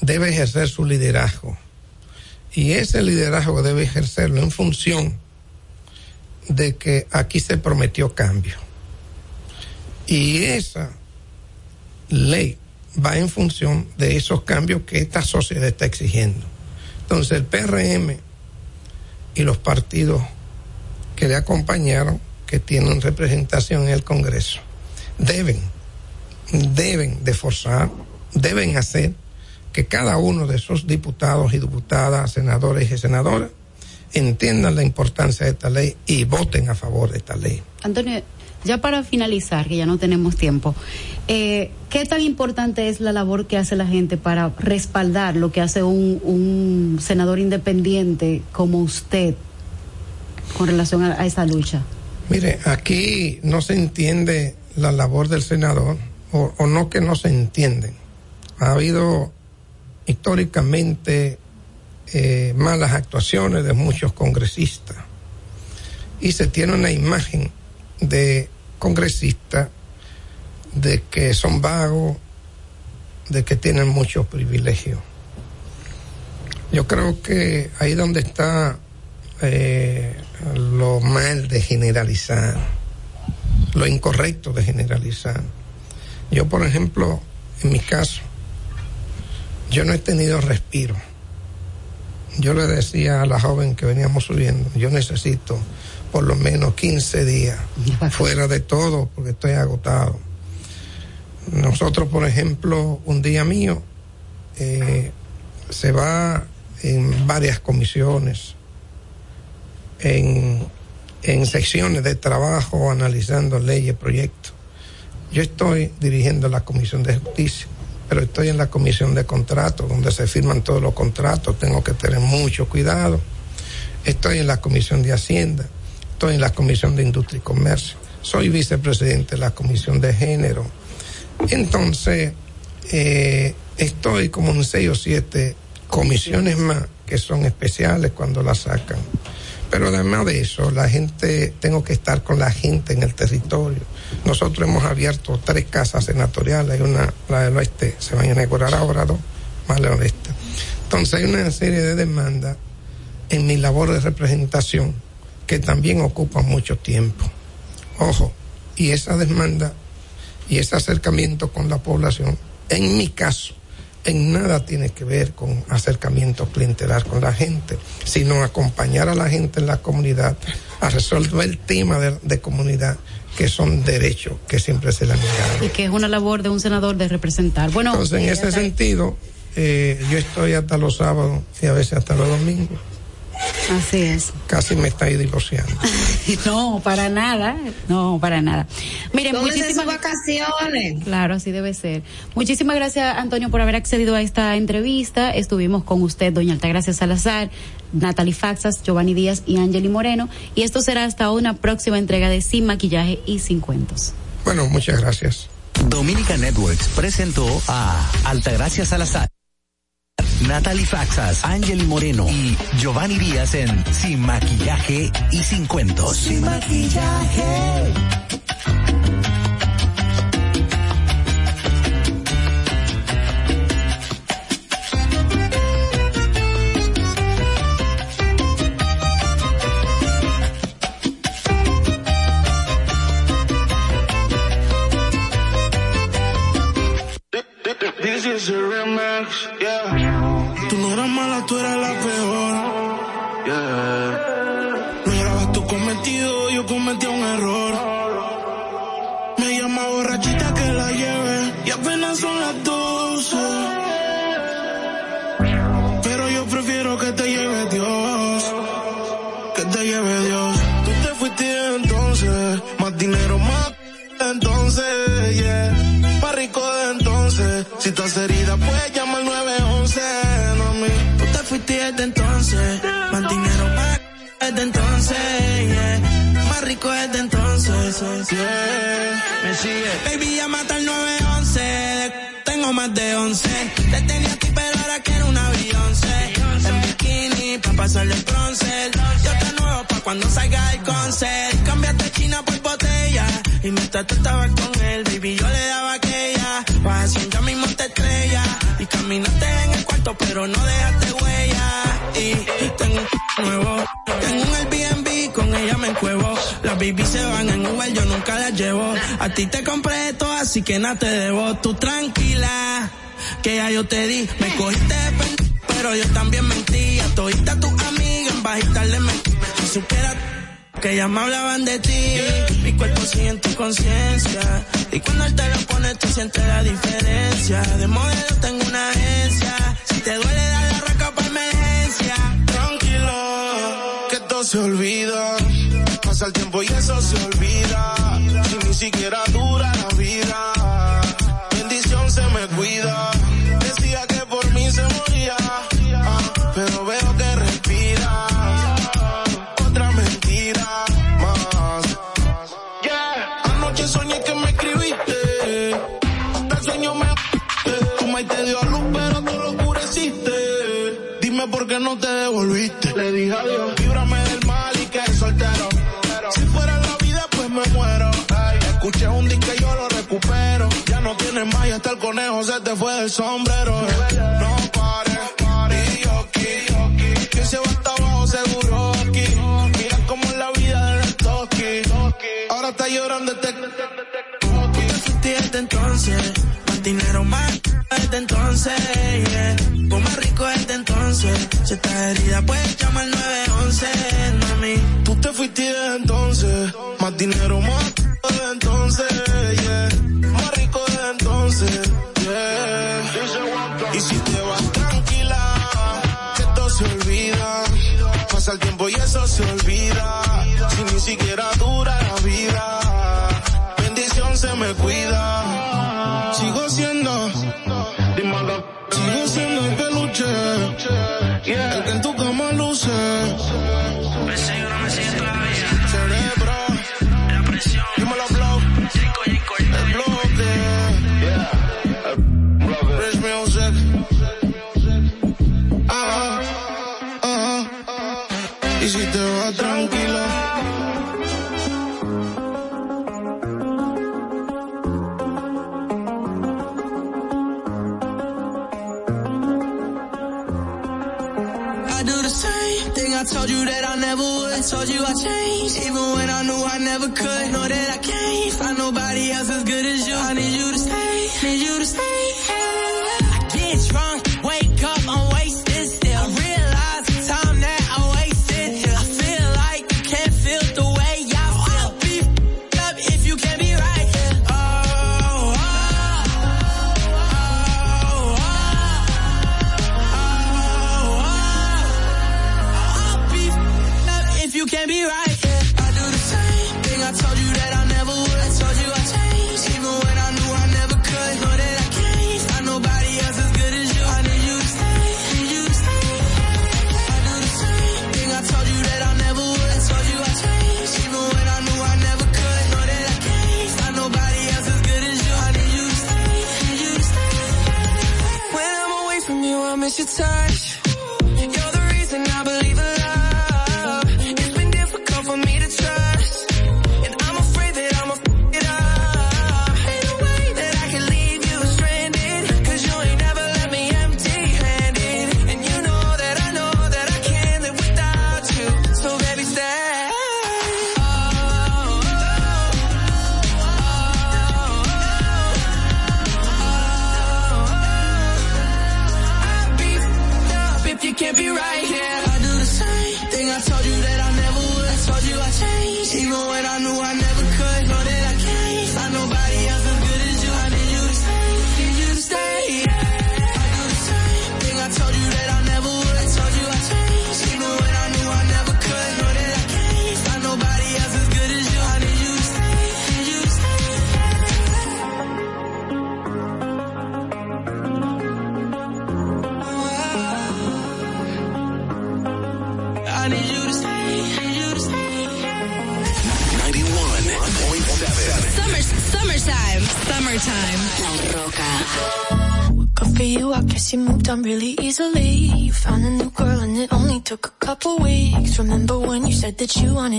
debe ejercer su liderazgo. Y ese liderazgo debe ejercerlo en función de que aquí se prometió cambio. Y esa ley va en función de esos cambios que esta sociedad está exigiendo. Entonces el PRM y los partidos que le acompañaron, que tienen representación en el Congreso, deben, deben de forzar, deben hacer que cada uno de esos diputados y diputadas, senadores y senadoras, entiendan la importancia de esta ley y voten a favor de esta ley. Antonio, ya para finalizar, que ya no tenemos tiempo, eh, ¿qué tan importante es la labor que hace la gente para respaldar lo que hace un, senador independiente como usted con relación a, esa lucha? Mire, aquí no se entiende la labor del senador, o, no que no se entienden. Ha habido históricamente eh, malas actuaciones de muchos congresistas y se tiene una imagen de congresistas de que son vagos, de que tienen muchos privilegios. Yo creo que ahí donde está eh, lo mal de generalizar, lo incorrecto de generalizar. Yo, por ejemplo, en mi caso, yo no he tenido respiro. Yo le decía a la joven que veníamos subiendo, yo necesito por lo menos 15 días fuera de todo porque estoy agotado. Nosotros, por ejemplo, un día mío eh, se va en varias comisiones, en, en secciones de trabajo, analizando leyes, proyectos. Yo estoy dirigiendo la Comisión de Justicia pero estoy en la comisión de contratos, donde se firman todos los contratos, tengo que tener mucho cuidado. Estoy en la comisión de Hacienda, estoy en la comisión de Industria y Comercio, soy vicepresidente de la comisión de género. Entonces, eh, estoy como en seis o siete comisiones más que son especiales cuando las sacan. Pero además de eso, la gente, tengo que estar con la gente en el territorio nosotros hemos abierto tres casas senatoriales, hay una, la del oeste, se van a inaugurar ahora dos, más la oeste. Entonces hay una serie de demandas en mi labor de representación que también ocupan mucho tiempo. Ojo, y esa demanda y ese acercamiento con la población, en mi caso, en nada tiene que ver con acercamiento clientelar con la gente, sino acompañar a la gente en la comunidad a resolver el tema de, de comunidad que son derechos que siempre se le han negado. Y que es una labor de un senador de representar. Bueno, entonces en ese sentido, eh, yo estoy hasta los sábados y a veces hasta los domingos. Así es. Casi me estáis divorciando. no, para nada, no, para nada. Miren, muchísimas vacaciones. Claro, así debe ser. Muchísimas gracias, Antonio, por haber accedido a esta entrevista. Estuvimos con usted, doña Altagracia Salazar, Natalie Faxas, Giovanni Díaz y Angeli Moreno. Y esto será hasta una próxima entrega de Sin Maquillaje y Sin Cuentos. Bueno, muchas gracias. Dominica Networks presentó a Altagracia Salazar. Natalie Faxas, Angeli Moreno y Giovanni Díaz en Sin Maquillaje y Sin Cuentos. Sin Maquillaje. Eras mala, tú eras la peor. Yeah. Desde entonces, más dinero, más desde entonces, yeah. Más rico desde entonces, yeah. Me sigue. Baby, llama al 911, tengo más de 11. Te tenía aquí, pero ahora quiero una Beyoncé. En bikini, pa' pasarle el bronce. Yo te nuevo pa' cuando salga el concert. Cambiaste China por botella. Y mientras tú estabas con él, baby, yo le daba aquella. Vas ya mismo te estrella. Y caminaste en el cuarto, pero no dejaste huella. Tengo un nuevo. Tengo un Airbnb, con ella me encuevo. Las baby se van en Uber, yo nunca las llevo. A ti te compré esto, así que nada te debo. Tú tranquila, que ya yo te di. Me cogiste de pero yo también mentía. Todita tu amiga en bajita le mentí. Si supiera que ya me hablaban de ti. Mi cuerpo sigue en tu conciencia. Y cuando él te lo pone, tú sientes la diferencia. De modelo tengo una agencia. Se olvida. Pasa el tiempo y eso se olvida. Y ni siquiera dura la vida. Bendición se me cuida. Decía que por mí se moría. Ah, pero veo que respira. Otra mentira más. Yeah. Anoche soñé que me escribiste. Hasta el sueño me. Tu maíz te dio a luz, pero tú lo oscureciste. Dime por qué no te devolviste. Le dije adiós. Tienes más y hasta el conejo se te fue del sombrero. No pares, y yo aquí, que se va hasta abajo seguro aquí. Mira cómo es la vida del toki. Ahora está llorando este desde entonces, más dinero más desde entonces, yeah. Vos más rico desde entonces, si estás herida puedes llamar 911, mami. Tú te fuiste desde entonces, más dinero Pasa el tiempo y eso se olvida. Si ni siquiera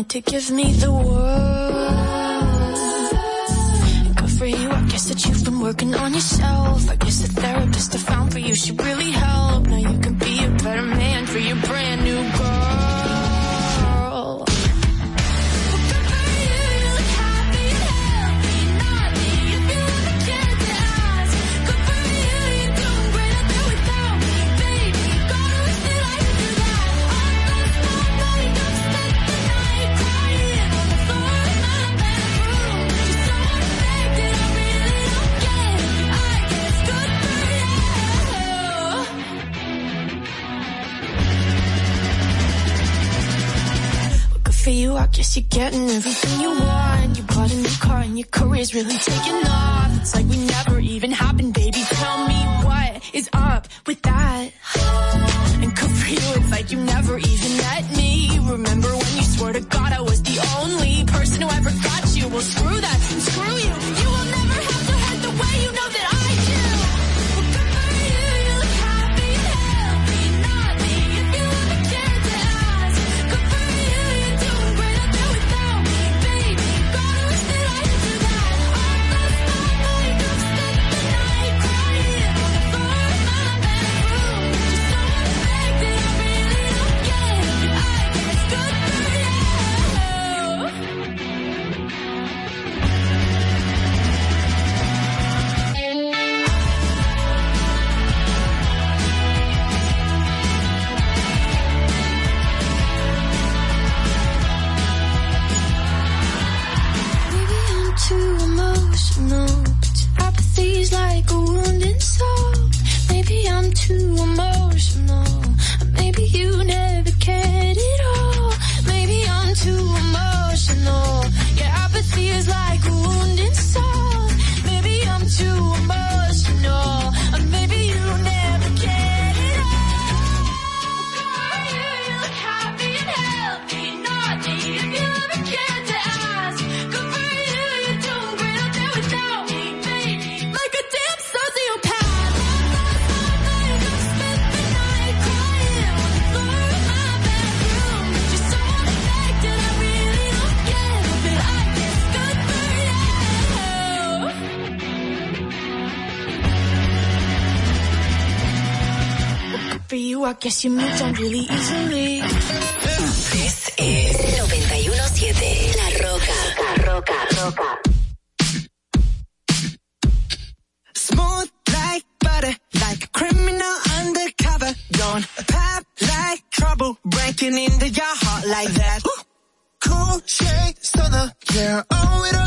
to give me the I guess you moved on really easily. This is 917 La Roca. La Roca. Roca. Smooth like butter, like a criminal undercover. Don't pop like trouble, breaking into your heart like that. Ooh. Cool shade stunner, yeah, oh it all.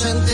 Quiero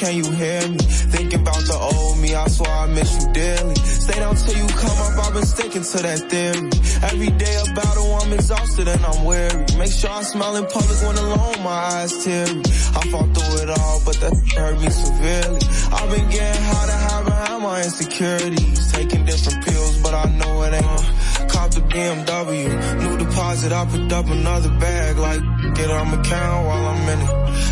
can you hear me? Thinking about the old me, I swear I miss you dearly. Stay down till you come up, I've been sticking to that theory. Every day a battle, I'm exhausted and I'm weary. Make sure I smile in public when alone, my eyes teary. I fought through it all, but that hurt me severely. I've been getting high to hide behind my insecurities. Taking different pills, but I know it ain't. Cop the BMW, new deposit, I picked up another bag, like, get on my count while I'm in it.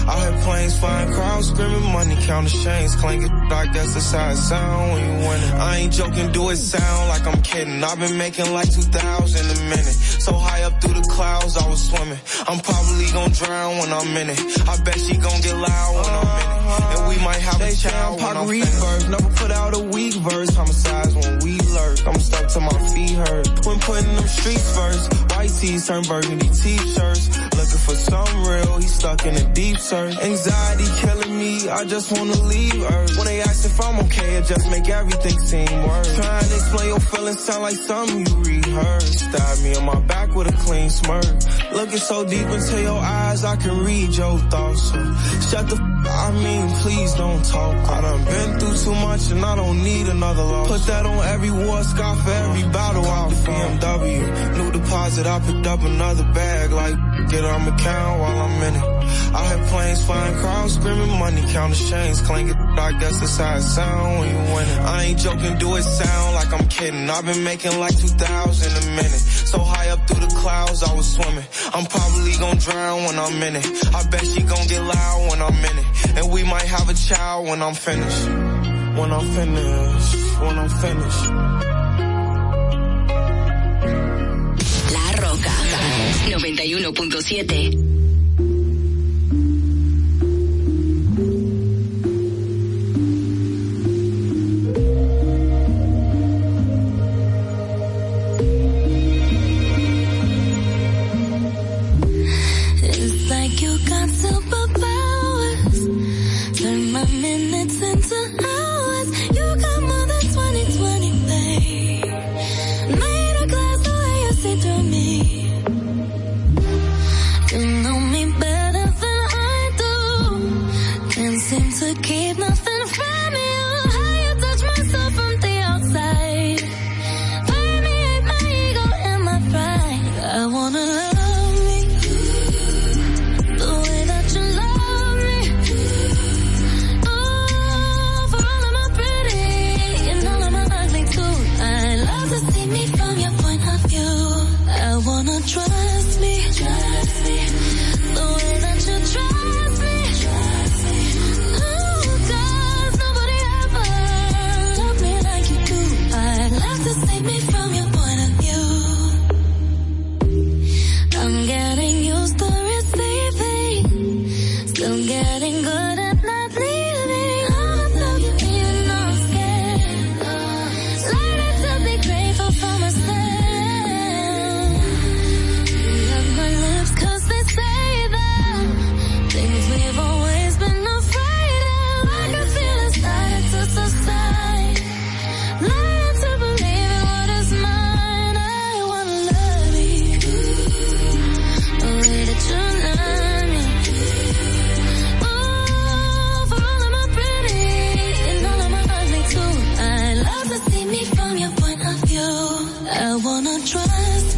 I had planes flying, crowds screaming, money counting chains, clanking, I guess that's how it sound when you win it. I ain't joking, do it sound like I'm kidding. I've been making like 2,000 a minute. So high up through the clouds, I was swimming. I'm probably gonna drown when I'm in it. I bet she gonna get loud when I'm in it. And we might have a child when I'm reverse. Never put out a weak verse. Homicides when we lurk. I'm stuck to my feet hurt. When putting them streets first. White tees turn burgundy t-shirts. Looking for some real. He stuck in a deep search. Anxiety killing me. I just wanna leave Earth. When they ask if I'm okay, it just make everything seem worse. Trying to explain your feelings sound like something you rehearsed. Stab me on my back with a clean smirk. Looking so deep into your eyes, I can read your thoughts. So shut the f- I mean, please don't talk. I done been through too much and I don't need another loss. Put that on every war scar for every battle I fought. BMW, new deposit, I picked up another bag, like, get on my count while I'm in it. I had planes flying, crowds screaming, money counting chains, clanking, I guess that's how it sound when you win. I ain't joking, do it sound like I'm kidding. I've been making like 2,000 a minute. So high up through the clouds, I was swimming. I'm probably gonna drown when I'm in it. I bet she gon' get loud when I'm in it. And we might have a child when I'm finished. When I'm finished. When I'm finished. La Roca. 91.7.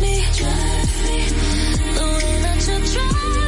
trust me. Trust me. The way that you trust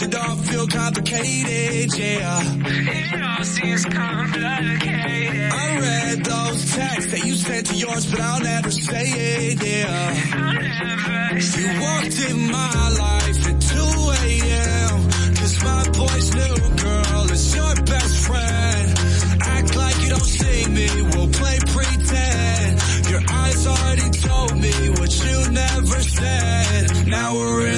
makes it all feel complicated, yeah. It all seems complicated. I read those texts that you sent to yours, but I'll never say it, yeah. I'll never. You walked in my life at 2 a.m. Cause my boy's new girl is your best friend. Act like you don't see me, we'll play pretend. Your eyes already told me what you never said. Now we're in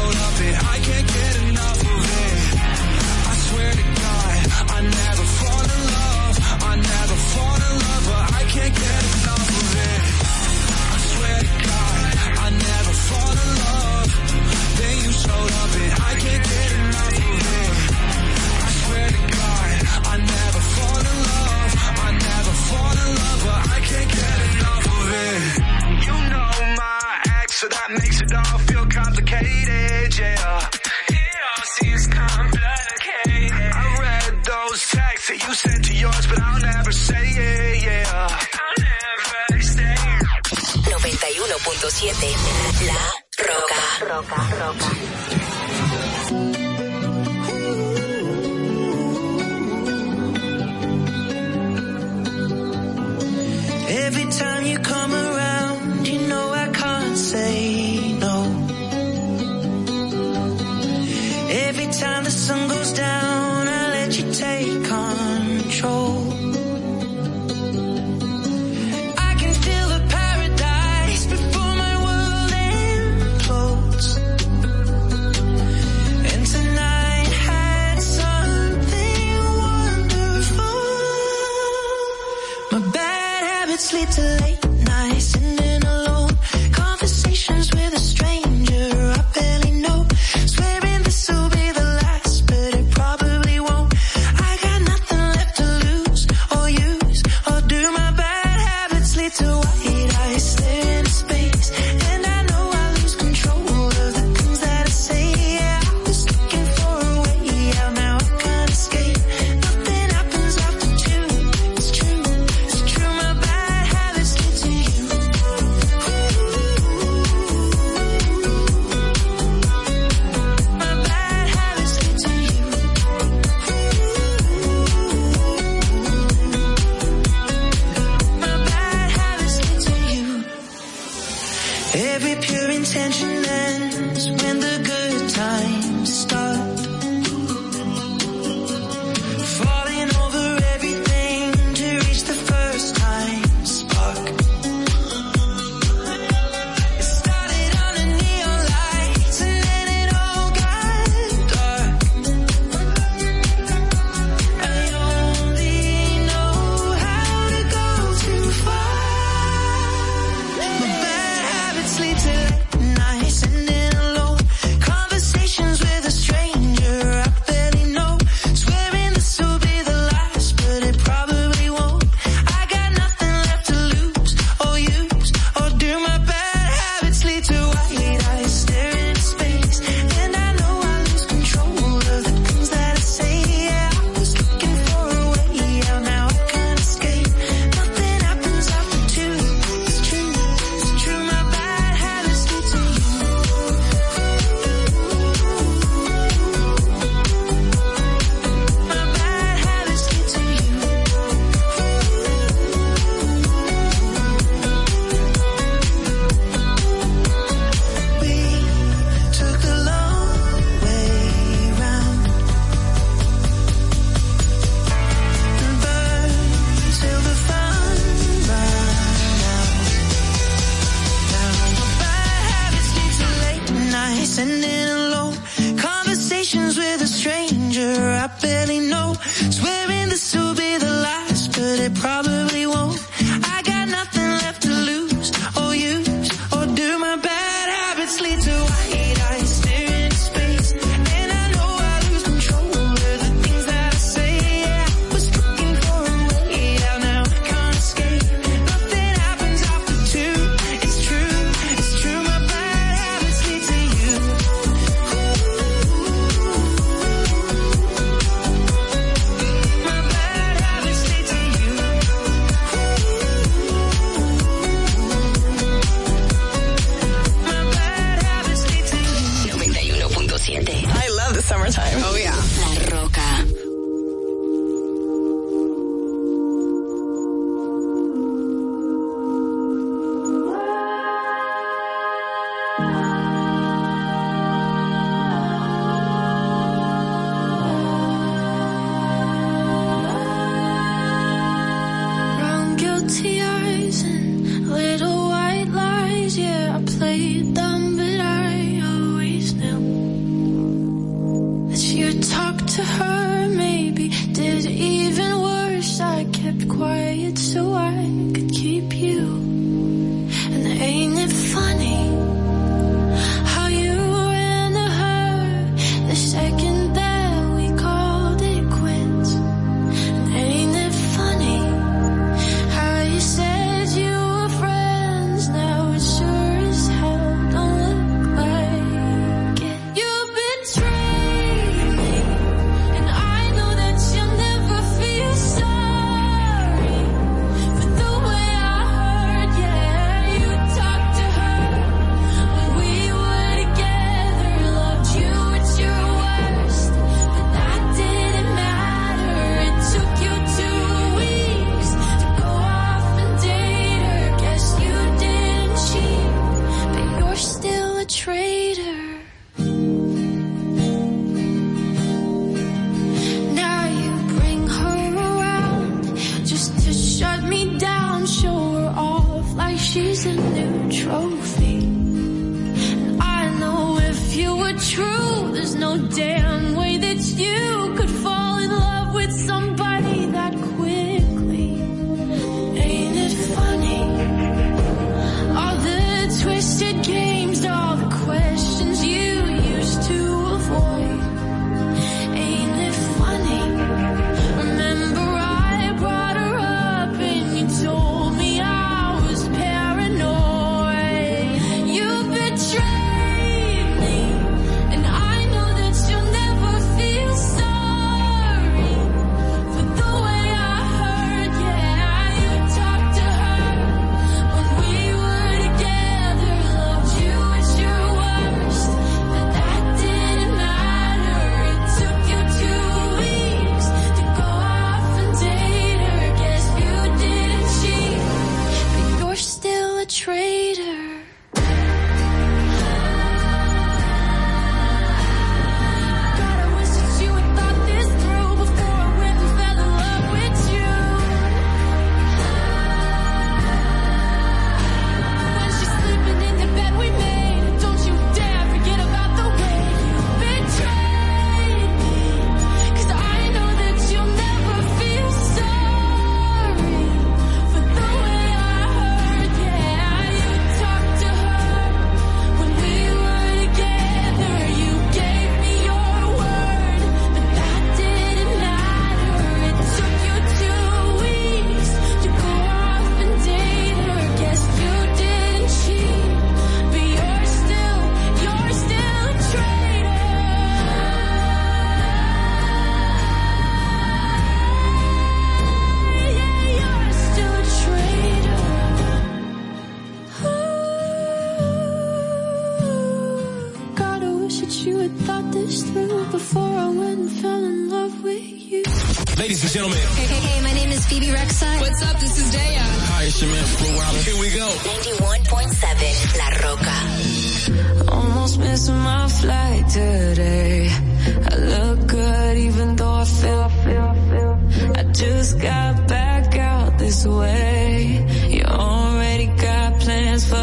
Showed up and I can't get enough of it. I swear to God, I never fall in love. I never fall in love, but I can't get enough of it. I swear to God, I never fall in love. Then you showed up and I can't get enough of it. I swear to God, I never fall in love. I never fall in love, but I can't get enough of it. Roca. Roca,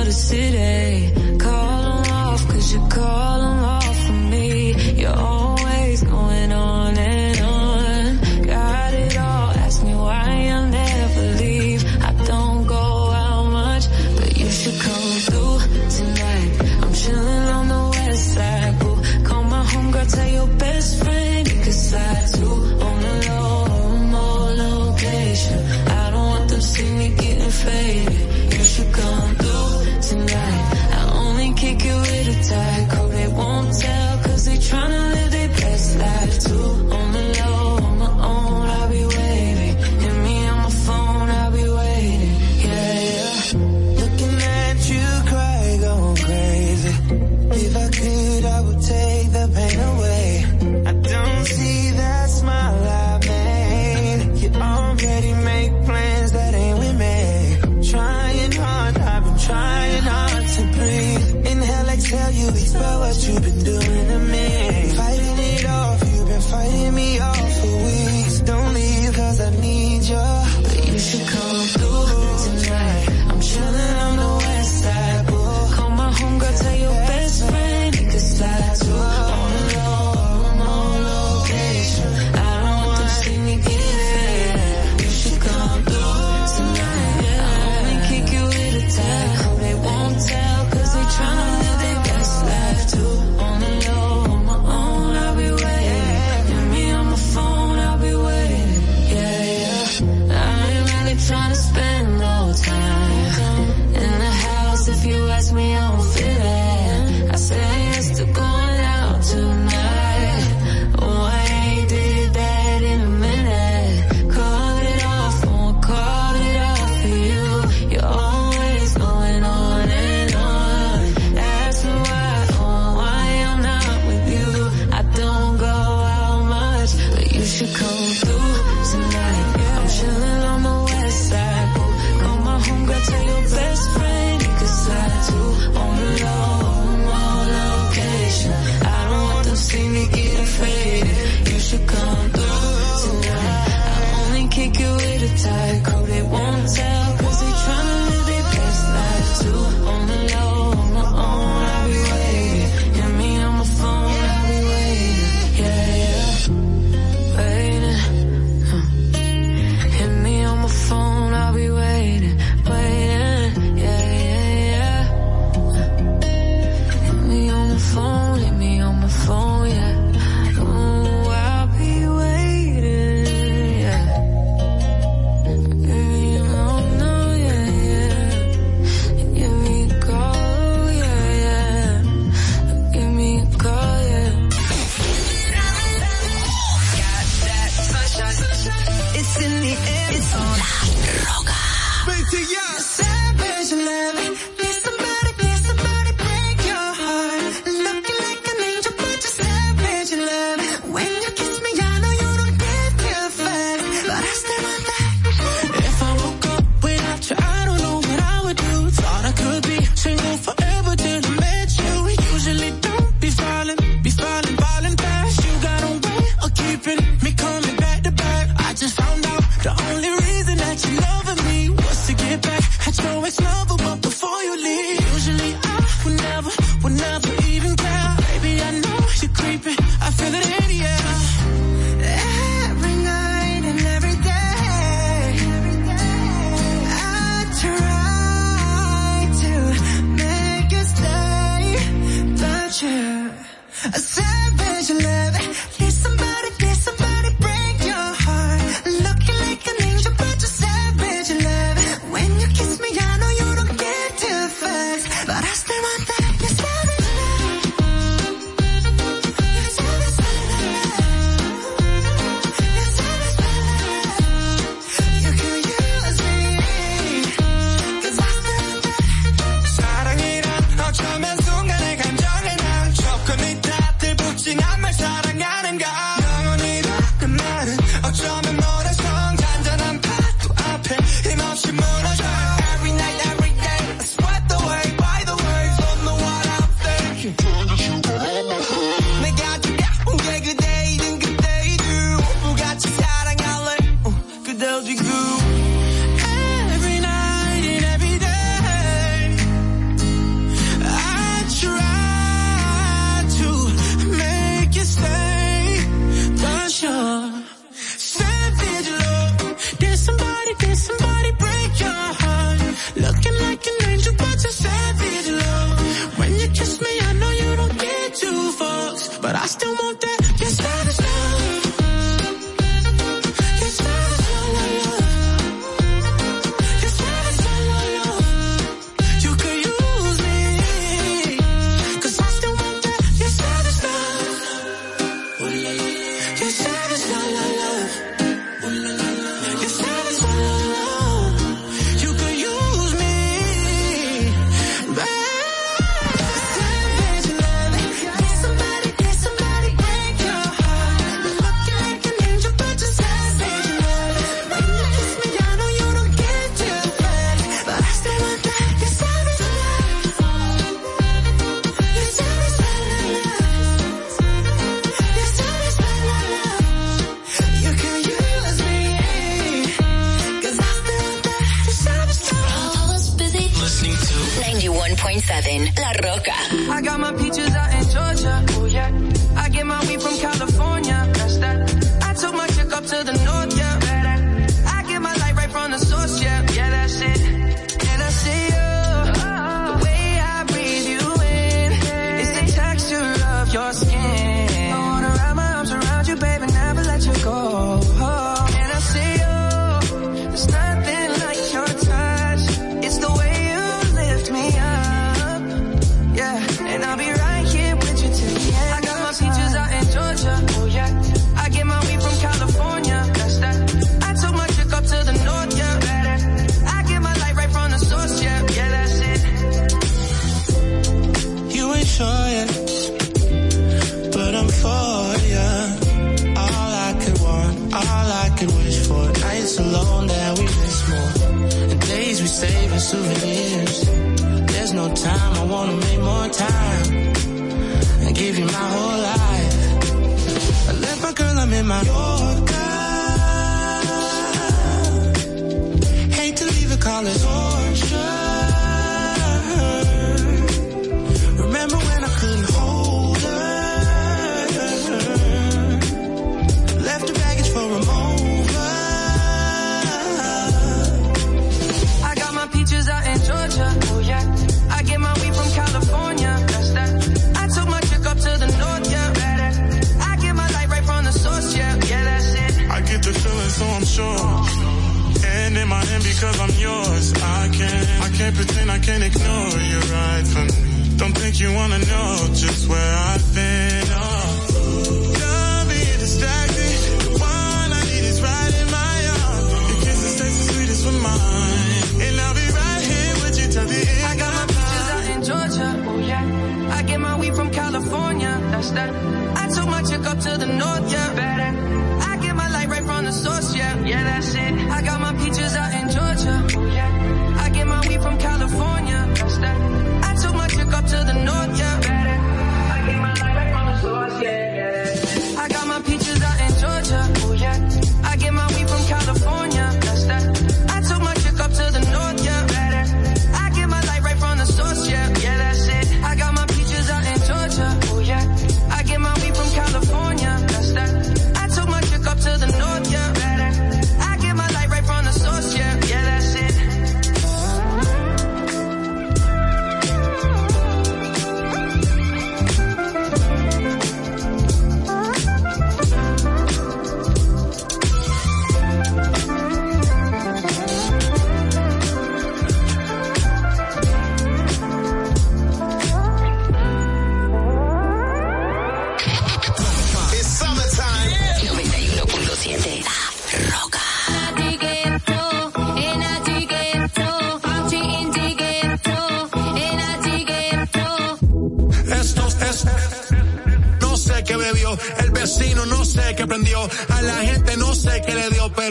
the city.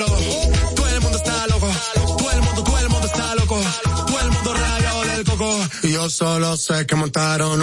todo el mundo está loco. Todo el mundo, todo el mundo está loco. Todo el mundo rayado del coco. Y yo solo sé que montaron.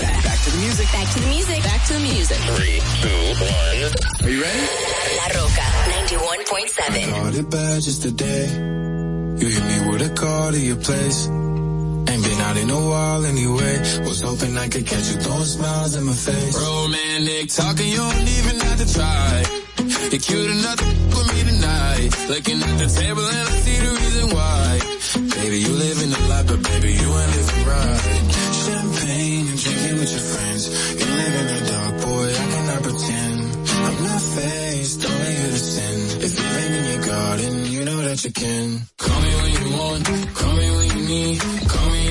Back to the music. Back to the music. Back to the music. Three, two, one. Are you ready? La Roca 91.7. Called it bad just today. You hit me with a call to your place. Ain't been out in a while anyway. Was hoping I could catch you throwing smiles in my face. Romantic talking, you don't even have to try. You're cute enough to f- with me tonight. Looking at the table and I see the reason why. Baby, you live in the life, but baby, you ain't living right. Champagne and drinking with your friends. You live in the dark, boy, I cannot pretend. I'm not faced, only you to sin. If you're in your garden, you know that you can. Call me when you want, call me when you need. Call me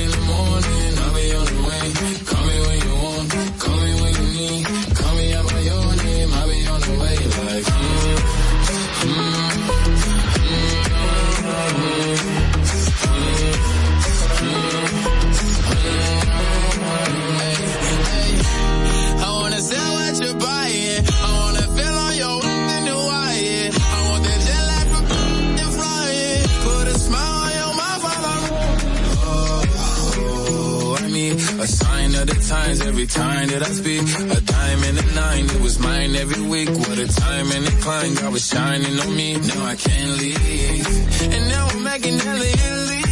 times every time that I speak. A diamond and a nine, it was mine every week. What a time and a climb, God was shining on me. Now I can't leave. And now I'm making hella Italy.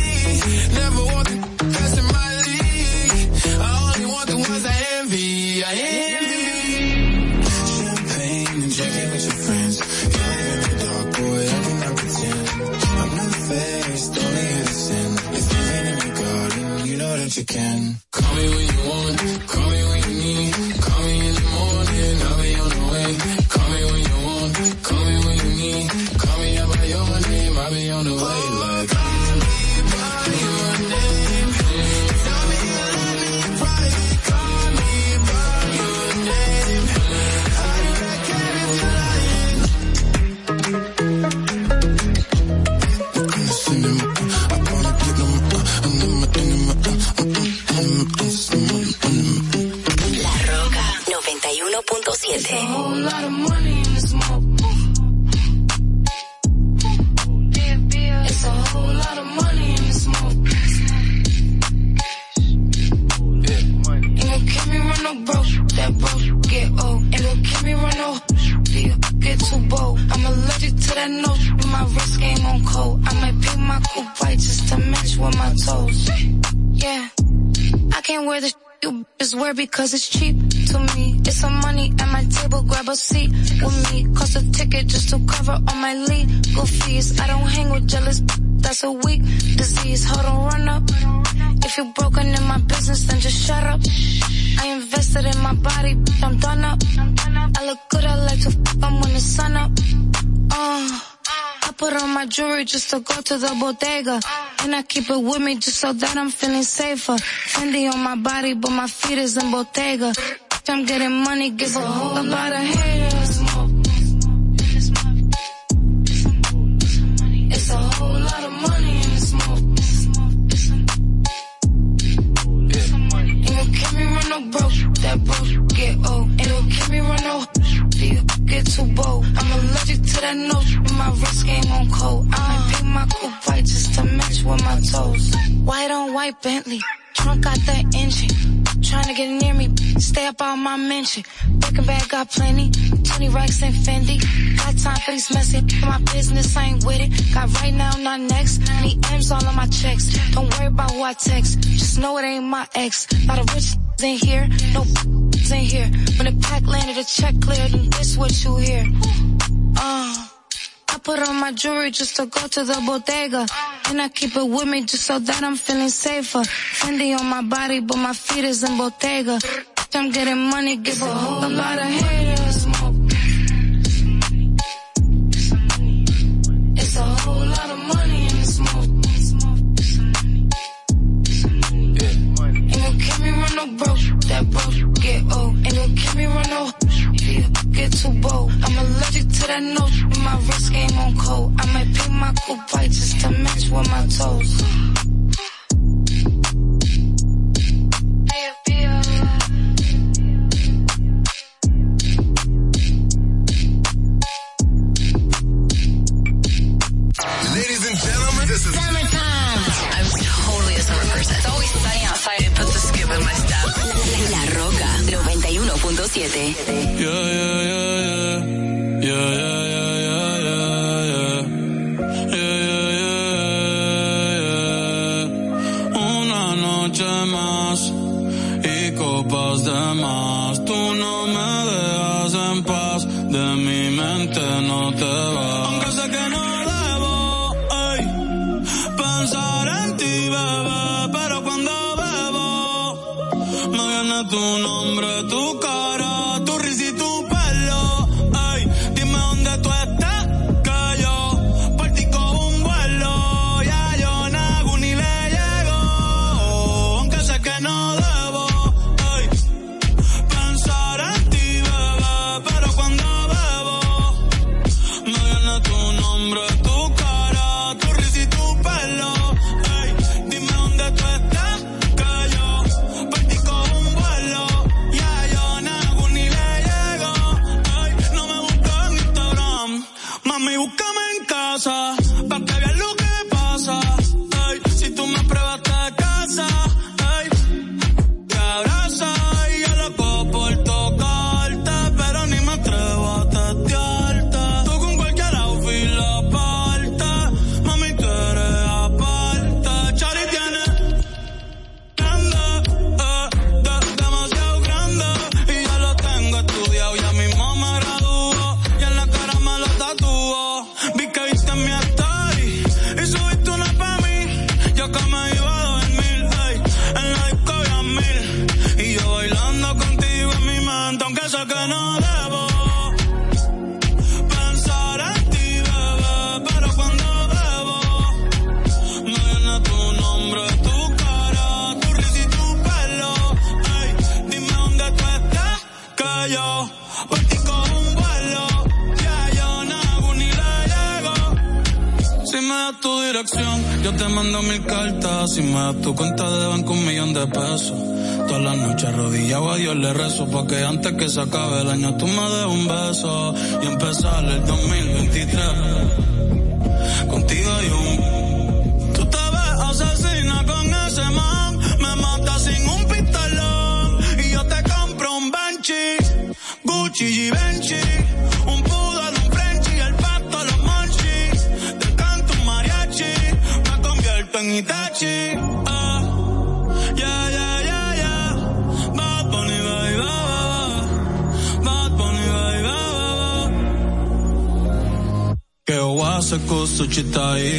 Never want the best in my league. I only want the ones I envy. I envy. Champagne and drinking with your friends. You live in the dark, boy, I cannot pretend. I'm not faced, only innocent. If you're in your garden, you know that you can. Call me when you because it's cheap to me. It's some money at my table, grab a seat with me. Cost a ticket just to cover all my legal fees. I don't hang with jealous, that's a weak disease. Hold on, run up. If you're broken in my business, then just shut up. I invested in my body, I'm done up. I look good, I like to f- I'm when the sun up. Uh. Put on my jewelry just to go to the bodega. And I keep it with me just so that I'm feeling safer. Fendi on my body, but my feet is in Bottega. I'm getting money, give a whole about a haters. It's a whole lot of money in the smoke. Ain't gon' keep me run no broke, that broke get old. Ain't gon' keep me run no get too bold. I'm allergic to that note, my wrist game on cold. I might pick my coupe white just to match with my toes. White on white Bentley, trunk got that engine. Trying to get near me, stay up on my mention. Breaking bag got plenty, 20 racks and Fendi. Got time for these messy, my business I ain't with it. Got right now, not next. Need M's all on my checks. Don't worry about who I text, just know it ain't my ex. Lot of rich in here, no here. When the pack landed, a check cleared, and this what you hear. Uh, I put on my jewelry just to go to the bodega. And I keep it with me just so that I'm feeling safer. Fendi on my body, but my feet is in Bottega. I'm getting money, give a whole lot of haters. It's a whole lot of money in the smoke. No broke, that broke get old. And don't me run no. Get too bold, I'm allergic to that nose. My wrist game on cold. I might paint my coupe white just to match with my toes. 7. Yeah, yeah. se acabe el año, tú me Wichita. Eh?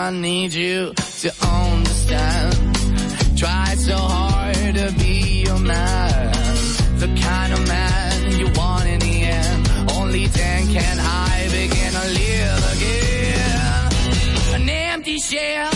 I need you to understand. Try so hard to be your man. The kind of man you want in the end. Only then can I begin to live again. An empty shell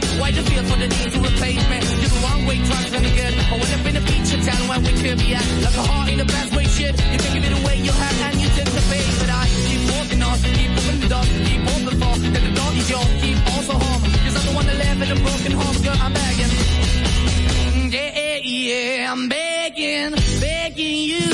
don't? Why the feel for the need to replace me? The wrong way, trying to good. I would have been a feature town where we could be at. Like a heart in the best way, shit. You can give it away, you have, and you tend to pay. But I keep walking on, keep moving the door, keep open for. That the door is yours, keep also home. Cause I'm the one that live in a broken home, girl, I'm begging. Yeah, yeah, yeah, I'm begging, begging you.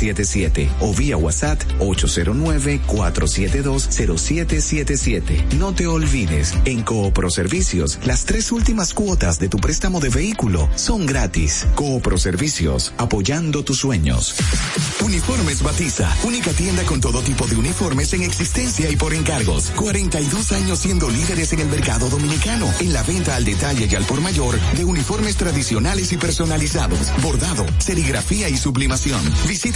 809-4720777 o vía WhatsApp 809-4720777. No te olvides, en Coopro Servicios, las tres últimas cuotas de tu préstamo de vehículo son gratis. Coopro Servicios, apoyando tus sueños. Uniformes Batiza, única tienda con todo tipo de uniformes en existencia y por encargos. 42 años siendo líderes en el mercado dominicano, en la venta al detalle y al por mayor de uniformes tradicionales y personalizados, bordado, serigrafía y sublimación.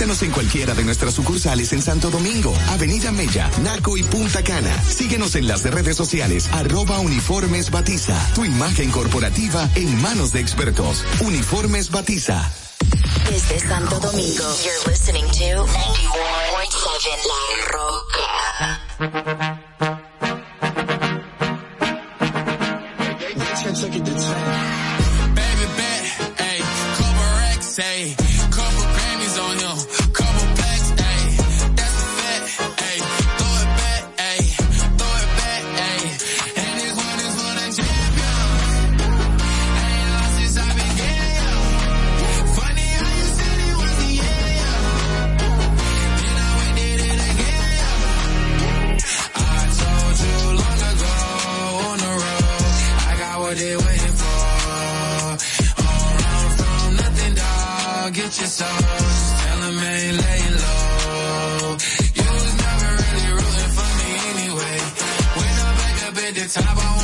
Visítanos en cualquiera de nuestras sucursales en Santo Domingo, Avenida Mella, Naco y Punta Cana. Síguenos en las redes sociales, arroba uniformes batiza. Tu imagen corporativa en manos de expertos. Uniformes batiza. Desde Santo Domingo, you're listening to 91.7 La Roca. Back up at the top, I